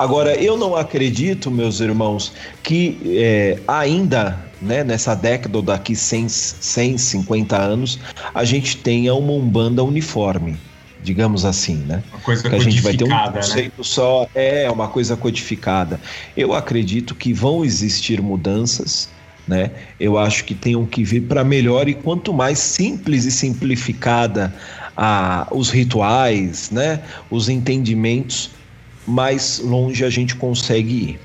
Agora, eu não acredito, meus irmãos, que é, ainda, né, nessa década ou daqui 100, 150 anos, a gente tenha uma Umbanda uniforme, digamos assim, né? Uma coisa que a gente vai ter um né? conceito só, é uma coisa codificada. Eu acredito que vão existir mudanças, né? Eu acho que tenham que vir para melhor e quanto mais simples e simplificada a, os rituais, né? Os entendimentos, mais longe a gente consegue ir.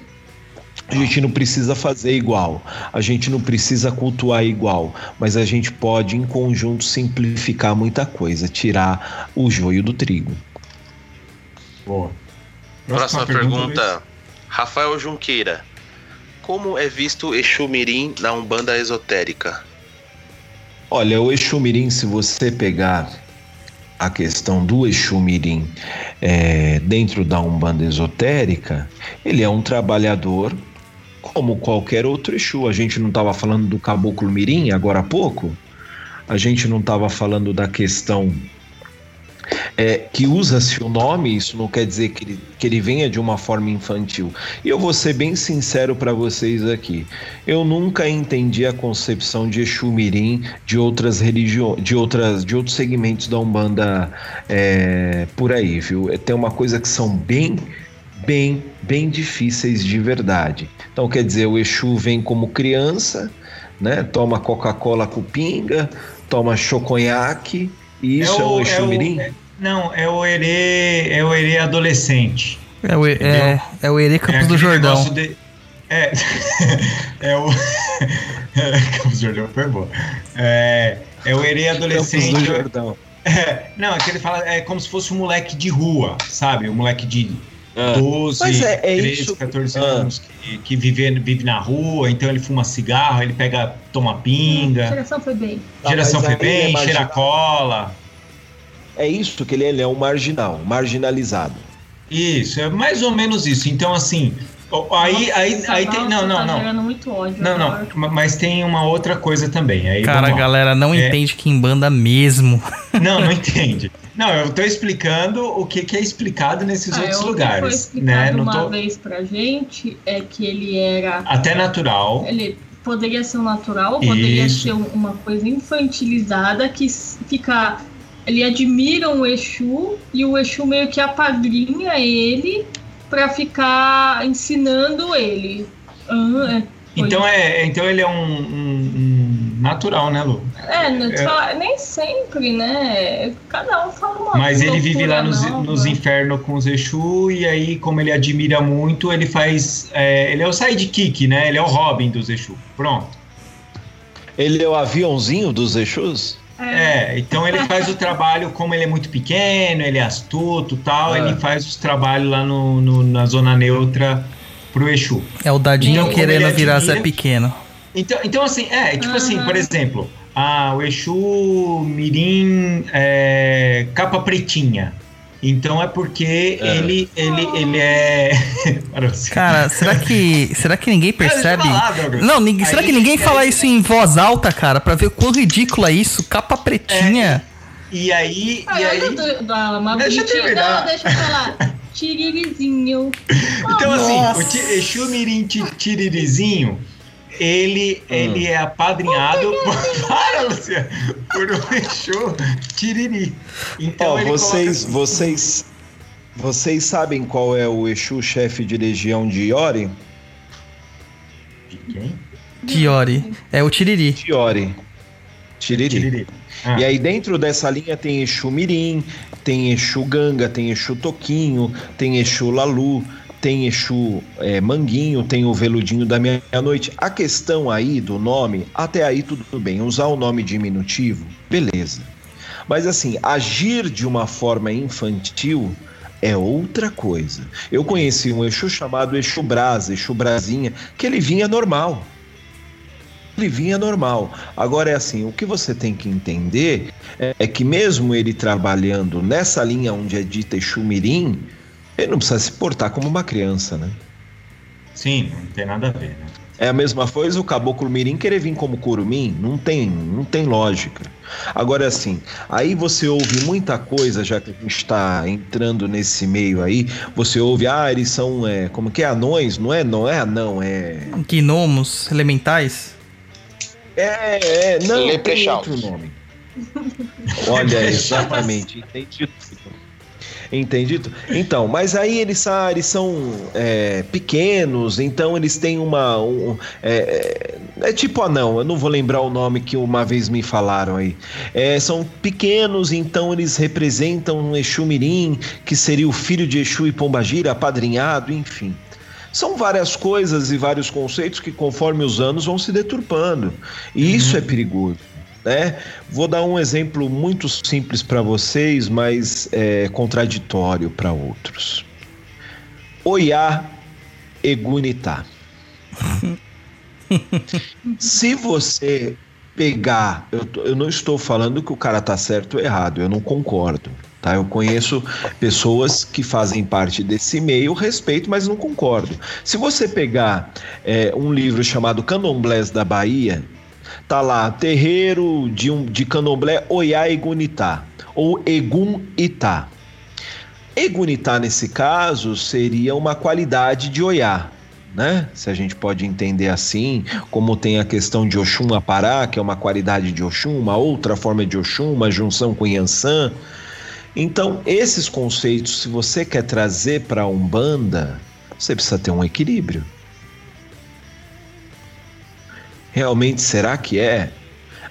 A gente não precisa fazer igual, a gente não precisa cultuar igual, mas a gente pode, em conjunto, simplificar muita coisa, tirar o joio do trigo. Boa. Próxima pergunta. Rafael Junqueira. Como é visto Exu Mirim na Umbanda esotérica? Olha, o Exu Mirim, se você pegar a questão do Exu Mirim é, dentro da Umbanda esotérica, ele é um trabalhador como qualquer outro Exu. A gente não estava falando do Caboclo Mirim agora há pouco? A gente não estava falando da questão é, que usa-se o nome, isso não quer dizer que ele, que ele venha de uma forma infantil. E eu vou ser bem sincero para vocês aqui. Eu nunca entendi a concepção de Exu Mirim de outras religiões, de outras, de outros segmentos da Umbanda é, por aí, viu? É, Tem uma coisa que são bem bem, bem difíceis de verdade. Então, quer dizer, o Exu vem como criança, né? Toma Coca-Cola com pinga, toma choconhaque, e isso é o, Exu o- Mirim? é- não, é o herê, é o herê adolescente. É o, é, é o Herê Campos é do Jordão. de- é, é o. Campos do Jordão foi bom. É, é o herê Campos adolescente. do Jordão. É, não, é que ele fala, é como se fosse um moleque de rua, sabe? Um moleque de 12, Mas é- é 13, isso- 14 Ah. anos que, que vive, vive na rua, então ele fuma cigarro, ele pega, toma pinga, geração foi bem. Geração mas foi ele é bem, cheira cola. É isso que ele, ele é um marginal, marginalizado. Isso, é mais ou menos isso. Então, assim, aí, aí, Nossa, aí tem. Não, não, tá não. muito ódio Não, agora. não, mas tem uma outra coisa também. Aí, Cara, a galera não É. entende que em banda mesmo. Não, não entende. Não, eu tô explicando o que, que é explicado nesses Ah, outros é, o que lugares. foi explicado né? Não uma tô... vez pra gente é que ele era. Até natural. Ele poderia ser um natural, poderia Isso. ser um- uma coisa infantilizada que fica. Ele admira um Exu e o Exu meio que apadrinha ele pra ficar ensinando ele. Ah, é. Então, é, então ele é um, um- um natural, né, Lu? É, né, é- fala- nem sempre, né? Cada um fala uma Mas ele vive lá nos, nova. nos infernos com os Exu, e aí, como ele admira muito, ele faz. é, ele é o sidekick, né? Ele é o Robin dos Exu. Pronto. Ele é o aviãozinho dos Exus? É, então ele faz o trabalho, como ele é muito pequeno, ele é astuto tal, Ah. ele faz os trabalhos lá no, no- na zona neutra pro Exu. É o dadinho Então, querendo ele virar Zé Pequeno. Então, então assim, é, tipo assim, Aham. por exemplo, ah, o Exu Mirim é, capa pretinha. Então é porque É. ele, ele, ele é. Para. Cara, será que. Será que ninguém percebe? falar. Não, ninguém, será que ninguém aí- fala isso em voz alta, cara? Pra ver o quão ridículo é isso? Capa pretinha. E aí. Ai, e aí do, da, uma Deixa eu terminar. Não, deixa eu falar. Tiririzinho. então, assim, Nossa. o ti- Exu Mirim ti- Tiririzinho, ele, ele é apadrinhado por. Para, Luciano! Por um Exu Tiriri. Então ele vocês, coloca- vocês, vocês sabem qual é o Exu chefe de legião de Iori? Quem? Diori. É o Tiriri. Tiori. Tiriri. Tiriri. Ah. E aí dentro dessa linha tem Exu Mirim, tem Exu Ganga, tem Exu Toquinho, tem Exu Lalu, tem Exu é, Manguinho, tem o Veludinho da Meia-Noite. A questão aí do nome, até aí tudo bem. Usar o nome diminutivo, beleza. Mas assim, agir de uma forma infantil é outra coisa. Eu conheci um Exu chamado Exu Brasa, Exu Brasinha, que ele vinha normal. Ele vinha normal. Agora é assim, o que você tem que entender é, é que mesmo ele trabalhando nessa linha onde é dita Exu Mirim, ele não precisa se portar como uma criança, né? Sim, não tem nada a ver, né? É a mesma coisa o caboclo mirim querer vir como curumim, não tem, não tem lógica. Agora assim, aí você ouve muita coisa, já que a gente está entrando nesse meio aí, você ouve, ah, eles são, é, como que é, anões? Não é, não é anão, é... Gnomos elementais. É, é, não, tem Leprechauns. outro nome. Olha, exatamente, entendi tudo. Entendi tudo. Então, mas aí eles, são- eles são é, pequenos, então eles têm uma. um- é, é, é tipo anão, eu não vou lembrar o nome que uma vez me falaram aí. É, são pequenos, então eles representam um Exu Mirim, que seria o filho de Exu e Pombagira, apadrinhado, enfim. São várias coisas e vários conceitos que, conforme os anos, vão se deturpando. E isso é perigoso. Né? Vou dar um exemplo muito simples para vocês, mas é, contraditório para outros. Oiá Egunitá. Se você pegar, eu, eu não estou falando que o cara tá certo ou errado, eu não concordo. Tá? Eu conheço pessoas que fazem parte desse meio, respeito, mas não concordo. Se você pegar é, um livro chamado Candomblés da Bahia, tá lá, terreiro de, um, de candomblé Oiá Egunitá, ou Egum Itá. Egunitá, nesse caso, seria uma qualidade de Oiá, né? Se a gente pode entender assim, como tem a questão de Oxum Apará, que é uma qualidade de Oxum, uma outra forma de Oxum, uma junção com Yansan. Então, esses conceitos, se você quer trazer para a Umbanda, você precisa ter um equilíbrio. Realmente, será que é?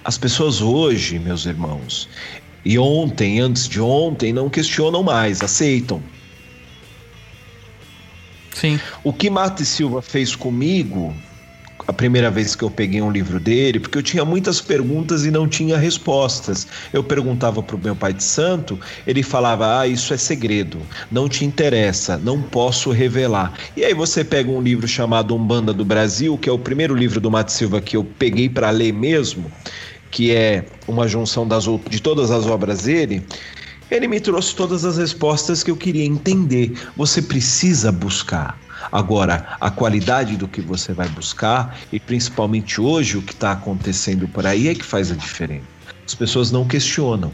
As pessoas hoje, meus irmãos, e ontem, antes de ontem, não questionam mais, aceitam. Sim. O que Mata e Silva fez comigo, a primeira vez que eu peguei um livro dele, porque eu tinha muitas perguntas e não tinha respostas. Eu perguntava para o meu pai de santo, ele falava: Ah, isso é segredo, não te interessa, não posso revelar. E aí você pega um livro chamado Umbanda do Brasil, que é o primeiro livro do Mata e Silva que eu peguei para ler mesmo, que é uma junção das, de todas as obras dele. Ele me trouxe todas as respostas que eu queria entender. Você precisa buscar. Agora, a qualidade do que você vai buscar, e principalmente hoje o que está acontecendo por aí, é que faz a diferença. As pessoas não questionam.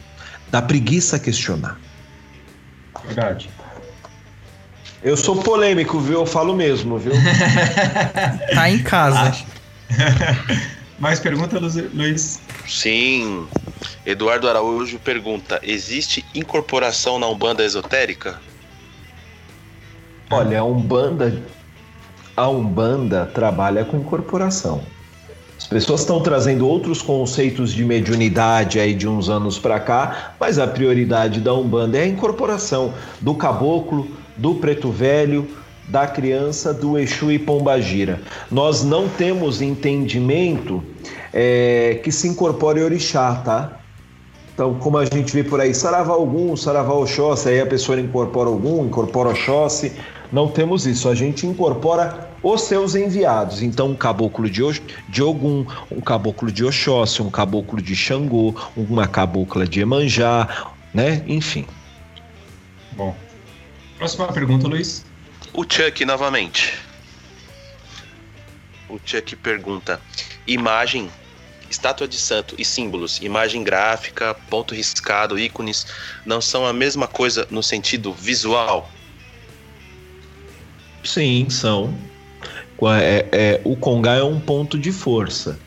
Dá preguiça questionar. Verdade. Eu sou polêmico, viu? Eu falo mesmo, viu? Tá em casa. Mais pergunta, Lu- Luiz? Sim. Eduardo Araújo pergunta: existe incorporação na Umbanda esotérica? Olha, a Umbanda, a Umbanda trabalha com incorporação. As pessoas estão trazendo outros conceitos de mediunidade aí de uns anos para cá, mas a prioridade da Umbanda é a incorporação do caboclo, do preto velho, da criança, do Exu e Pombagira. Nós não temos entendimento é, que se incorpore orixá, tá? Então, como a gente vê por aí, Saravá algum, Saravá Oxóssi, aí a pessoa incorpora algum, incorpora Oxóssi. Não temos isso, a gente incorpora os seus enviados. Então, um caboclo de, Ox- de Ogum, um caboclo de Oxóssi, um caboclo de Xangô, uma cabocla de Emanjá, né? Enfim. Bom. Próxima pergunta, Luiz. O Chuck novamente. O Chuck pergunta: imagem, estátua de santo e símbolos, imagem gráfica, ponto riscado, ícones, não são a mesma coisa no sentido visual? Sim, são. É, é, o Congá é um ponto de força,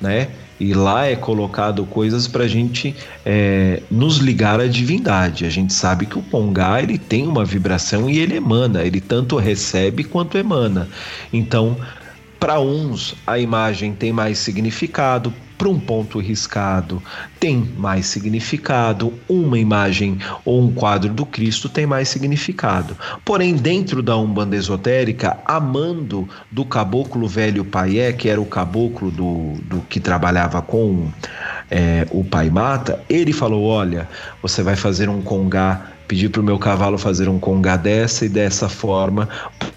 né? E lá é colocado coisas para a gente é, nos ligar à divindade. A gente sabe que o Congá ele tem uma vibração e ele emana, ele tanto recebe quanto emana. Então, para uns a imagem tem mais significado, para um ponto riscado tem mais significado, uma imagem ou um quadro do Cristo tem mais significado. Porém, dentro da Umbanda esotérica, amando do caboclo velho Paié, que era o caboclo do, do que trabalhava com é, o Pai Mata, ele falou: Olha, você vai fazer um congá pedir para o meu cavalo fazer um congá dessa e dessa forma,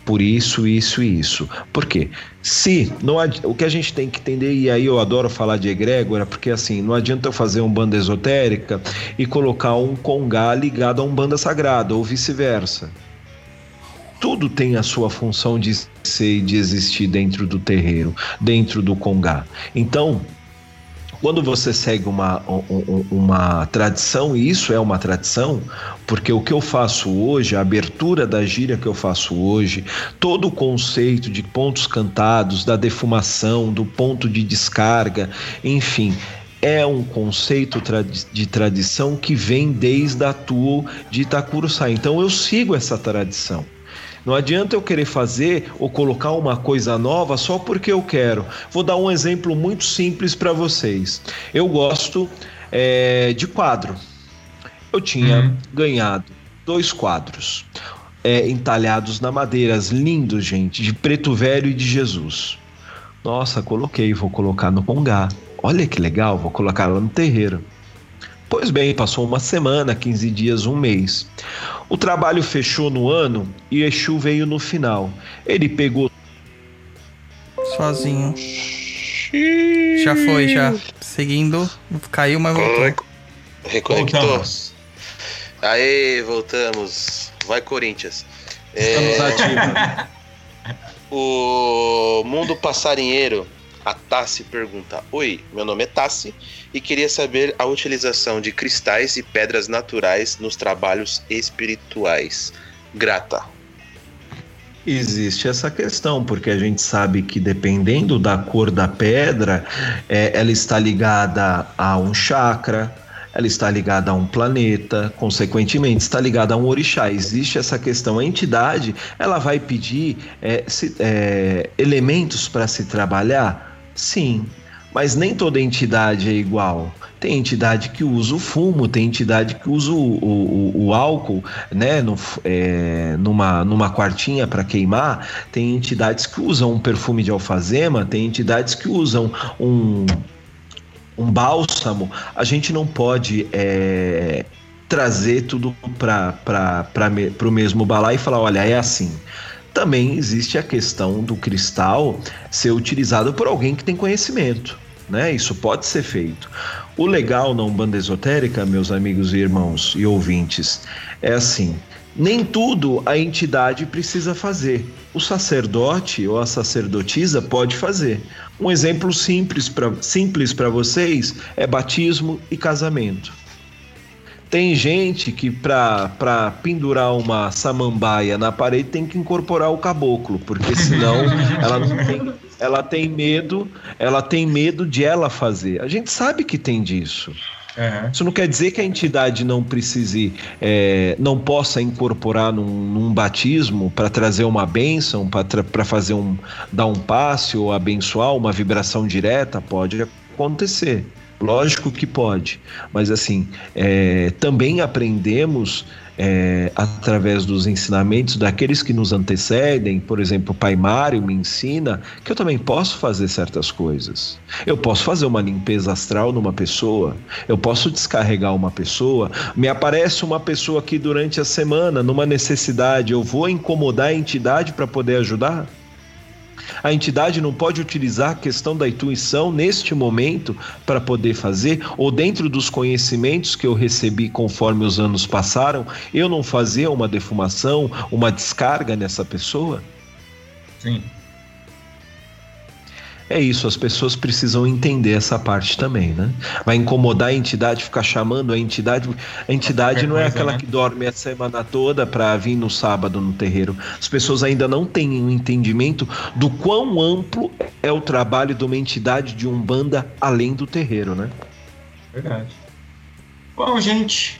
por isso, isso e isso. Por quê? Se não o que a gente tem que entender, e aí eu adoro falar de egrégora, porque assim, não adianta eu fazer um banda esotérica e colocar um congá ligado a um banda sagrada, ou vice-versa. Tudo tem a sua função de ser e de existir dentro do terreiro, dentro do congá. Então, quando você segue uma, um- um- uma tradição, e isso é uma tradição, porque o que eu faço hoje, a abertura da gíria que eu faço hoje, todo o conceito de pontos cantados, da defumação, do ponto de descarga, enfim, é um conceito de tradição que vem desde a Atuo de Itacuruçá. Então eu sigo essa tradição. Não adianta eu querer fazer ou colocar uma coisa nova só porque eu quero. Vou dar um exemplo muito simples para vocês. Eu gosto é, de quadro. Eu tinha Uhum. ganhado dois quadros é, entalhados na madeira, lindos, gente, de preto velho e de Jesus. Nossa, coloquei, vou colocar no Congá. Olha que legal, vou colocar lá no terreiro. Pois bem, passou uma semana, 15 dias, um mês. O trabalho fechou no ano e Exu veio no final. Ele pegou Sozinho. Já foi, já. Seguindo, caiu, mas voltou. Reconectou. Voltamos. Aê, voltamos. Vai, Corinthians. Estamos É, ativos. o Mundo Passarinheiro, a Tassi pergunta: Oi, meu nome é Tassi e queria saber a utilização de cristais e pedras naturais nos trabalhos espirituais. Grata. Existe essa questão, porque a gente sabe que dependendo da cor da pedra, é, ela está ligada a um chakra, ela está ligada a um planeta, consequentemente está ligada a um orixá. Existe essa questão. A entidade ela vai pedir é, se- é, elementos para se trabalhar? Sim, mas nem toda entidade é igual. Tem entidade que usa o fumo, tem entidade que usa o, o, o- álcool, né, no, é, numa, numa quartinha para queimar. Tem entidades que usam um perfume de alfazema, tem entidades que usam um, um bálsamo. A gente não pode é, trazer tudo para o mesmo balai e falar: olha, é assim. Também existe a questão do cristal ser utilizado por alguém que tem conhecimento. Né? Isso pode ser feito. O legal na Umbanda Esotérica, meus amigos e irmãos e ouvintes, é assim: nem tudo a entidade precisa fazer. O sacerdote ou a sacerdotisa pode fazer. Um exemplo simples para simples para vocês é batismo e casamento. Tem gente que para pendurar uma samambaia na parede tem que incorporar o caboclo, porque senão ela não tem, ela tem medo, ela tem medo de ela fazer. A gente sabe que tem disso. Aham. Isso não quer dizer que a entidade não precise, é, não possa incorporar num, num batismo para trazer uma bênção, para fazer um, dar um passe ou abençoar uma vibração direta, pode acontecer. Lógico que pode, mas assim, é, também aprendemos é, através dos ensinamentos daqueles que nos antecedem, por exemplo, o Pai Mário me ensina que eu também posso fazer certas coisas. Eu posso fazer uma limpeza astral numa pessoa, eu posso descarregar uma pessoa. Me aparece uma pessoa aqui durante a semana numa necessidade, eu vou incomodar a entidade para poder ajudar? A entidade não pode utilizar a questão da intuição neste momento para poder fazer, ou dentro dos conhecimentos que eu recebi conforme os anos passaram, eu não fazer uma defumação, uma descarga nessa pessoa? Sim. É isso, as pessoas precisam entender essa parte também, né? Vai incomodar a entidade, ficar chamando a entidade. A entidade Qualquer não é coisa, aquela né? que dorme a semana toda para vir no sábado no terreiro. As pessoas ainda não têm um entendimento do quão amplo é o trabalho de uma entidade de umbanda além do terreiro, né? Verdade. Bom, gente,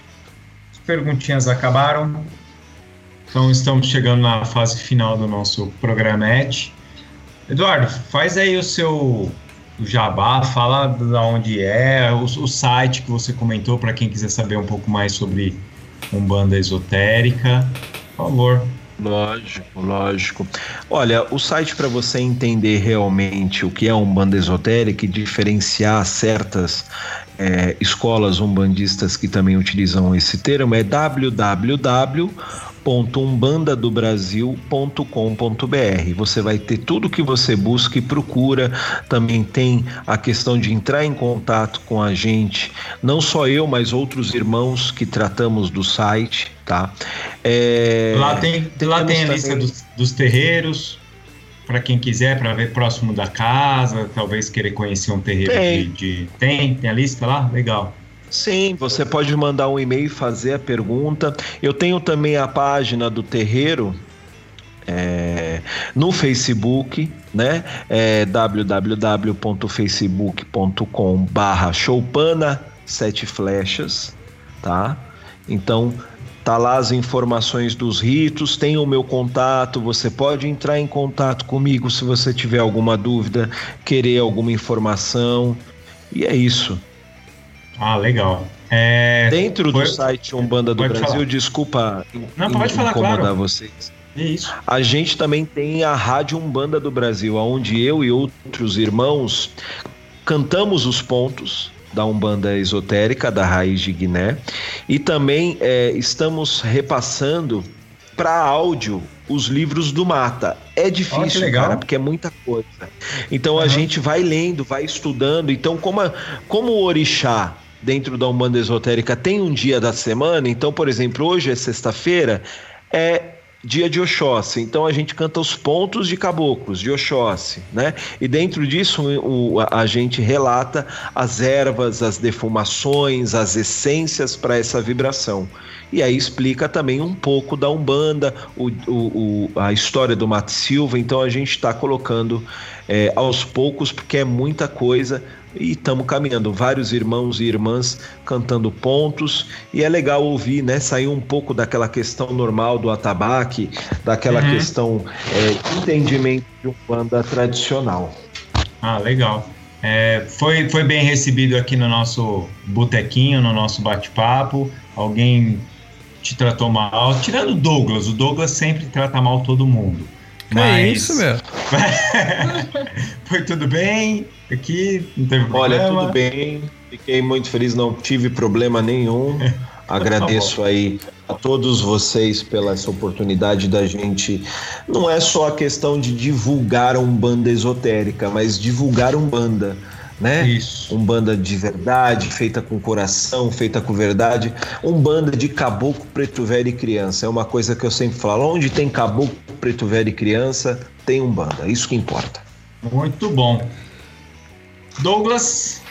as perguntinhas acabaram. Então estamos chegando na fase final do nosso programete. Eduardo, faz aí o seu jabá, fala da onde é, o, o site que você comentou para quem quiser saber um pouco mais sobre Umbanda Esotérica. Por favor. Lógico, lógico. Olha, o site para você entender realmente o que é umbanda esotérica e diferenciar certas eh, escolas umbandistas que também utilizam esse termo é www.umbandadobrasil.com.br. Você vai ter tudo que você busca e procura. Também tem a questão de entrar em contato com a gente, não só eu, mas outros irmãos que tratamos do site, tá? É, Lá tem, lá tem a lista também- dos, dos terreiros, para quem quiser, para ver próximo da casa, talvez querer conhecer um terreiro Tem. de, de- Tem? Tem a lista lá? Legal. Sim, você pode mandar um e-mail e fazer a pergunta. Eu tenho também a página do terreiro é, no Facebook, né? É www.facebook.com barra choupana sete flechas, tá? Então tá lá as informações dos ritos, tem o meu contato, você pode entrar em contato comigo se você tiver alguma dúvida, querer alguma informação. E é isso. Ah, legal. É, Dentro foi- do site Umbanda do pode Brasil, falar. desculpa Não, pode falar, incomodar claro. vocês. é isso. A gente também tem a Rádio Umbanda do Brasil, onde eu e outros irmãos cantamos os pontos da Umbanda Esotérica, da Raiz de Guiné, e também é, estamos repassando para áudio os livros do Mata. É difícil, legal. cara, porque é muita coisa. Então a Uhum. gente vai lendo, vai estudando. Então, como, a- como o Orixá dentro da Umbanda Esotérica tem um dia da semana, então, por exemplo, hoje é sexta-feira, é dia de Oxóssi. Então a gente canta os pontos de caboclos de Oxóssi, né? E dentro disso o- a, a gente relata as ervas, as defumações, as essências para essa vibração. E aí explica também um pouco da Umbanda, o, o- a história do Mato Silva. Então a gente está colocando é, aos poucos, porque é muita coisa e estamos caminhando. Vários irmãos e irmãs cantando pontos e é legal ouvir, né? Sair um pouco daquela questão normal do atabaque, daquela Uhum. questão é, entendimento de Umbanda tradicional. Ah, legal. É, foi, foi bem recebido aqui no nosso botequinho, no nosso bate-papo. Alguém te tratou mal? Tirando o Douglas, o Douglas sempre trata mal todo mundo. Que é isso, meu? foi tudo bem aqui, não teve Olha, problema. tudo bem. Fiquei muito feliz, não tive problema nenhum. Agradeço aí a todos vocês pela essa oportunidade da gente. Não é só a questão de divulgar a Umbanda esotérica, mas divulgar Umbanda, né? Isso. Umbanda de verdade, feita com coração, feita com verdade. Umbanda de caboclo, preto velho e criança. É uma coisa que eu sempre falo. Onde tem caboclo, preto velho e criança, tem Umbanda. Isso que importa. Muito bom. Douglas,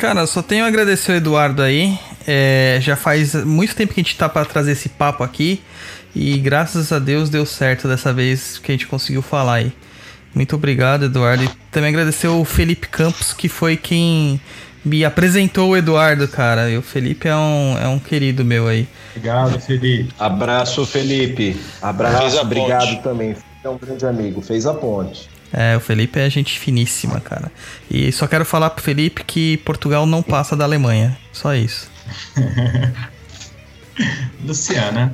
Cara, eu só tenho a agradecer o Eduardo aí. É, já faz muito tempo que a gente tá pra trazer esse papo aqui. E graças a Deus deu certo dessa vez que a gente conseguiu falar aí. Muito obrigado, Eduardo. E também agradecer o Felipe Campos, que foi quem me apresentou o Eduardo, cara. E o Felipe é um, é um querido meu aí. obrigado, Felipe. Abraço, Felipe. Abraço, obrigado ponte. também. É um grande amigo, fez a ponte. É, o Felipe é gente finíssima, cara. E só quero falar pro Felipe que Portugal não passa da Alemanha. Só isso. Luciana,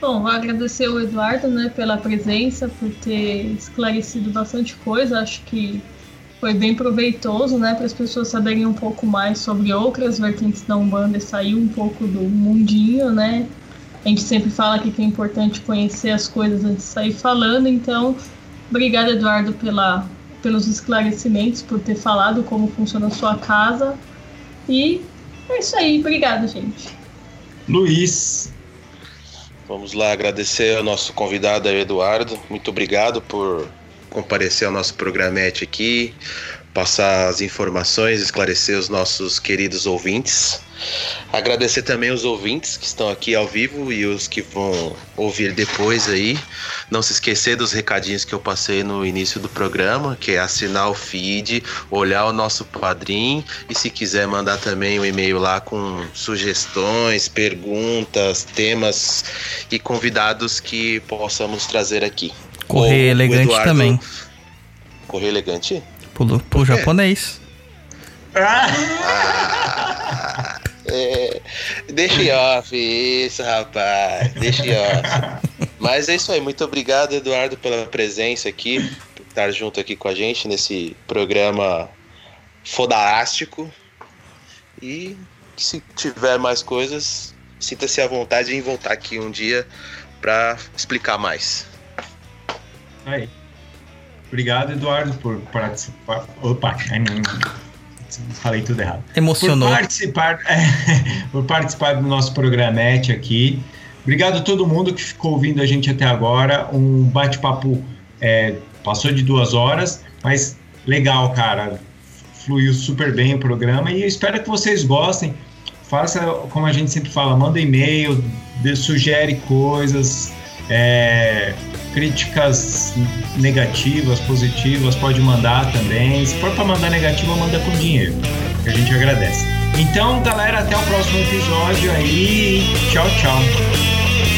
Bom, vou agradecer o Eduardo, né, pela presença, por ter esclarecido bastante coisa. Acho que foi bem proveitoso, né, para as pessoas saberem um pouco mais sobre outras vertentes da Umbanda e sair um pouco do mundinho, né? A gente sempre fala que é importante conhecer as coisas antes de sair falando, então Obrigada, Eduardo, pela, pelos esclarecimentos, por ter falado como funciona a sua casa. E é isso aí. Obrigada, gente. Luiz. Vamos lá agradecer ao nosso convidado Eduardo. Muito obrigado por comparecer ao nosso programete aqui, passar as informações, esclarecer os nossos queridos ouvintes. Agradecer também os ouvintes que estão aqui ao vivo e os que vão ouvir depois aí. Não se esquecer dos recadinhos que eu passei no início do programa, que é assinar o feed, olhar o nosso padrinho e se quiser mandar também um e-mail lá com sugestões, perguntas, temas e convidados que possamos trazer aqui. Correr O- o elegante Eduardo- também. Correr elegante? Pro, pro japonês. É, deixa em off isso, rapaz. Deixa em off. Mas é isso aí. Muito obrigado, Eduardo, pela presença aqui, por estar junto aqui com a gente nesse programa fodástico. E se tiver mais coisas, sinta-se à vontade em voltar aqui um dia para explicar mais. Aí. Obrigado, Eduardo, por participar. Opa, falei tudo errado. Emocionou. Por participar, é, por participar do nosso programete aqui. Obrigado a todo mundo que ficou ouvindo a gente até agora. Um bate-papo é, passou de duas horas, mas legal, cara. Fluiu super bem o programa e eu espero que vocês gostem. Faça como a gente sempre fala, manda e-mail, sugere coisas, é, críticas negativas, positivas, pode mandar também. Se for para mandar negativa, manda com dinheiro, que a gente agradece. Então, galera, até o próximo episódio aí. Tchau, tchau.